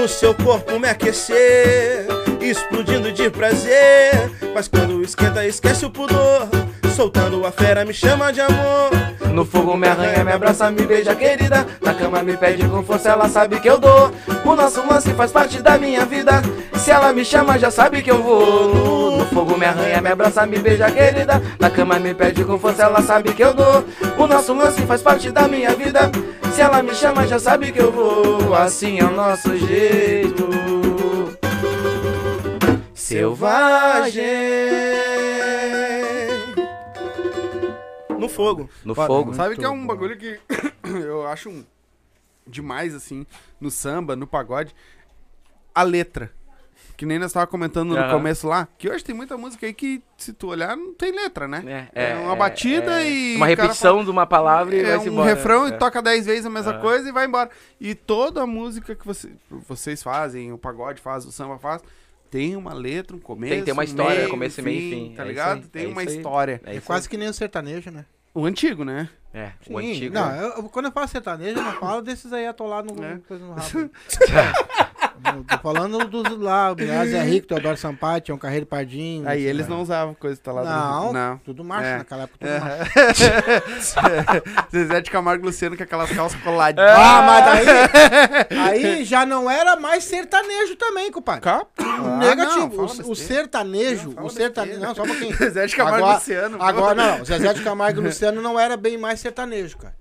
No seu corpo me aquecer, explodindo de prazer. Mas quando esquenta, esquece o pudor. Soltando a fera, me chama de amor. No fogo me arranha, me abraça, me beija, querida. Na cama me pede com força, ela sabe que eu dou. O nosso lance faz parte da minha vida. Se ela me chama, já sabe que eu vou. No, fogo me arranha, me abraça, me beija, querida. Na cama me pede com força, ela sabe que eu dou. O nosso lance faz parte da minha vida. Se ela me chama, já sabe que eu vou. Assim é o nosso jeito. Selvagem. No fogo. No fogo. Sabe que é um bagulho que eu acho um- demais, assim, no samba, no pagode, a letra. Que nem nós tava comentando no Aham. começo lá, que hoje tem muita música aí que, se tu olhar, não tem letra, né? É, É uma batida e Uma o cara repetição de uma palavra e é vai-se um embora. refrão e É. toca dez vezes a mesma coisa e vai embora. E toda a música que você, vocês fazem, o pagode faz, o samba faz, tem uma letra, um começo, Tem que ter uma um história, meio, começo, meio e fim. Tá É ligado? aí, tem é uma história. É, É quase que nem o sertanejo, né? O antigo, né? É, o Sim, antigo. Não, eu- quando eu falo sertanejo, eu não falo desses aí atolados no, É. no rabo. Tô falando dos lá, o Milhares é Rico, Teodoro Sampaio, Tião Carreiro Pardinho. Aí esses eles aí. não usavam coisa tá lá Não, Não. tudo macho É. naquela época. Tudo macho. Zezé de Camargo Luciano com aquelas calças coladinhas. Ah, mas daí, aí já não era mais sertanejo também, compadre. Cap- Negativo. Ah, não, fala o, o sertanejo, Não, o sertanejo. Não, só um pouquinho. Zezé de Camargo Agora- Luciano. pô. Agora, não, Zezé de Camargo Luciano não era bem mais sertanejo, cara.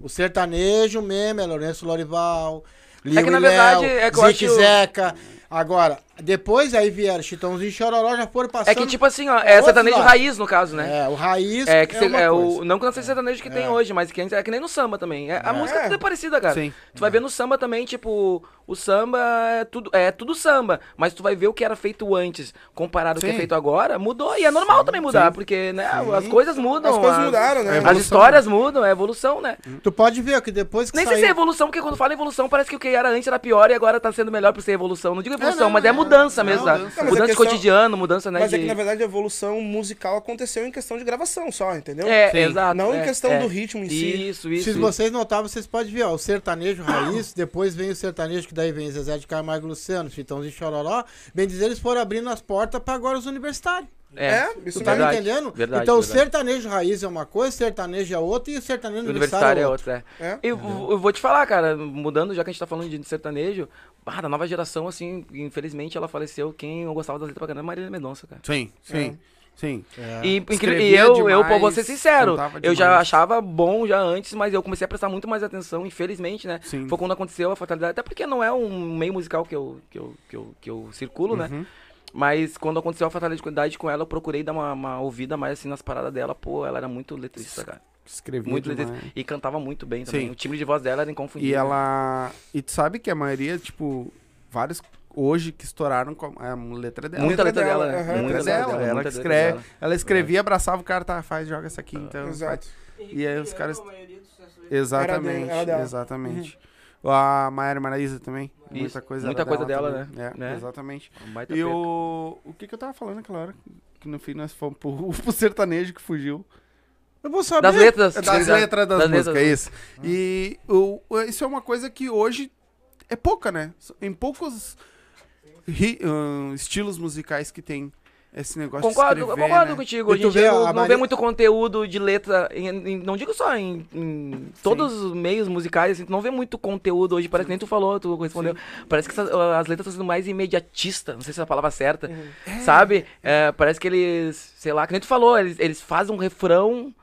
O sertanejo mesmo é Lourenço Lorival, Lio que, na e Léo, verdade, é que eu Zique acho- Zeca. Agora, Depois aí vieram Chitãozinho e Chororó, já foram passando. É que tipo assim, ó, é sertanejo raiz no caso, né? É, o raiz É, que é coisa. o, não que não seja sertanejo que tem hoje, mas que antes é que nem no samba também. É, a música tudo é parecida, cara. Sim. Tu vai ver no samba também, tipo, o samba é tudo, é tudo samba, mas tu vai ver o que era feito antes, comparado ao que é Sim. feito agora, mudou. E é normal também mudar, porque, né, as coisas mudam. As coisas mudaram, né? As histórias mudam, é evolução, né? Tu pode ver que depois que Nem sei se é evolução, porque quando fala evolução, parece que o que era antes era pior e agora tá sendo melhor por ser evolução. Não digo evolução, não, mas é é, mudança é mesmo, mudança. Não, Mudança a de questão- cotidiano, mudança, né? Mas é de- que, na verdade, a evolução musical aconteceu em questão de gravação só, entendeu? É, Sim. exato. Não em é, questão é. do ritmo em si. Isso, isso. Se isso. vocês notarem, vocês podem ver, ó, o sertanejo raiz, depois vem o sertanejo, que daí vem Zezé de Camargo e Luciano, Chitãozinho e Chororó, bem dizer, eles foram abrindo as portas pra agora os universitários. É, isso Tu tá Verdade, me entendendo? verdade, então verdade. o sertanejo raiz é uma coisa, sertanejo é outra e o sertanejo O universitário, universitário é é outra. é. É. Eu, eu vou te falar, cara, mudando, já que a gente tá falando de sertanejo, ah, da nova geração, assim, infelizmente ela faleceu. Quem eu gostava das letras pra caramba é Marília Mendonça, cara. Sim, sim, sim. E, incri- Escrevia e eu, eu, pô, demais, vou ser sincero, eu já demais. achava bom já antes, mas eu comecei a prestar muito mais atenção, infelizmente, né? Sim. Foi quando aconteceu a fatalidade, até porque não é um meio musical que eu, que eu, que eu, que eu circulo, né? Uhum. Mas quando aconteceu a fatalidade com ela, eu procurei dar uma, uma ouvida mais assim nas paradas dela. Pô, ela era muito letrista, cara. Escrevia Muito demais. letrista. E cantava muito bem também. Sim. O timbre de voz dela era inconfundível. E ela. E tu sabe que a maioria, tipo, vários hoje que estouraram com a letra dela. Muita letra letra dela, dela, né? A Muita letra dela, dela, ela escreve. dela. Ela escrevia, abraçava o cara, tá, faz, joga essa aqui, então. Exato. faz. E aí os caras. Era Exatamente, exatamente. A Maiara Maraíza também. Muita Isso, coisa muita coisa dela, também. né? É, Né? exatamente. Um baita E o. O que que eu tava falando aquela hora? Que no fim nós fomos pro, pro sertanejo que fugiu. Eu vou saber. Das letras. Das sim, letras das, das músicas, letras. isso. E o, isso é uma coisa que hoje é pouca, né? Em poucos ri- ahn, estilos musicais que tem esse negócio Concordo, de escrever, concordo né? contigo. E Hoje tu em dia vê não, a não vê Maria- muito conteúdo de letra, em- em- não digo só em, em todos os meios musicais, assim, tu não vê muito conteúdo hoje, parece que nem tu falou, tu respondeu. Parece que essas- as letras estão sendo mais imediatistas, não sei se é a palavra certa, sabe? É, parece que eles, sei lá, que nem tu falou, eles, eles fazem um refrão,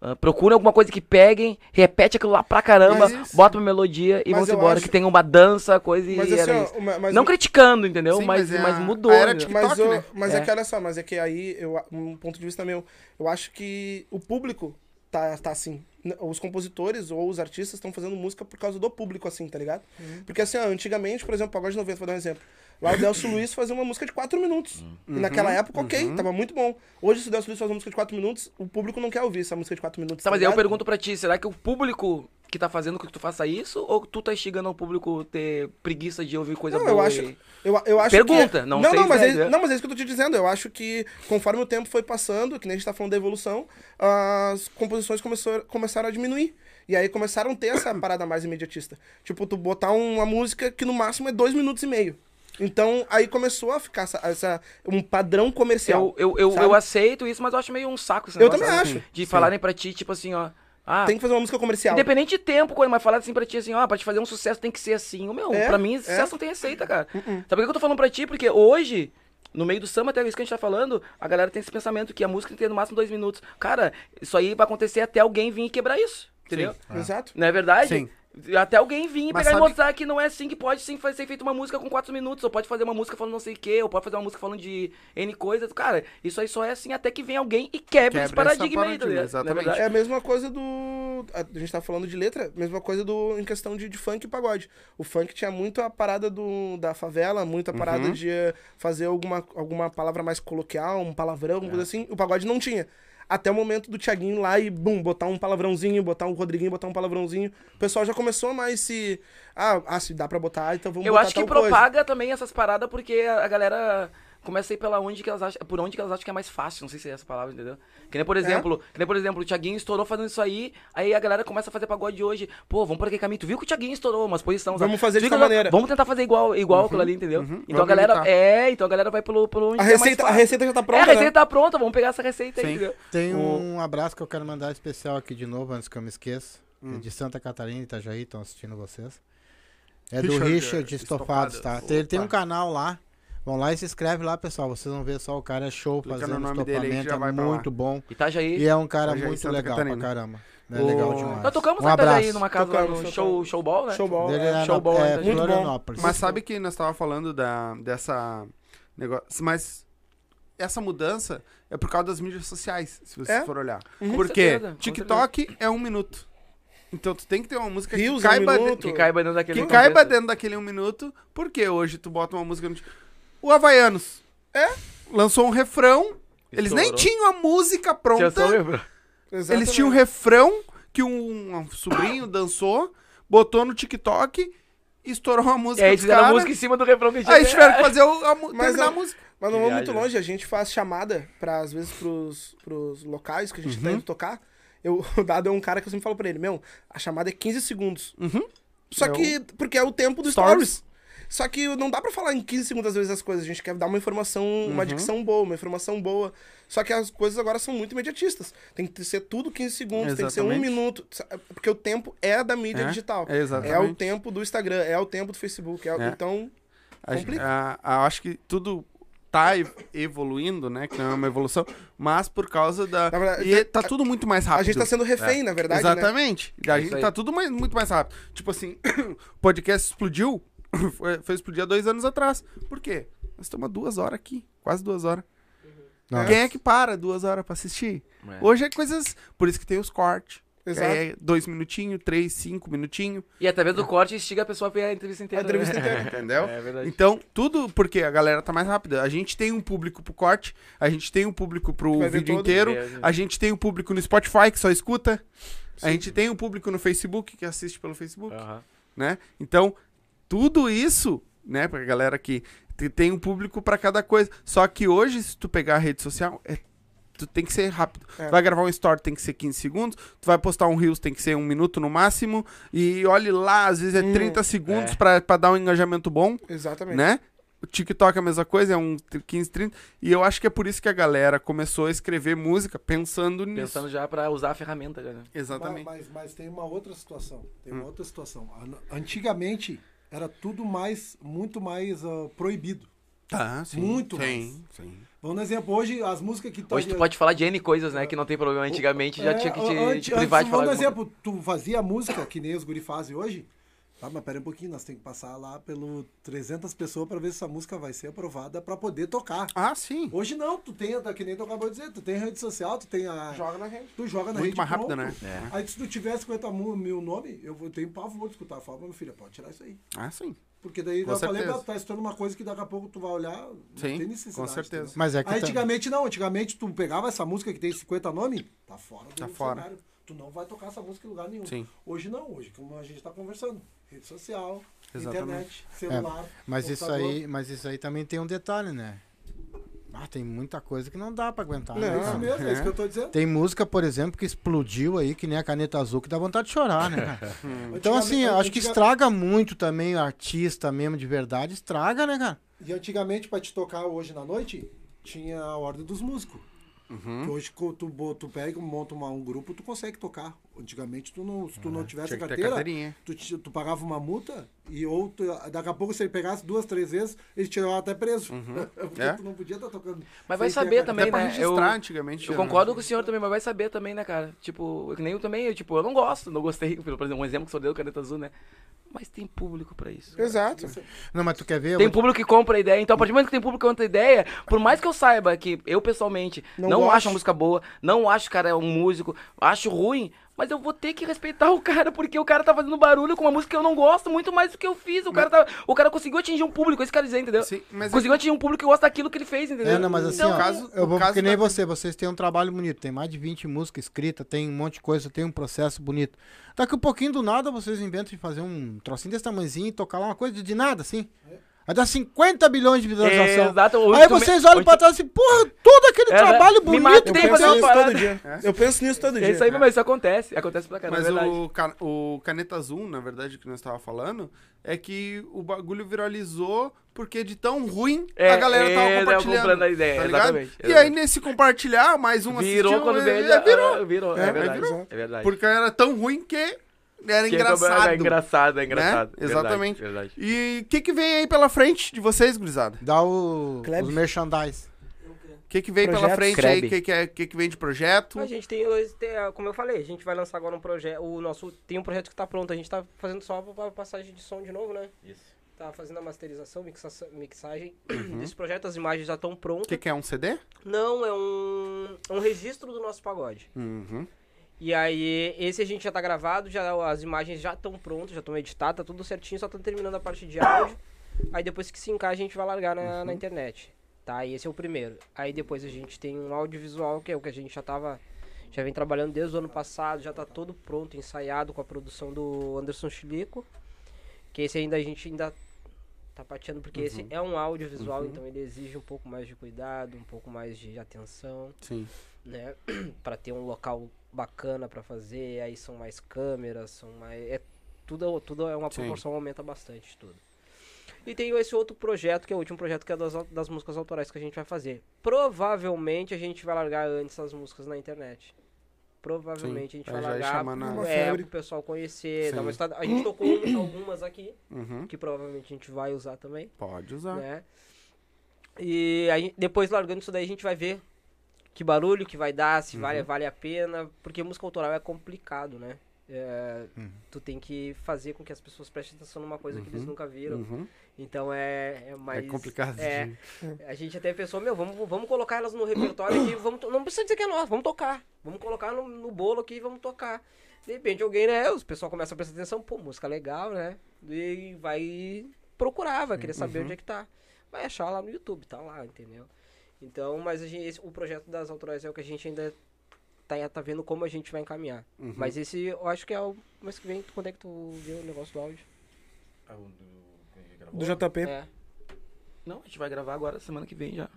ah, procuram alguma coisa que peguem, repete aquilo lá pra caramba, Isso. bota uma melodia e eu embora, acho- que tem uma dança, coisa e Mas era assim, isso. ó, uma- mas não um- criticando, entendeu? Sim, mas, mas é mas mudou. era entendeu? TikTok, Mas, eu- né? mas é. É. que olha só, mas é que aí, eu, um ponto de vista meu, eu acho que o público tá, tá assim. Os compositores ou os artistas estão fazendo música por causa do público, assim, tá ligado? Porque assim, ó, antigamente, por exemplo, Pagode 90, vou dar um exemplo. Lá o Delcio Luiz fazia uma música de 4 minutos. E naquela época, ok, tava muito bom. Hoje, se o Delcio Luiz faz uma música de 4 minutos, o público não quer ouvir essa música de 4 minutos. Tá, mas aí eu ligado? pergunto pra ti, será que o público que tá fazendo com que tu faça isso, ou tu tá instigando o público ter preguiça de ouvir coisa Não, boa? eu acho, e- eu, eu acho Pergunta, que... não não, sei não, mas é, é- não, mas é isso que eu tô te dizendo. Eu acho que conforme o tempo foi passando, que nem a gente tá falando da evolução, as composições começou, começaram a diminuir. E aí começaram a ter essa parada mais imediatista. Tipo, tu botar uma música que no máximo é dois minutos e meio. Então, aí começou a ficar essa, essa- um padrão comercial. Eu, eu, eu, eu aceito isso, mas eu acho meio um saco esse Eu negócio, também sabe? acho. De falarem pra ti, tipo assim, ó. Ah, Tem que fazer uma música comercial. Independente de tempo, coisa, mas falar assim pra ti assim, ó, pra te fazer um sucesso tem que ser assim. O meu, É, pra mim, é. sucesso não tem receita, cara. Sabe por que eu tô falando pra ti? Porque hoje, no meio do samba, até isso que a gente tá falando, a galera tem esse pensamento que a música tem que ter no máximo dois minutos. Cara, isso aí vai acontecer até alguém vir e quebrar isso. Entendeu? Exato. Não é verdade? Sim. Até alguém vir e Mas pegar sabe- e mostrar que não é assim que pode sim ser feita uma música com 4 minutos, ou pode fazer uma música falando não sei o que, ou pode fazer uma música falando de N coisas. Cara, isso aí só é assim até que vem alguém e quebre esse Quebra essa paradigma aí, tá ligado? É exatamente. verdade? É a mesma coisa do. A gente tá falando de letra, mesma coisa do em questão de, de funk e pagode. O funk tinha muito a parada do, da favela, muito a parada Uhum. de eh, fazer alguma, alguma palavra mais coloquial, um palavrão, alguma É. coisa assim. O pagode não tinha. Até o momento do Thiaguinho lá e, bum, botar um palavrãozinho, botar um Rodriguinho, botar um palavrãozinho. O pessoal já começou mais se. Ah, ah, se dá pra botar, então vamos Eu botar acho que coisa. propaga também essas paradas porque a galera começa a ir pela onde que elas acham, por onde que elas acham que é mais fácil, não sei se é essa palavra, entendeu? Que nem por É. exemplo, que nem por exemplo, o Thiaguinho estourou fazendo isso aí, aí a galera começa a fazer pagode hoje. Pô, vamos por aquele caminho. Tu viu que o Thiaguinho estourou umas posições. Vamos fazer de maneira. Vamos tentar fazer igual, igual aquilo ali, entendeu? Então a galera imitar. é, então a galera vai pelo pelo onde A é mais receita, a fácil. receita já tá pronta, é, a receita né? tá pronta, vamos pegar essa receita aí, Sim. entendeu? Tem um abraço que eu quero mandar especial aqui de novo, antes que eu me esqueça. Hum. É de Santa Catarina, Itajaí, estão assistindo vocês. É do Richard, Richard eh, Estofados, Estofados. tá? Ele tem um Opa. canal lá. Vão lá e se inscreve lá, pessoal. Vocês vão ver só o cara é show Clica fazendo no nome dele já é vai muito bom. Itajaí. E é um cara Itajaí, muito Santa legal Catarina. pra caramba. É Ô, legal demais. Nós tocamos um um Itajaí numa casa lá Tocamos, no show, showball, né? Showball. Dele é, Showball, né? é Muito bom. Florianópolis. Mas sabe que nós tava falando da, dessa negócio, mas essa mudança é por causa das mídias sociais, se você É? for olhar. Com Porque certeza, TikTok é um minuto. Então tu tem que ter uma música que é um caiba, de- minuto. Que caiba dentro daquele que caiba dentro daquele um minuto, porque hoje tu bota uma música no. O Havaianos. É? Lançou um refrão. Eles nem tinham a música Tinha pronta. Eles tinham um refrão que um, um sobrinho dançou, botou no TikTok, estourou a E música aí dos fizeram a música em cima do refrão que tinha. Aí tiveram que fazer o, a, Mas terminar a- a música. Mas não vamos muito viagem, longe, a gente faz chamada, pra, às vezes, pros, pros locais que a gente Uhum. tá indo tocar. Eu, o Dado é um cara que eu sempre falo pra ele, meu, a chamada é 15 segundos. Uhum. Só É o- que, porque é o tempo do Stories. stories. Só que não dá pra falar em 15 segundos às vezes as coisas. A gente quer dar uma informação, Uhum. uma dicção boa, uma informação boa. Só que as coisas agora são muito imediatistas. Tem que ser tudo 15 segundos, tem que ser um Exatamente. minuto. Porque o tempo é da mídia É, digital. é exatamente. É o tempo do Instagram, é o tempo do Facebook. é o- É. Então, A, Complica. a- a- acho que tudo tá evoluindo, né? Que não é uma evolução, mas por causa da. Na verdade, e tá tudo muito mais rápido. a gente tá sendo refém, na verdade, né? Exatamente. A Isso gente tá tudo mais, muito mais rápido. Tipo assim, o podcast explodiu. Foi, foi explodir há dois anos atrás. Por quê? Nós estamos duas horas aqui. Quase duas horas. Não, Quem é que para duas horas pra assistir? É. Hoje é coisas. Por isso que tem os cortes. Exato. É dois minutinhos, três, cinco minutinhos. E através do corte instiga a pessoa a ver a entrevista inteira. A entrevista né? inteira. Entendeu? É verdade. Então, tudo porque a galera tá mais rápida. A gente tem um público pro corte, a gente tem um público pro vídeo inteiro, a gente tem um público no Spotify que só escuta, a gente tem um público no Facebook que assiste pelo Facebook, Aham. né? Então, tudo isso, né, pra galera que te- tem um público pra cada coisa. Só que hoje, se tu pegar a rede social, é Tu tem que ser rápido. É. Tu vai gravar um story, tem que ser 15 segundos. Tu vai postar um Reels, tem que ser um minuto no máximo. E olhe lá, às vezes é Hum, 30 segundos é. pra, pra dar um engajamento bom Exatamente. né? O TikTok é a mesma coisa, é um 15, 30. E eu acho que é por isso que a galera começou a escrever música pensando nisso. Pensando já pra usar a ferramenta, né? Exatamente. Mas, mas, mas tem uma outra situação. Tem Hum. uma outra situação. An- Antigamente era tudo mais, muito mais ah, proibido. Tá, sim. Muito sim, sim. Vamos dar um exemplo, hoje as músicas que Hoje tu pode falar de N coisas, né? Que não tem problema. Antigamente já É, tinha que te, antes- te privar de antes, falar. Vamos exemplo, tu fazia música que nem os guri fazem hoje. Tá, mas pera um pouquinho, nós temos que passar lá pelo 300 pessoas para ver se essa música vai ser aprovada para poder tocar. Ah, sim. Hoje não, tu tem, que nem tu acabou de dizer, tu tem rede social, tu tem a. Joga na rede. Tu joga na Muito rede mais rápido, pronto. né? É. Aí se tu tiver 50 mu- mil nome, eu vou- tenho pavor de escutar. Fala, meu filho, pode tirar isso aí. Ah, sim. Porque daí Com eu falei, certeza. "Ah, tá estourando uma coisa que daqui a pouco tu vai olhar, não Sim, tem necessidade. com certeza. Mas é que Aí, tá- antigamente não, antigamente tu pegava essa música que tem 50 nomes, tá fora do Tá fora. cenário. Tu não vai tocar essa música em lugar nenhum. Sim. Hoje não, hoje como a gente tá conversando, rede social, Exatamente. internet, celular, Mas isso aí, mas isso aí também tem um detalhe, né? Ah, tem muita coisa que não dá pra aguentar. É né, isso mesmo, é isso que eu tô dizendo. Tem música, por exemplo, que explodiu aí, que nem a caneta azul, que dá vontade de chorar, né, cara? Então, assim, eu acho que estraga muito também o artista mesmo de verdade, estraga, né, cara? E antigamente, pra te tocar hoje na noite, tinha a ordem dos músicos. Uhum. Que hoje tu, tu pega, monta uma- um grupo, tu consegue tocar. Antigamente, tu não, se tu não tivesse Tinha a carteira, carteirinha. tu, tu pagava uma multa e ou tu- daqui a pouco, se ele pegasse duas, três vezes, ele te levava até preso. Porque É. tu não podia estar tocando. Mas vai saber também, Até pra né? registrar Eu- antigamente. Eu era- concordo com o senhor também, mas vai saber também, né, cara? Tipo, que nem eu também, eu, tipo, eu não gosto, não gostei, por exemplo, um exemplo que o senhor deu, caneta azul, né? Mas tem público pra isso. Exato. Não, mas tu quer ver? Tem vou público que compra a ideia, então a partir do momento que tem público que compra a ideia, por mais que eu saiba que eu pessoalmente Não não, gosto. acho a música boa, não acho que o cara é um músico, acho ruim, mas eu vou ter que respeitar o cara, porque o cara tá fazendo barulho com uma música que eu não gosto muito mais do que eu fiz. O, cara, tá, o cara conseguiu atingir um público, esse cara dizer, entendeu? Sim, mas conseguiu atingir um público que gosta daquilo que ele fez, entendeu? É, não, mas assim, Então, ó, caso- eu vou caso que nem da- você, vocês têm um trabalho bonito, tem mais de 20 músicas escritas, tem um monte de coisa, tem um processo bonito. Daqui um pouquinho do nada vocês inventam de fazer um trocinho desse tamanhozinho e tocar lá uma coisa de nada, assim. Vai dar 50 bilhões de visualização. É, exato. Hoje Aí me- vocês olham hoje pra trás e, porra, todo aquele É, trabalho me bonito. Eu que que penso nisso todo dia. Eu penso nisso todo É dia. isso aí, mas isso acontece, acontece pra caramba, Mas é verdade. o, ca- o Caneta Azul, na verdade, que nós estava falando, é que o bagulho viralizou porque de tão ruim É, a galera tava é, né, compartilhando. comprando a ideia, tá ligado? exatamente, E aí, exatamente. nesse compartilhar, mais um Virou assistiu, quando é, veio. é, virou. virou. É, É, verdade. virou. É verdade. Porque era tão ruim que era Que engraçado. É engraçado, é engraçado. Né? Verdade, Exatamente. Verdade. E o que, que vem aí pela frente de vocês, gurizada? Dá o, os merchandise. O que, que vem pela Projetos. frente aí? O que, que, é, que, que vem de projeto? A gente tem, ah, como eu falei, a gente vai lançar agora um projeto, o nosso, tem um projeto que tá pronto, a gente tá fazendo só a passagem de som de novo, né? Isso. tá fazendo a masterização, mixa- mixagem desse projeto, as imagens já estão O prontas. que, que é um CD? Não, é um, é um registro do nosso pagode. Uhum. E aí, esse a gente já tá gravado, já, as imagens já estão prontas, já estão editadas, tá tudo certinho, só tá terminando a parte de áudio. Aí depois que se encaixa, a gente vai largar na, na internet. Tá? E esse é o primeiro. Aí depois a gente tem um audiovisual, que é o que a gente já tava. Já vem trabalhando desde o ano passado, já tá todo pronto, ensaiado com a produção do Anderson Chilico. Que esse ainda a gente ainda tá pateando, porque esse é um audiovisual, então ele exige um pouco mais de cuidado, um pouco mais de atenção Sim. né? para ter um local bacana para fazer, aí são mais câmeras, são mais é tudo tudo é uma Sim. proporção aumenta bastante tudo. E tem esse outro projeto, que é o último projeto que é das, das músicas autorais que a gente vai fazer. Provavelmente a gente vai largar antes as músicas na internet. Provavelmente Sim, a gente vai já largar Uma é, pro pessoal conhecer, dar uma estrada. A gente tocou um, algumas aqui, Uhum. que provavelmente a gente vai usar também Pode usar. né? E aí, depois largando isso daí, a gente vai ver que barulho que vai dar, se Uhum. vale, vale a pena, porque música autoral é complicado, né? É, Tu tem que fazer com que as pessoas prestem atenção numa coisa que eles Uhum. nunca viram. Uhum. Então é, é mais. é complicado. é, de- a gente até pensou, meu, vamos, vamos colocar elas no repertório aqui, vamos, não precisa dizer que é nosso, vamos tocar. Vamos colocar no, no bolo aqui e vamos tocar. De repente alguém, né, os pessoal começa a prestar atenção, pô, música legal, né? E vai procurar, vai querer saber Uhum. onde é que tá. Vai achar lá no YouTube, tá lá, entendeu? Então, mas a gente, esse- o projeto das autorais é o que a gente ainda tá, tá vendo como a gente vai encaminhar. Uhum. Mas esse, eu acho que é o mês que vem, quando é que tu vê o negócio do áudio? Ah, o do- Do JP. É. Não, a gente vai gravar agora semana que vem já.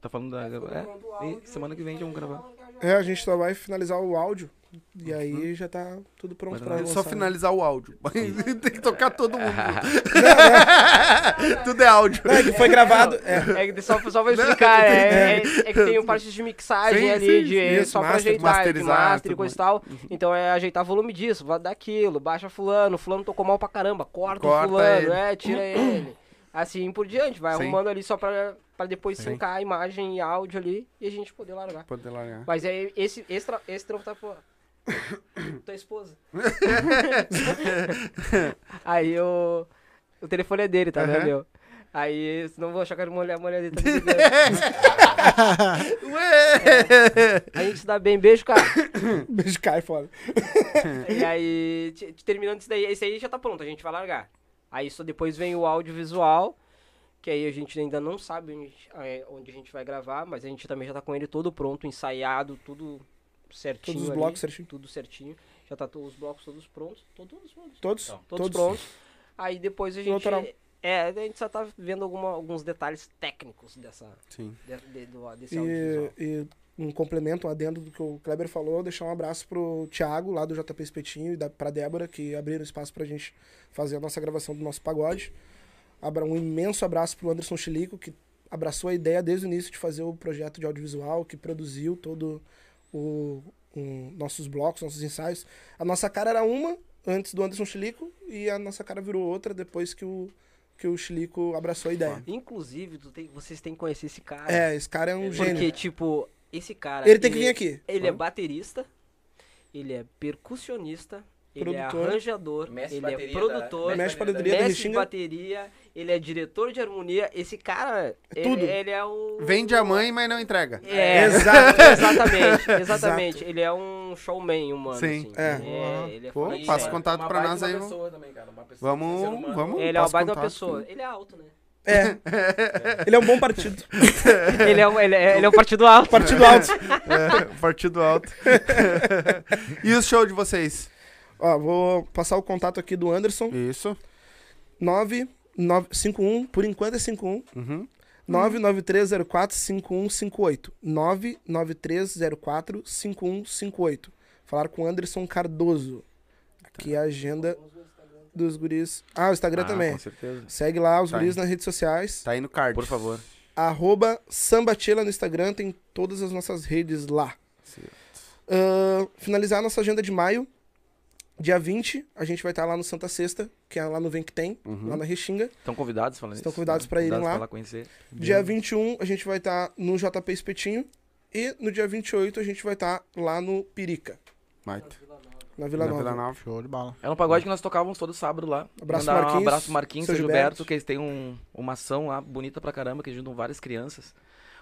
Tá falando da. É, e semana que vem já vamos gravar. É, a gente só vai finalizar o áudio. E aí já tá tudo pronto Mas pra É lançar. só finalizar o áudio. Tem que tocar todo mundo. Tudo é áudio. Não, é que foi gravado. É, É que só, só vou explicar, é, é, é que tem parte de mixagem Sim, ali, sim, de, isso, só pra master, ajeitar, de masterizar, master e coisa e tal. Então é ajeitar volume disso, daquilo, baixa fulano, fulano tocou mal pra caramba, corta, Corta o fulano, ele. é, tira ele. Assim por diante, vai Sim. arrumando ali só pra, pra depois Sim. sincar a imagem e áudio ali e a gente poder largar. Poder largar. Mas é esse, esse, esse trampo tá por... Tua esposa. Aí o... O telefone é dele, tá, né, Aham. meu? Aí, eu vou achar que a mulher, a mulher dele tá me ligando. Ué! A gente se dá bem, beijo, cara. beijo cai fora. e aí, te- te- terminando isso daí, esse aí já tá pronto, a gente vai largar. Aí só depois vem o audiovisual, que aí a gente ainda não sabe onde, é, onde a gente vai gravar, mas a gente também já tá com ele todo pronto, ensaiado, tudo certinho. Todos os ali, blocos certinho. Tudo certinho. Já tá os blocos todos prontos. Todos, todos, Todos? Não. todos prontos. Aí depois a gente. É, a gente só tá vendo alguma, alguns detalhes técnicos dessa, Sim. de, de- do- desse audiovisual. E, e um complemento, um adendo do que o Kleber falou, deixar um abraço pro Thiago, lá do JP Espetinho, e da, pra Débora, que abriram espaço pra gente fazer a nossa gravação do nosso pagode. Abra, um imenso abraço pro Anderson Chilico, que abraçou a ideia desde o início de fazer o projeto de audiovisual, que produziu todo o, o- nossos blocos, nossos ensaios. A nossa cara era uma antes do Anderson Chilico e a nossa cara virou outra depois que o, que o Chilico abraçou a ideia. Inclusive, tu tem- vocês têm que conhecer esse cara. É, esse cara é um Porque, gênio. tipo, esse cara. Ele tem que vir aqui. Ele é baterista, ele é percussionista, ele Produtor. é arranjador, ele é produtor, da- Mestre de da- bateria mestre Restinga. bateria, ele é diretor de harmonia. Esse cara, ele, tudo. ele é o. Vende a mãe, mas não entrega. É, Exato. exatamente, exatamente. Ele é um showman humano, Sim. assim. É. ele é Pô, foda. passa Uma- contato uma pra nós uma aí, pessoa também, cara, uma pessoa, Vamos- vamos. Ele é uma baita pessoa. Ele é alto, né? É. Ele é um bom partido. ele, é um, ele, é, ele é um partido alto. Partido alto. É, partido alto. e o show de vocês? Ó, vou passar o contato aqui do Anderson. Isso. 9951, por enquanto é 51. Uhum. 993045158. 993045158. Falar com Anderson Cardoso. Aqui é a agenda dos guris. Ah, o Instagram Ah, também. Com certeza. Segue lá os Tá guris aí. nas redes sociais. Tá aí no card. Por favor. Arroba Sambachela no Instagram, tem todas as nossas redes lá. Ahn, finalizar a nossa agenda de maio. Dia 20, a gente vai estar lá no Santa Sexta, que é lá no Vem Que Tem, Uhum. lá na Restinga. Estão convidados falando Estão isso? convidados pra irem Convidados lá. pra lá conhecer. Dia 21, a gente vai estar no JP Espetinho. E no dia 28, a gente vai estar lá no Pirica. Baita. Na Vila Na Nova. Vila Nova. Show de bola. Era um pagode que nós tocávamos todo sábado lá. Abraço, Mandar Marquinhos, Um abraço Marquinhos, seu Gilberto, Gilberto. que eles têm um, uma ação lá bonita pra caramba, que eles juntam várias crianças.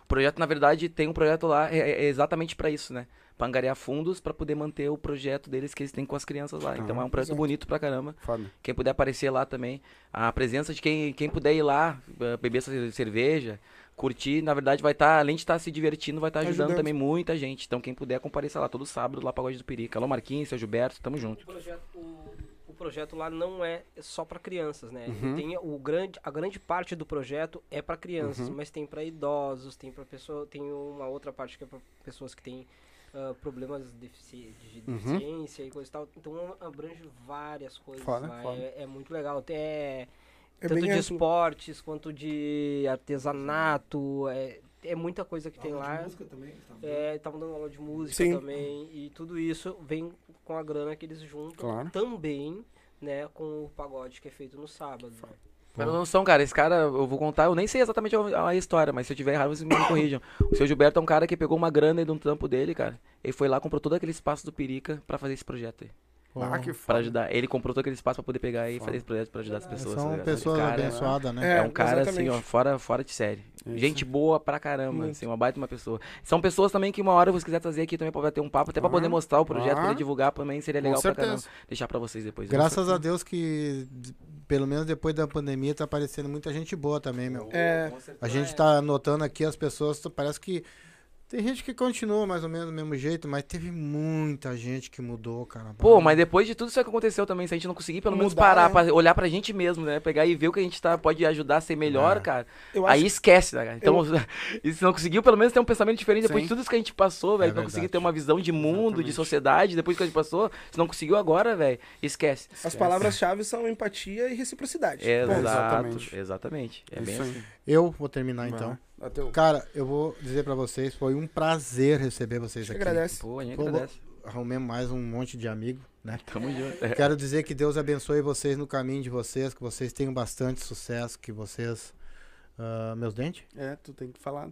O projeto, na verdade, tem um projeto lá, é, é exatamente pra isso, né? Pra angariar fundos pra poder manter o projeto deles que eles têm com as crianças lá. Então é um projeto exato. bonito pra caramba. Foda. Quem puder aparecer lá também. A presença de quem, quem puder ir lá, eh, beber essa cerveja, curtir, na verdade vai estar, além de estar se divertindo, vai estar ajudando, Ajudando. também muita gente. Então quem puder compareça lá todo sábado, lá Pagode do Perica. Alô Marquinhos, seu Gilberto, tamo junto. O projeto, o, o projeto lá não é só para crianças, né? Uhum. Tem o grande, a grande parte do projeto é para crianças, Uhum. mas tem para idosos, tem para pessoa, tem uma outra parte que é para pessoas que têm ah, problemas de, defici- de Uhum. deficiência e coisa e tal. Então abrange várias coisas Foda, lá. foda. É, é muito legal. Até É tanto de amplo. esportes quanto de artesanato. É, é muita coisa que tem Aula de lá. música também, tá? É, estavam dando aula de música Sim. também. E tudo isso vem com a grana que eles juntam Claro. também, né, com o pagode que é feito no sábado. né. Pra ter noção, cara, esse cara, eu vou contar, eu nem sei exatamente a, a história, mas se eu tiver errado, vocês me corrijam. O seu Gilberto é um cara que pegou uma grana aí de um trampo dele, cara. Ele foi lá, comprou todo aquele espaço do Perica pra fazer esse projeto aí. Ah, que Pra foda. ajudar. Ele comprou todo aquele espaço pra poder pegar e fazer esse projeto pra ajudar as pessoas. tá São ligado? pessoas abençoadas, né? É, um cara assim, exatamente. ó, fora, fora de série. Isso. Gente boa pra caramba, Muito. assim, uma baita uma pessoa. São pessoas também que uma hora você quiser trazer aqui também pra bater um papo, até pra poder mostrar o projeto, claro. poder divulgar também, seria legal pra caramba. Deixar pra vocês depois. Graças a Deus que, pelo menos depois da pandemia, tá aparecendo muita gente boa também, meu. É, A gente tá notando aqui as pessoas, parece que tem gente que continua mais ou menos do mesmo jeito, mas teve muita gente que mudou, cara. Pô, mas depois de tudo isso que aconteceu também, se a gente não conseguir pelo menos Mudar, parar né? pra olhar pra gente mesmo, né? Pegar e ver o que a gente tá, pode ajudar a ser melhor, É. cara. eu acho Aí esquece, né, cara? Então, e se não conseguiu pelo menos ter um pensamento diferente depois Sim. de tudo isso que a gente passou, velho. É não conseguir ter uma visão de mundo, de Exatamente. sociedade, depois que a gente passou, se não conseguiu agora, velho, esquece. As palavras-chave são empatia e reciprocidade. É, exato, exatamente. exatamente. É Isso bem aí. assim. Eu vou terminar então. Dá teu- Cara, eu vou dizer pra vocês, foi um prazer receber vocês Te aqui. agradece. Pô, a gente Pô, agradece. Arrumei mais um monte de amigo, né? Tamo junto. É. Quero dizer que Deus abençoe vocês no caminho de vocês, que vocês tenham bastante sucesso, que vocês. ah, meus dentes? É, tu tem que falar.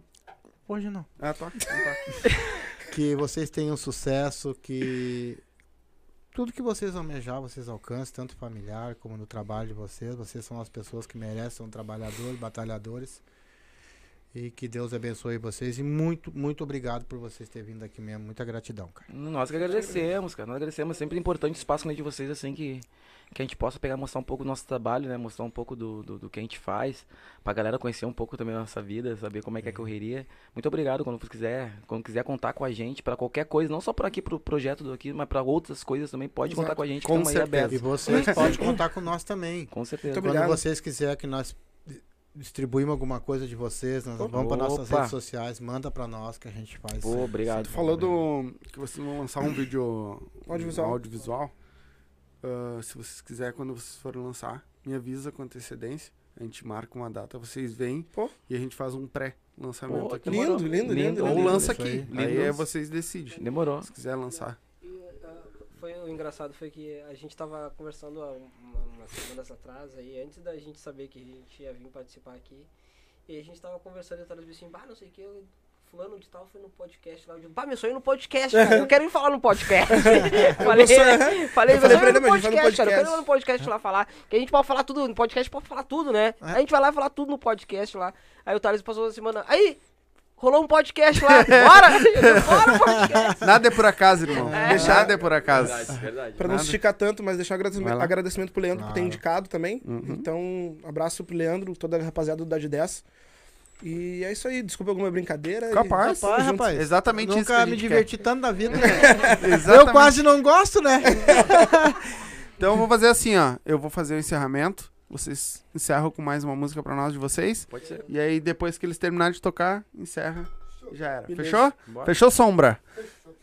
Hoje não. Ah, toca. Então tá. Que vocês tenham sucesso, que tudo que vocês almejar, vocês alcancem, tanto familiar como no trabalho de vocês. Vocês são as pessoas que merecem, são trabalhadores, batalhadores. E que Deus abençoe vocês. E muito, muito obrigado por vocês terem vindo aqui mesmo. Muita gratidão, cara. Nós que agradecemos, cara. Nós agradecemos. É sempre importante o espaço né, de vocês, assim, que, que a gente possa pegar mostrar um pouco do nosso trabalho, né? Mostrar um pouco do, do, do que a gente faz. Pra galera conhecer um pouco também da nossa vida, saber como é que é a correria. Muito obrigado quando você quiser, quando quiser contar com a gente pra qualquer coisa, não só por aqui pro projeto do aqui, mas pra outras coisas também. Pode contar Exato. com a gente, Com certeza. E vocês podem contar com nós também. Com certeza. Muito Quando obrigado. vocês quiserem que nós di- distribuímos alguma coisa de vocês, nós vamos para nossas redes sociais, manda para nós que a gente faz. Pô, obrigado. Tu falou do. que vocês vão lançar um vídeo. Audiovisual. um audiovisual. Ah, se vocês quiserem, quando vocês forem lançar, me avisa com antecedência. A gente marca uma data, vocês vêm Pô. e a gente faz um pré-lançamento aqui. demorou. Lindo, lindo, lindo, Ou lindo. lança aqui. aí. Aí Lindo. é vocês decidem. Demorou. Se quiser lançar. E, ah, foi o engraçado foi que a gente tava conversando há uma- umas semanas atrás aí, antes da gente saber que a gente ia vir participar aqui. E a gente tava conversando e tava assim, bah, não sei o que, eu- fulano de tal foi no podcast lá. Eu digo, pá, meu sonho é no podcast, cara. Eu quero ir falar no podcast. falei, sonho- falei, eu meu falei sonho pra é ele, no no podcast, cara. Eu quero ir podcast. lá no podcast lá falar. Que a gente pode falar tudo, no podcast pode falar tudo, né? A gente vai lá e falar tudo no podcast lá. Aí o Thales passou uma semana, aí, rolou um podcast lá, bora! Bora podcast! Nada é por acaso, irmão. É. Nada é por acaso. verdade. Pra não Nada. esticar tanto, mas deixar um agradecimento, agradecimento pro Leandro por ter Claro. indicado também. Uhum. Então, abraço pro Leandro, toda a rapaziada do Dad 10. E é isso aí, desculpa alguma brincadeira. e- Capaz. Rapaz. Exatamente isso que Nunca me diverti tanto na vida. né? Eu quase não gosto, né? Então eu vou fazer assim, ó. Eu vou fazer o encerramento. Vocês encerram com mais uma música pra nós de vocês. Pode ser. E aí, depois que eles terminarem de tocar, encerra. Já era. Beleza. Fechou? Bora. Fechou, Sombra?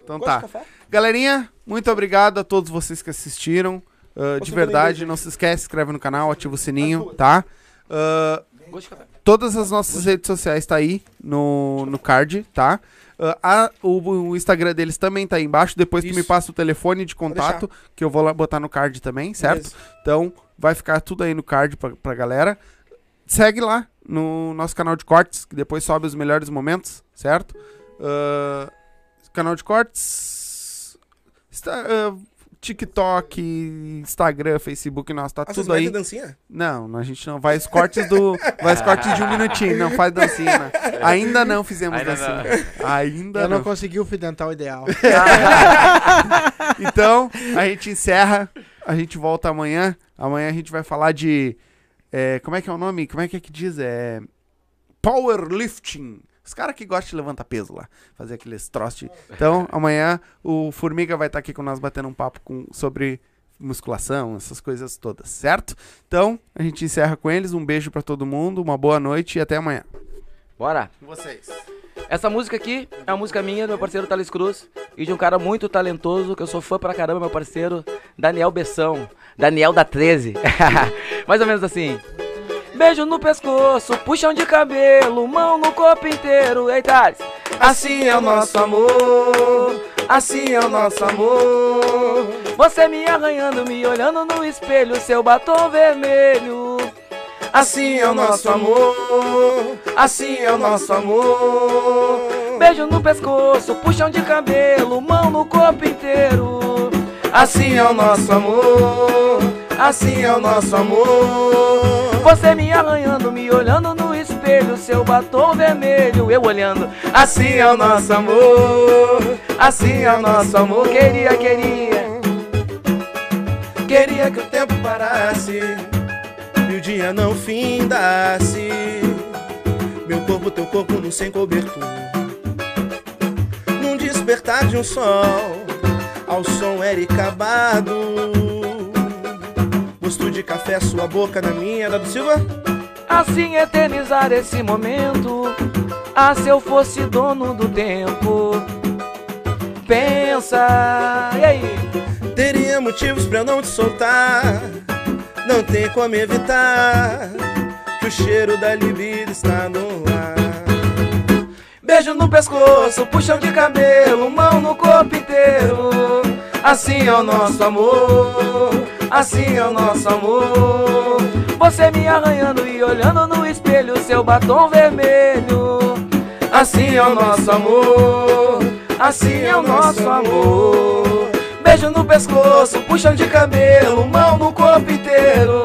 Então tá. de café? Galerinha, muito obrigado a todos vocês que assistiram. Ah, de verdade, não se esquece, se inscreve no canal, ativa o sininho, tá? Ah, Gosto de café. Todas as nossas redes sociais tá aí no, no card, tá? Ah, a- o, o Instagram deles também tá aí embaixo. Depois tu Isso. me passa o telefone de contato, que eu vou lá botar no card também, certo? Beleza. Então, vai ficar tudo aí no card pra, pra galera. Segue lá no nosso canal de cortes, que depois sobe os melhores momentos, certo? Ah, canal de cortes. Está, ah, TikTok, Instagram, Facebook, nossa, tá Ah, tudo aí. dancinha? Não, a gente não vai os cortes do. Vai os cortes de um minutinho, não faz dancinha. né? Ainda não fizemos Ainda dancinha. Ainda Eu não. não consegui o fio dental ideal. Então, a gente encerra. A gente volta amanhã. Amanhã a gente vai falar de. é, como é que é o nome? Como é que é que diz? É. Powerlifting. Os caras que gostam de levantar peso lá. Fazer aqueles troços. de- Então, amanhã o Formiga vai estar aqui com nós batendo um papo com- sobre musculação, essas coisas todas, certo? Então, a gente encerra com eles. Um beijo pra todo mundo, uma boa noite e até amanhã. Bora. Vocês. Essa música aqui é uma música minha, do meu parceiro Thales Cruz, e de um cara muito talentoso, que eu sou fã pra caramba, meu parceiro, Daniel Bessão. Daniel da 13. Mais ou menos assim. Beijo no pescoço, puxão de cabelo, mão no corpo inteiro. Ei. Assim é o nosso amor, assim é o nosso amor. Você me arranhando, me olhando no espelho, seu batom vermelho. Assim é o nosso amor, assim é o nosso amor. Beijo no pescoço, puxão de cabelo, mão no corpo inteiro. Assim é o nosso amor, assim é o nosso amor. Você me arranhando, me olhando no espelho, seu batom vermelho, eu olhando. Assim é o nosso amor, assim é o nosso amor. Queria, queria. Queria que o tempo parasse e o dia não findasse. Meu corpo, teu corpo, num sem cobertor. Num despertar de um sol, ao som Eric Abado. Gosto de café, sua boca na minha, Dado Silva. Assim eternizar esse momento. Ah, se eu fosse dono do tempo. Pensa, e aí? Teria motivos pra eu não te soltar. Não tem como evitar que o cheiro da libido está no ar. Beijo no pescoço, puxão de cabelo, mão no corpo inteiro. Assim é o nosso amor, assim é o nosso amor. Você me arranhando e olhando no espelho, seu batom vermelho. Assim é o nosso amor, assim é o nosso amor. Beijo no pescoço, puxão de cabelo, mão no corpo inteiro.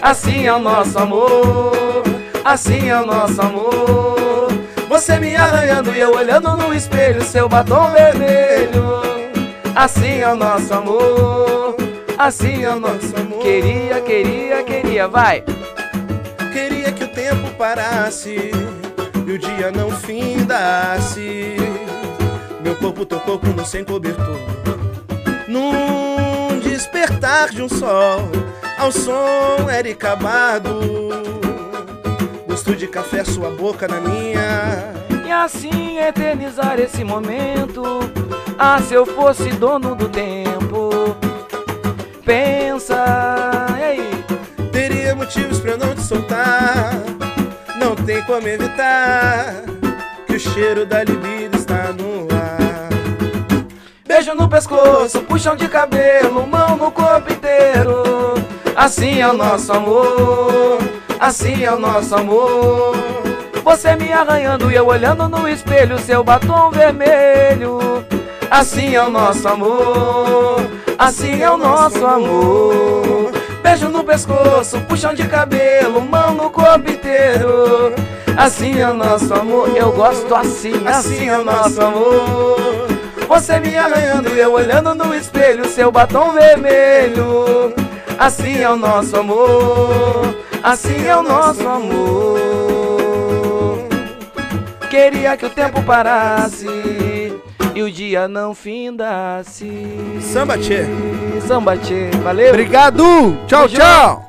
Assim é o nosso amor, assim é o nosso amor. Você me arranhando e eu olhando no espelho, seu batom vermelho. Assim é o nosso amor, assim é o nosso amor. Queria, queria, queria, vai. Queria que o tempo parasse e o dia não findasse. Meu corpo, teu corpo, no sem cobertor. Num despertar de um sol, ao som Eric Abado. Gosto de café, sua boca na minha. E assim eternizar esse momento. Ah, se eu fosse dono do tempo. Pensa, e aí? Teria motivos pra eu não te soltar. Não tem como evitar que o cheiro da libido está no ar. Beijo no pescoço, puxão de cabelo, mão no corpo inteiro. Assim é o nosso amor, assim é o nosso amor. Você me arranhando e eu olhando no espelho, seu batom vermelho. Assim é o nosso amor, assim é o nosso amor. Beijo no pescoço, puxão de cabelo, mão no corpo inteiro. Assim é o nosso amor, eu gosto assim, assim é o nosso amor. Você me arranhando e eu olhando no espelho, seu batom vermelho. Assim é o nosso amor, assim é o nosso amor. Queria que o tempo parasse e o dia não findasse. Samba, tchê. Samba, tchê. Valeu. Obrigado! Tchau, tchau!